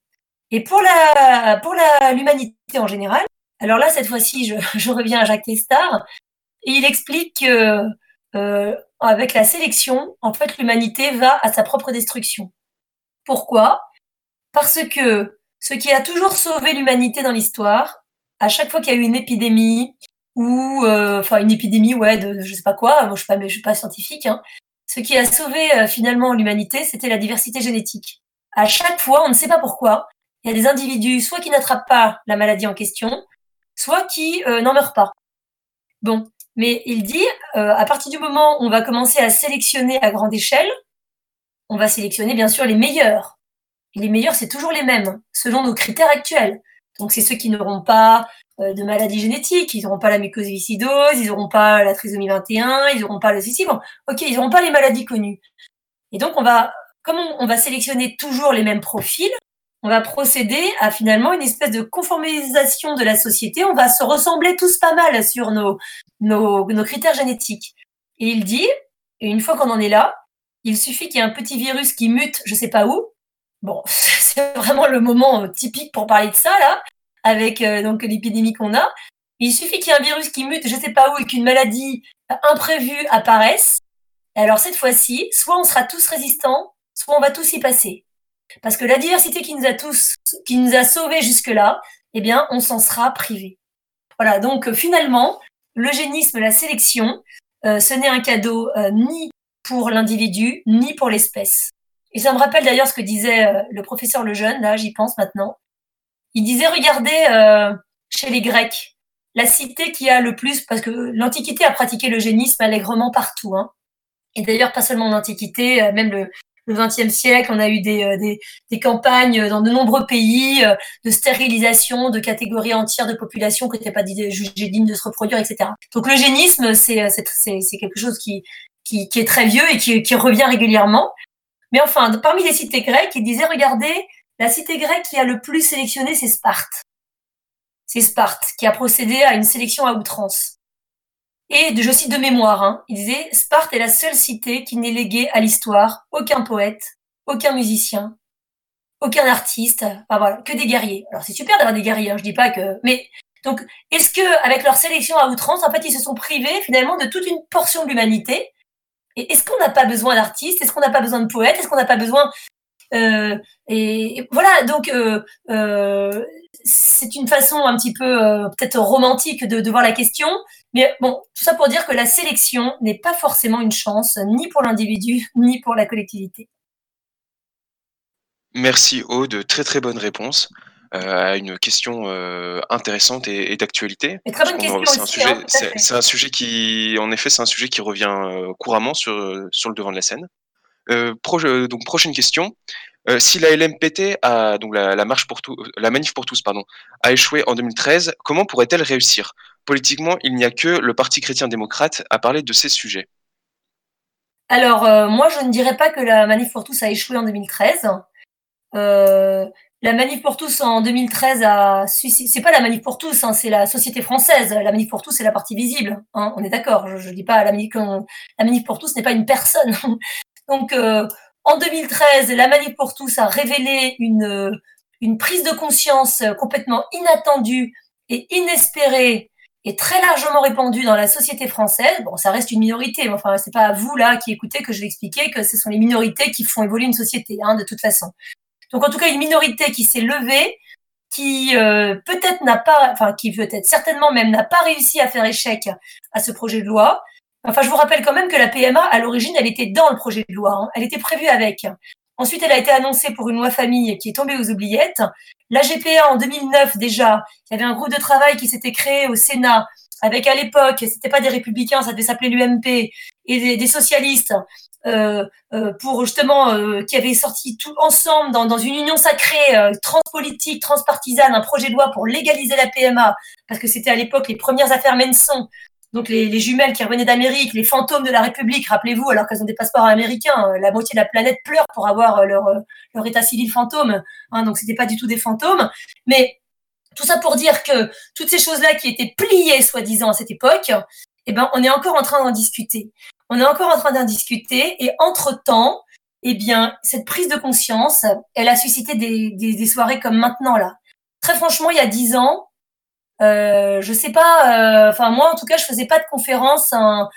Et pour la pour l'humanité en général, alors là, cette fois-ci, je, reviens à Jacques Testard, et il explique que euh, avec la sélection, en fait, l'humanité va à sa propre destruction. Pourquoi? Parce que ce qui a toujours sauvé l'humanité dans l'histoire, à chaque fois qu'il y a eu une épidémie ou euh, enfin une épidémie ouais de je sais pas quoi, moi je suis pas je suis pas scientifique hein, ce qui a sauvé euh, finalement l'humanité, c'était la diversité génétique. À chaque fois, on ne sait pas pourquoi, il y a des individus soit qui n'attrapent pas la maladie en question, soit qui euh, n'en meurent pas. Bon, mais il dit à partir du moment où on va commencer à sélectionner à grande échelle, on va sélectionner bien sûr les meilleurs les meilleurs, c'est toujours les mêmes, selon nos critères actuels. Donc c'est ceux qui n'auront pas euh, de maladie génétique, ils n'auront pas la mucoviscidose, ils n'auront pas la trisomie 21, ils n'auront pas le ceci. Bon, ok, ils n'auront pas les maladies connues. Et donc on va, comme on, va sélectionner toujours les mêmes profils, on va procéder à finalement une espèce de conformisation de la société. On va se ressembler tous pas mal sur nos, nos, critères génétiques. Et il dit, et une fois qu'on en est là, il suffit qu'il y ait un petit virus qui mute, je sais pas où. Bon, c'est vraiment le moment typique pour parler de ça là avec euh, donc l'épidémie qu'on a. Il suffit qu'il y ait un virus qui mute, je sais pas où, et qu'une maladie imprévue apparaisse. Alors cette fois-ci, soit on sera tous résistants, soit on va tous y passer. Parce que la diversité qui nous a tous, qui nous a sauvés jusque-là, eh bien, on s'en sera privé. Voilà. Donc euh, finalement, l'eugénisme, la sélection, euh, ce n'est un cadeau ni pour l'individu ni pour l'espèce. Et ça me rappelle d'ailleurs ce que disait le professeur Lejeune, là j'y pense maintenant, il disait, regardez euh, chez les Grecs, la cité qui a le plus, parce que l'Antiquité a pratiqué l'eugénisme allègrement partout. Hein. Et d'ailleurs, pas seulement l'Antiquité, euh, même le, le XXe siècle, on a eu des, euh, des, des, campagnes dans de nombreux pays de stérilisation de catégories entières de population qui n'étaient pas jugées dignes de se reproduire, etc. Donc l'eugénisme, c'est, c'est, quelque chose qui, qui, qui, est très vieux et qui, qui revient régulièrement. Mais enfin, parmi les cités grecques, il disait, regardez, la cité grecque qui a le plus sélectionné, c'est Sparte. C'est Sparte qui a procédé à une sélection à outrance. Et je cite de mémoire, hein, il disait Sparte est la seule cité qui n'ait légué à l'histoire aucun poète, aucun musicien, aucun artiste, enfin voilà, que des guerriers. Alors c'est super d'avoir des guerriers, hein, je dis pas que, mais donc est-ce que avec leur sélection à outrance, en fait, ils se sont privés finalement de toute une portion de l'humanité? Et est-ce qu'on n'a pas besoin d'artistes? Est-ce qu'on n'a pas besoin de poètes? Est-ce qu'on n'a pas besoin euh, et, voilà, donc euh, euh, c'est une façon un petit peu peut-être romantique de, de, voir la question, mais bon, tout ça pour dire que la sélection n'est pas forcément une chance, ni pour l'individu, ni pour la collectivité. Merci Aude, très très bonne réponse à une question intéressante et, d'actualité. Très bonne question C'est un, sujet, hein, c'est, un sujet qui, en effet, c'est un sujet qui revient couramment sur, sur le devant de la scène. Euh, donc prochaine question. Euh, si la LMPT a donc la, marche pour tout, la manif pour tous pardon, a échoué en 2013, comment pourrait-elle réussir? Politiquement, il n'y a que le Parti chrétien-démocrate à parler de ces sujets. Alors euh, moi, je ne dirais pas que la manif pour tous a échoué en 2013. la manif pour tous en 2013 a c'est pas la manif pour tous, hein, c'est la société française. La manif pour tous, c'est la partie visible. Hein, on est d'accord. Je, ne dis pas la manif, la manif pour tous n'est pas une personne. Donc, euh, en 2013, la Manif pour tous a révélé une, une prise de conscience complètement inattendue et inespérée et très largement répandue dans la société française. Bon, ça reste une minorité, mais enfin, c'est pas à vous là qui écoutez que je vais expliquer que ce sont les minorités qui font évoluer une société, hein, de toute façon. Donc, en tout cas, une minorité qui s'est levée, qui euh, peut-être n'a pas, enfin, qui peut-être certainement même n'a pas réussi à faire échec à ce projet de loi, Enfin, je vous rappelle quand même que la PMA, à l'origine, elle était dans le projet de loi. Hein. Elle était prévue avec. Ensuite, elle a été annoncée pour une loi famille qui est tombée aux oubliettes. La GPA, en 2009 déjà, il y avait un groupe de travail qui s'était créé au Sénat avec à l'époque, c'était pas des républicains, ça devait s'appeler l'UMP, et des, socialistes, euh, euh, pour justement, euh, qui avaient sorti tout ensemble dans, dans une union sacrée, euh, transpolitique, transpartisane, un projet de loi pour légaliser la PMA, parce que c'était à l'époque les premières affaires Menson donc les, jumelles qui revenaient d'Amérique, les fantômes de la République, rappelez-vous, alors qu'elles ont des passeports américains, euh, la moitié de la planète pleure pour avoir euh, leur, euh, leur état civil fantôme. Hein, donc c'était pas du tout des fantômes. Mais tout ça pour dire que toutes ces choses-là qui étaient pliées, soi-disant, à cette époque, eh ben, on est encore en train d'en discuter. On est encore en train d'en discuter. Et entre-temps, eh bien, cette prise de conscience, elle a suscité des, des, des soirées comme maintenant, là. Très franchement, il y a dix ans, euh, je sais pas, euh, enfin moi en tout cas je faisais pas de conférence un,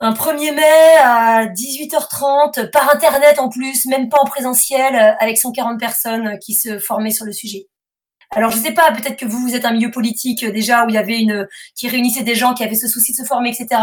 un 1er mai à 18h30 par internet en plus, même pas en présentiel, avec 140 personnes qui se formaient sur le sujet. Alors je sais pas, peut-être que vous vous êtes un milieu politique déjà où il y avait une qui réunissait des gens qui avaient ce souci de se former, etc.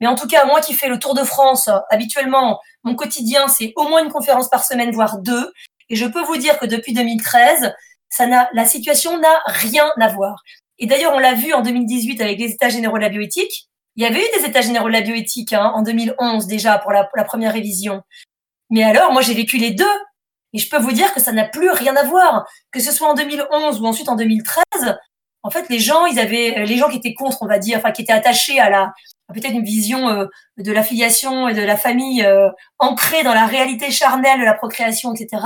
Mais en tout cas, moi qui fais le tour de France, habituellement, mon quotidien, c'est au moins une conférence par semaine, voire deux. Et je peux vous dire que depuis 2013, ça n'a, la situation n'a rien à voir. Et d'ailleurs, on l'a vu en 2018 avec les États généraux de la bioéthique. Il y avait eu des États généraux de la bioéthique hein, en 2011 déjà pour la, première révision. Mais alors, moi, j'ai vécu les deux. Et je peux vous dire que ça n'a plus rien à voir. Que ce soit en 2011 ou ensuite en 2013, en fait, les gens, ils avaient, les gens qui étaient contre, on va dire, enfin, qui étaient attachés à la, peut-être une vision euh, de l'affiliation et de la famille euh, ancrée dans la réalité charnelle de la procréation, etc.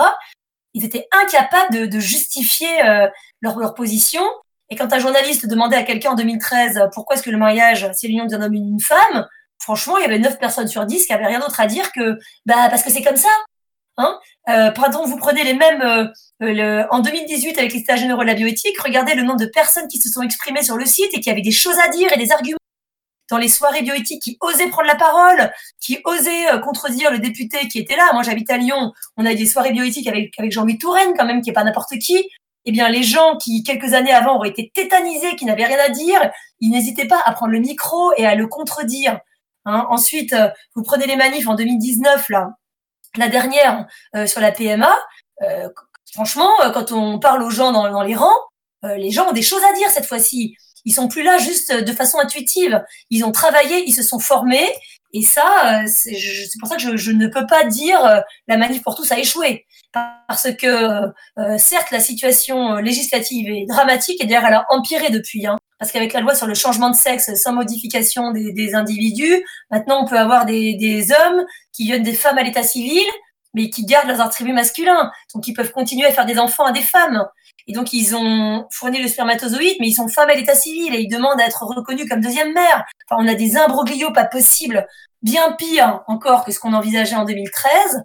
Ils étaient incapables de, justifier euh, leur, position. Et quand un journaliste demandait à quelqu'un en 2013 pourquoi est-ce que le mariage, c'est l'union d'un homme et d'une femme, franchement, il y avait 9 personnes sur 10 qui avaient rien d'autre à dire que bah parce que c'est comme ça. Hein euh, pardon, vous prenez les mêmes euh, le, en 2018 avec les états généraux de la bioéthique, regardez le nombre de personnes qui se sont exprimées sur le site et qui avaient des choses à dire et des arguments dans les soirées bioéthiques qui osaient prendre la parole, qui osaient euh, contredire le député qui était là. Moi, j'habite à Lyon, on a eu des soirées bioéthiques avec, Jean-Louis Touraine, quand même, qui est pas n'importe qui. Eh bien, les gens qui, quelques années avant, auraient été tétanisés, qui n'avaient rien à dire, ils n'hésitaient pas à prendre le micro et à le contredire. Hein. Ensuite, euh, vous prenez les manifs en 2019, là, la dernière euh, sur la PMA. Franchement, quand on parle aux gens dans les rangs, les gens ont des choses à dire cette fois-ci. Ils sont plus là juste de façon intuitive. Ils ont travaillé, ils se sont formés. Et ça, c'est pour ça que je, ne peux pas dire la manif pour tous a échoué. Parce que, certes, la situation législative est dramatique et d'ailleurs, elle a empiré depuis. Hein parce qu'avec la loi sur le changement de sexe sans modification des, individus, maintenant on peut avoir des, hommes qui viennent des femmes à l'état civil, mais qui gardent leurs attributs masculins, donc ils peuvent continuer à faire des enfants à des femmes. Et donc ils ont fourni le spermatozoïde, mais ils sont femmes à l'état civil et ils demandent à être reconnus comme deuxième mère. Enfin, on a des imbroglios pas possibles, bien pire encore que ce qu'on envisageait en 2013.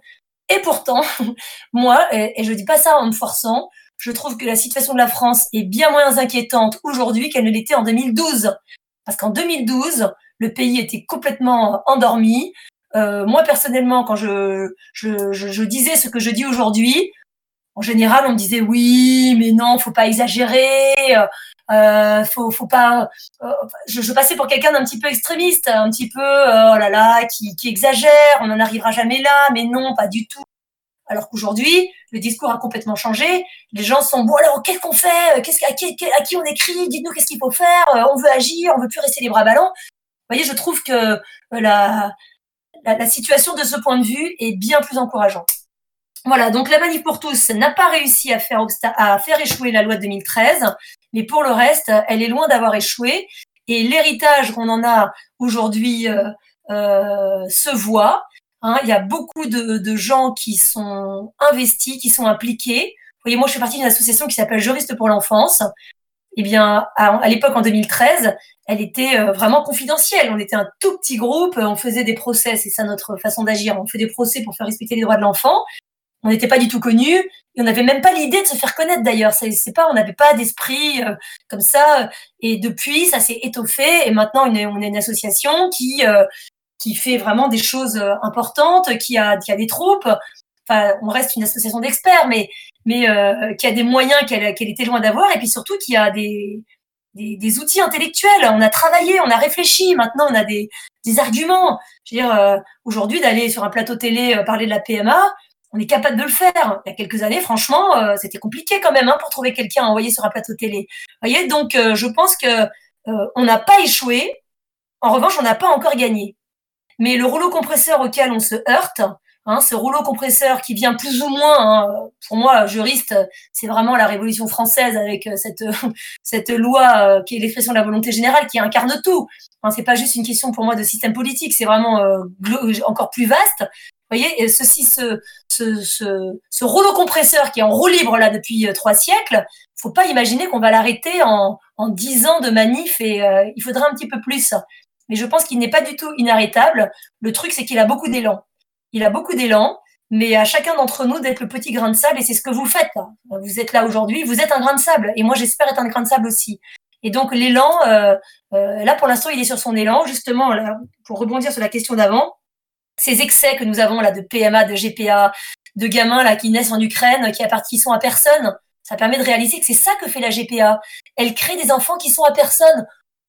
Et pourtant, moi, et, et je dis pas ça en me forçant, je trouve que la situation de la France est bien moins inquiétante aujourd'hui qu'elle ne l'était en 2012. Parce qu'en 2012, le pays était complètement endormi. Euh, moi, personnellement, quand je, je, je, je, disais ce que je dis aujourd'hui, en général, on me disait oui, mais non, faut pas exagérer, euh, faut, faut pas. Euh, je, je, passais pour quelqu'un d'un petit peu extrémiste, un petit peu oh là là, qui, exagère, on n'en arrivera jamais là, mais non, pas du tout. Alors qu'aujourd'hui, le discours a complètement changé. Les gens sont bon alors qu'est-ce qu'on fait? Qu'est-ce à qui, à qui on écrit? Dites-nous qu'est-ce qu'il faut faire On veut agir, on veut plus rester les bras ballants. Vous voyez, je trouve que euh, la, la, la situation de ce point de vue est bien plus encourageante. Voilà, donc la manif pour tous n'a pas réussi à faire, à faire échouer la loi de 2013, mais pour le reste, elle est loin d'avoir échoué. Et l'héritage qu'on en a aujourd'hui euh, euh, se voit. Hein, il y a beaucoup de, de, gens qui sont investis, qui sont impliqués. Vous voyez, moi, je fais partie d'une association qui s'appelle Juristes pour l'enfance. Eh bien, à, à l'époque, en 2013, elle était euh, vraiment confidentielle. On était un tout petit groupe, on faisait des procès, c'est ça notre façon d'agir. On fait des procès pour faire respecter les droits de l'enfant. On n'était pas du tout connus et on n'avait même pas l'idée de se faire connaître d'ailleurs. C'est pas, on n'avait pas d'esprit euh, comme ça. Et depuis, ça s'est étoffé et maintenant on est, on est une association qui euh, qui fait vraiment des choses euh, importantes, qui a, qui a des troupes. Enfin, on reste une association d'experts, mais, mais euh, qui a des moyens qu'elle qu'elle était loin d'avoir, et puis surtout qui a des, des, des, outils intellectuels. On a travaillé, on a réfléchi. Maintenant, on a des, des arguments. Je veux dire, euh, aujourd'hui, d'aller sur un plateau télé euh, parler de la PMA, on est capable de le faire. Il y a quelques années, franchement, euh, c'était compliqué quand même hein, pour trouver quelqu'un à envoyer sur un plateau télé. Vous voyez, donc euh, je pense que on n'a pas échoué. En revanche, on n'a pas encore gagné. Mais le rouleau compresseur auquel on se heurte, hein, ce rouleau compresseur qui vient plus ou moins, hein, pour moi, juriste, c'est vraiment la Révolution française avec euh, cette, cette loi euh, qui est l'expression de la volonté générale qui incarne tout. Hein, c'est pas juste une question pour moi de système politique, c'est vraiment euh, encore plus vaste. Vous voyez, ceci, ce, ce, ce, ce, rouleau compresseur qui est en roue libre là depuis euh, trois siècles, faut pas imaginer qu'on va l'arrêter en, en dix ans de manif et euh, il faudra un petit peu plus mais je pense qu'il n'est pas du tout inarrêtable. Le truc, c'est qu'il a beaucoup d'élan. Il a beaucoup d'élan, mais à chacun d'entre nous d'être le petit grain de sable, et c'est ce que vous faites. Vous êtes là aujourd'hui, vous êtes un grain de sable, et moi j'espère être un grain de sable aussi. Et donc l'élan, euh, euh, là pour l'instant, il est sur son élan, justement, là, pour rebondir sur la question d'avant, ces excès que nous avons là de PMA, de GPA, de gamins là qui naissent en Ukraine, qui, sont à personne, ça permet de réaliser que c'est ça que fait la GPA. Elle crée des enfants qui sont à personne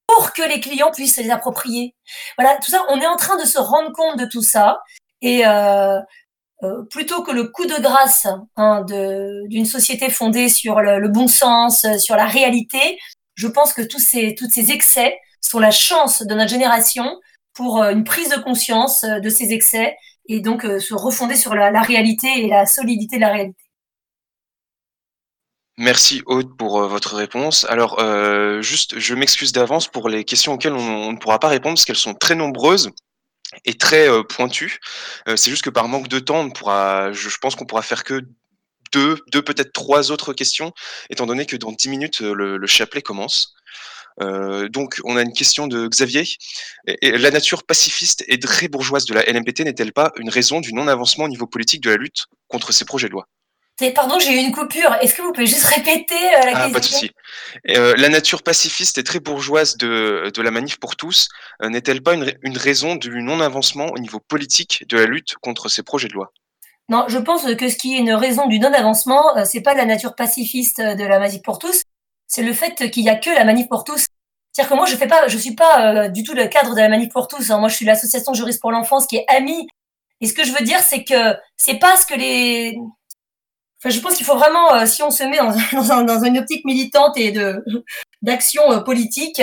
pour que les clients puissent les approprier. Voilà, tout ça, on est en train de se rendre compte de tout ça. Et euh, euh, plutôt que le coup de grâce hein, d'une société fondée sur le, bon sens, sur la réalité, je pense que tous ces, tous ces excès sont la chance de notre génération pour euh, une prise de conscience euh, de ces excès et donc se refonder sur la, réalité et la solidité de la réalité. Merci Aude pour votre réponse. Alors, euh, juste, je m'excuse d'avance pour les questions auxquelles on ne pourra pas répondre parce qu'elles sont très nombreuses et très euh, pointues. Euh, c'est juste que par manque de temps, je, pense qu'on pourra faire que deux, deux peut-être trois autres questions, étant donné que dans dix minutes, le, le chapelet commence. Euh, donc, on a une question de Xavier. La nature pacifiste et très bourgeoise de la LMPT n'est-elle pas une raison du non-avancement au niveau politique de la lutte contre ces projets de loi? Pardon, j'ai eu une coupure. Est-ce que vous pouvez juste répéter euh, la ah, question Pas de souci. Euh, la nature pacifiste et très bourgeoise de, de la manif pour tous euh, n'est-elle pas une, une raison du non-avancement au niveau politique de la lutte contre ces projets de loi? Non, je pense que ce qui est une raison du non-avancement, c'est pas la nature pacifiste de la manif pour tous, c'est le fait qu'il y a que la manif pour tous. C'est-à-dire que moi, je fais pas, je suis pas du tout le cadre de la manif pour tous. hein. Moi, je suis l'association Juriste pour l'enfance qui est amie. Et ce que je veux dire, c'est que c'est pas ce que les Je pense qu'il faut vraiment, euh, si on se met dans, dans, un- dans une optique militante et de d'action euh, politique,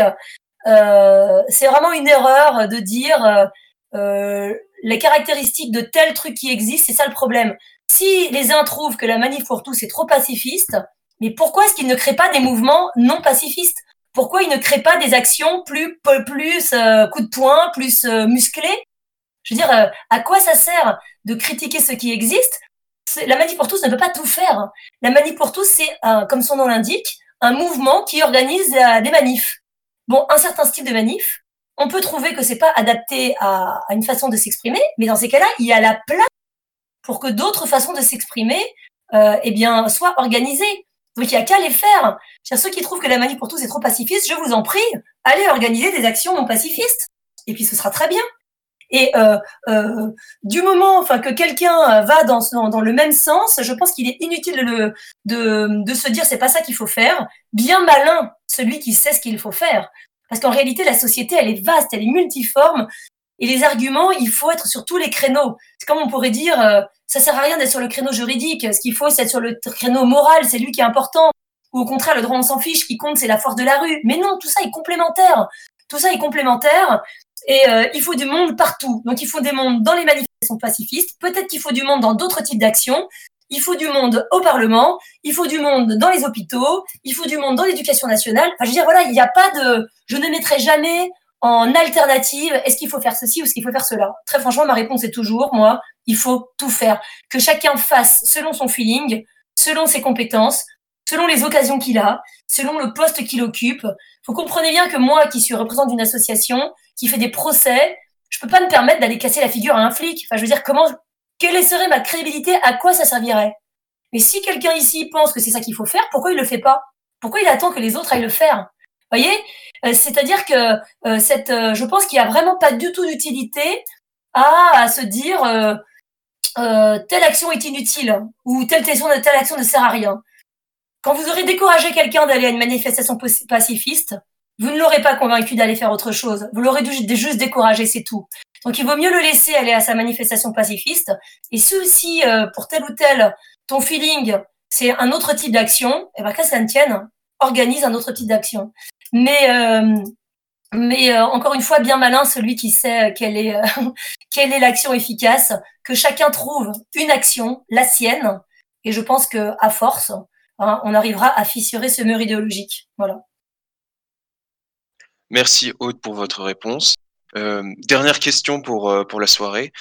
euh, c'est vraiment une erreur de dire euh, les caractéristiques de tel truc qui existe, c'est ça le problème. Si les uns trouvent que la manif pour tous est trop pacifiste, mais pourquoi est-ce qu'ils ne créent pas des mouvements non pacifistes? Pourquoi ils ne créent pas des actions plus plus coup de poing, plus musclées? Je veux dire, à quoi ça sert de critiquer ce qui existe la manif pour tous ne peut pas tout faire. La manif pour tous, c'est, un- comme son nom l'indique, un mouvement qui organise euh, des manifs. Bon, un certain style de manif, on peut trouver que c'est pas adapté à, une façon de s'exprimer, mais dans ces cas-là, il y a la place pour que d'autres façons de s'exprimer, euh, eh bien, soient organisées. Donc, il y a qu'à les faire. C'est-à-dire, Ceux qui trouvent que la manif pour tous est trop pacifiste, je vous en prie, allez organiser des actions non pacifistes. Et puis, ce sera très bien. Et euh, euh, du moment enfin, que quelqu'un euh, va dans, dans, dans le même sens, je pense qu'il est inutile de, le- de, de se dire c'est pas ça qu'il faut faire. Bien malin celui qui sait ce qu'il faut faire. Parce qu'en réalité, la société, elle est vaste, elle est multiforme. Et les arguments, il faut être sur tous les créneaux. C'est comme on pourrait dire, euh, ça sert à rien d'être sur le créneau juridique. Ce qu'il faut, c'est être sur le créneau moral, c'est lui qui est important. Ou au contraire, le droit, on s'en fiche. Ce qui compte, c'est la force de la rue. Mais non, tout ça est complémentaire. Tout ça est complémentaire. Et euh, il faut du monde partout. Donc il faut des mondes dans les manifestations pacifistes. Peut-être qu'il faut du monde dans d'autres types d'actions. Il faut du monde au Parlement. Il faut du monde dans les hôpitaux. Il faut du monde dans l'éducation nationale. Enfin, je veux dire, voilà, il n'y a pas de. Je ne mettrai jamais en alternative. Est-ce qu'il faut faire ceci ou est-ce qu'il faut faire cela? Très franchement, ma réponse est toujours, moi, il faut tout faire. Que chacun fasse selon son feeling, selon ses compétences, selon les occasions qu'il a, selon le poste qu'il occupe. Vous comprenez bien que moi, qui suis représentante d'une association, qui fait des procès, je peux pas me permettre d'aller casser la figure à un flic. Enfin, je veux dire, comment, quelle serait ma crédibilité? À quoi ça servirait? Mais si quelqu'un ici pense que c'est ça qu'il faut faire, pourquoi il le fait pas? Pourquoi il attend que les autres aillent le faire? Voyez? Euh, C'est-à-dire que euh, cette, euh, je pense qu'il y a vraiment pas du tout d'utilité à, à se dire telle action est inutile ou telle action, telle action ne sert à rien. Quand vous aurez découragé quelqu'un d'aller à une manifestation pacifiste, vous ne l'aurez pas convaincu d'aller faire autre chose. Vous l'aurez juste découragé, c'est tout. Donc il vaut mieux le laisser aller à sa manifestation pacifiste. Et si aussi, euh, pour tel ou tel, ton feeling, c'est un autre type d'action, et ben qu'à ça ne tienne, organise un autre type d'action. Mais, euh, mais euh, encore une fois, bien malin celui qui sait quelle est, quelle est l'action efficace, que chacun trouve une action, la sienne, et je pense que à force, hein, on arrivera à fissurer ce mur idéologique. Voilà. Merci Aude pour votre réponse. Euh, dernière question pour, euh, la soirée.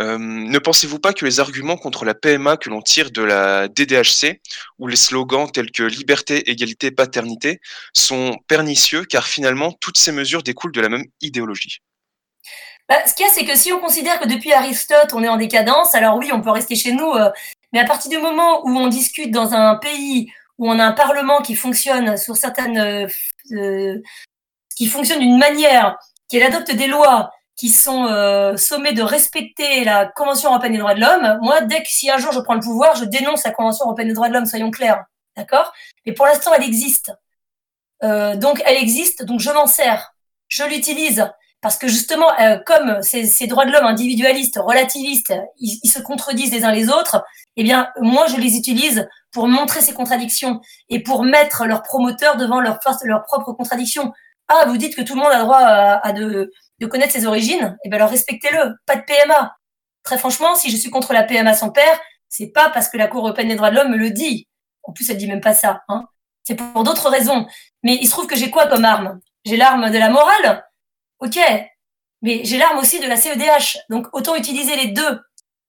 Euh, ne pensez-vous pas que les arguments contre la PMA que l'on tire de la DDHC ou les slogans tels que liberté, égalité, paternité sont pernicieux car finalement toutes ces mesures découlent de la même idéologie? Bah, ce qu'il y a, c'est que si on considère que depuis Aristote, on est en décadence, alors oui, on peut rester chez nous, mais à partir du moment où on discute dans un pays où on a un parlement qui fonctionne sur certaines, qui fonctionne d'une manière, qui adopte des lois qui sont euh, sommées de respecter la Convention européenne des droits de l'homme, moi, dès que si un jour je prends le pouvoir, je dénonce la Convention européenne des droits de l'homme, soyons clairs, d'accord? Mais pour l'instant, elle existe. Euh, donc, elle existe, donc je m'en sers, je l'utilise. Parce que justement, euh, comme ces, droits de l'homme individualistes, relativistes, ils, se contredisent les uns les autres, eh bien, moi, je les utilise pour montrer ces contradictions et pour mettre leurs promoteurs devant leurs leur propres contradictions. Ah, vous dites que tout le monde a droit à, à de, connaître ses origines Eh bien, alors respectez-le. Pas de PMA. Très franchement, si je suis contre la PMA sans père, c'est pas parce que la Cour européenne des droits de l'homme me le dit. En plus, elle dit même pas ça. Hein. C'est pour d'autres raisons. Mais il se trouve que j'ai quoi comme arme? J'ai l'arme de la morale? Ok. Mais j'ai l'arme aussi de la CEDH. Donc autant utiliser les deux.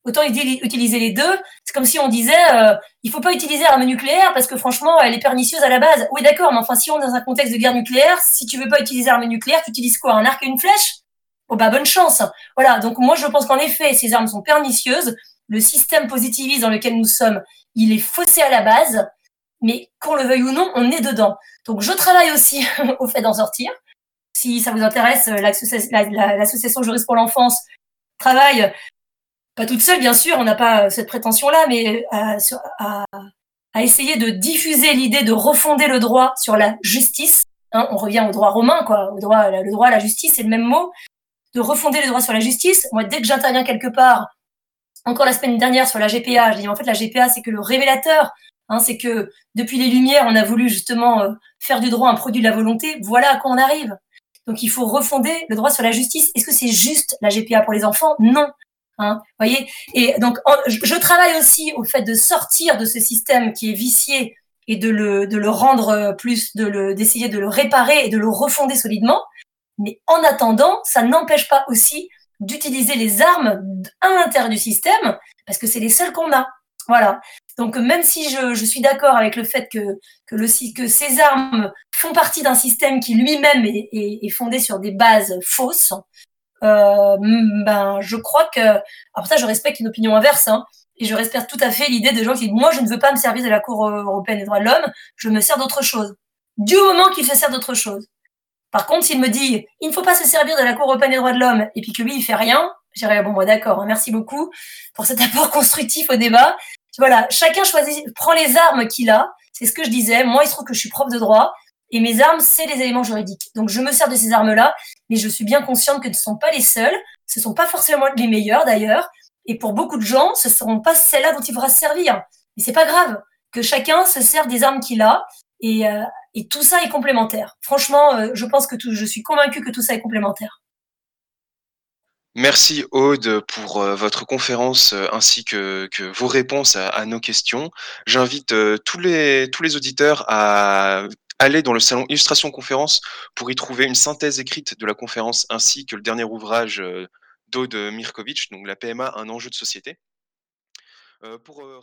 Autant utiliser les deux. C'est comme si on disait, euh, il faut pas utiliser l'arme nucléaire parce que franchement, elle est pernicieuse à la base. Oui, d'accord, mais enfin, si on est dans un contexte de guerre nucléaire, si tu veux pas utiliser l'arme nucléaire, tu utilises quoi Un arc et une flèche? Oh bah bonne chance. Voilà. Donc moi, je pense qu'en effet, ces armes sont pernicieuses. Le système positiviste dans lequel nous sommes, il est faussé à la base. Mais qu'on le veuille ou non, on est dedans. Donc je travaille aussi au fait d'en sortir. Si ça vous intéresse, l'association Juriste pour l'enfance travaille pas toute seule, bien sûr, on n'a pas cette prétention-là, mais à, à, essayer de diffuser l'idée de refonder le droit sur la justice. Hein, on revient au droit romain, quoi, au droit, le droit à la justice, c'est le même mot. De refonder le droit sur la justice. Moi, dès que j'interviens quelque part, encore la semaine dernière sur la GPA, je dis en fait la GPA, c'est que le révélateur. Hein, c'est que depuis les Lumières, on a voulu justement euh, faire du droit un produit de la volonté. Voilà à quoi on arrive. Donc il faut refonder le droit sur la justice. Est-ce que c'est juste la GPA pour les enfants? Non. Hein, voyez Et donc, je, travaille aussi au fait de sortir de ce système qui est vicié et de le, de le rendre euh, plus, de le, d'essayer de le réparer et de le refonder solidement. Mais en attendant, ça n'empêche pas aussi d'utiliser les armes à l'intérieur du système parce que c'est les seules qu'on a. Voilà. Donc même si je, je suis d'accord avec le fait que, que, le, que ces armes font partie d'un système qui lui-même est, fondé sur des bases fausses, euh, ben, je crois que, alors ça, je respecte une opinion inverse, hein, et je respecte tout à fait l'idée des gens qui disent, moi, je ne veux pas me servir de la Cour européenne des droits de l'homme, je me sers d'autre chose. Du moment qu'il se sert d'autre chose. Par contre, s'il me dit, il ne faut pas se servir de la Cour européenne des droits de l'homme, et puis que lui, il fait rien, j'irai, bon, moi, d'accord, hein, merci beaucoup pour cet apport constructif au débat. Voilà, chacun choisit, prend les armes qu'il a. C'est ce que je disais. Moi, il se trouve que je suis prof de droit. Et mes armes, c'est les éléments juridiques. Donc je me sers de ces armes-là, mais je suis bien consciente que ce ne sont pas les seules, ce ne sont pas forcément les meilleures d'ailleurs, et pour beaucoup de gens, ce ne seront pas celles-là dont il faudra se servir. Mais c'est pas grave, que chacun se serve des armes qu'il a, et, euh, tout ça est complémentaire. Franchement, euh, je pense que je suis convaincue que tout ça est complémentaire. Merci Aude pour euh, votre conférence ainsi que, vos réponses à, nos questions. J'invite tous les auditeurs à Allez dans le salon Illustration Conférence pour y trouver une synthèse écrite de la conférence ainsi que le dernier ouvrage euh, d'Aude Mirkovic, donc la PMA, un enjeu de société. Euh, pour, euh,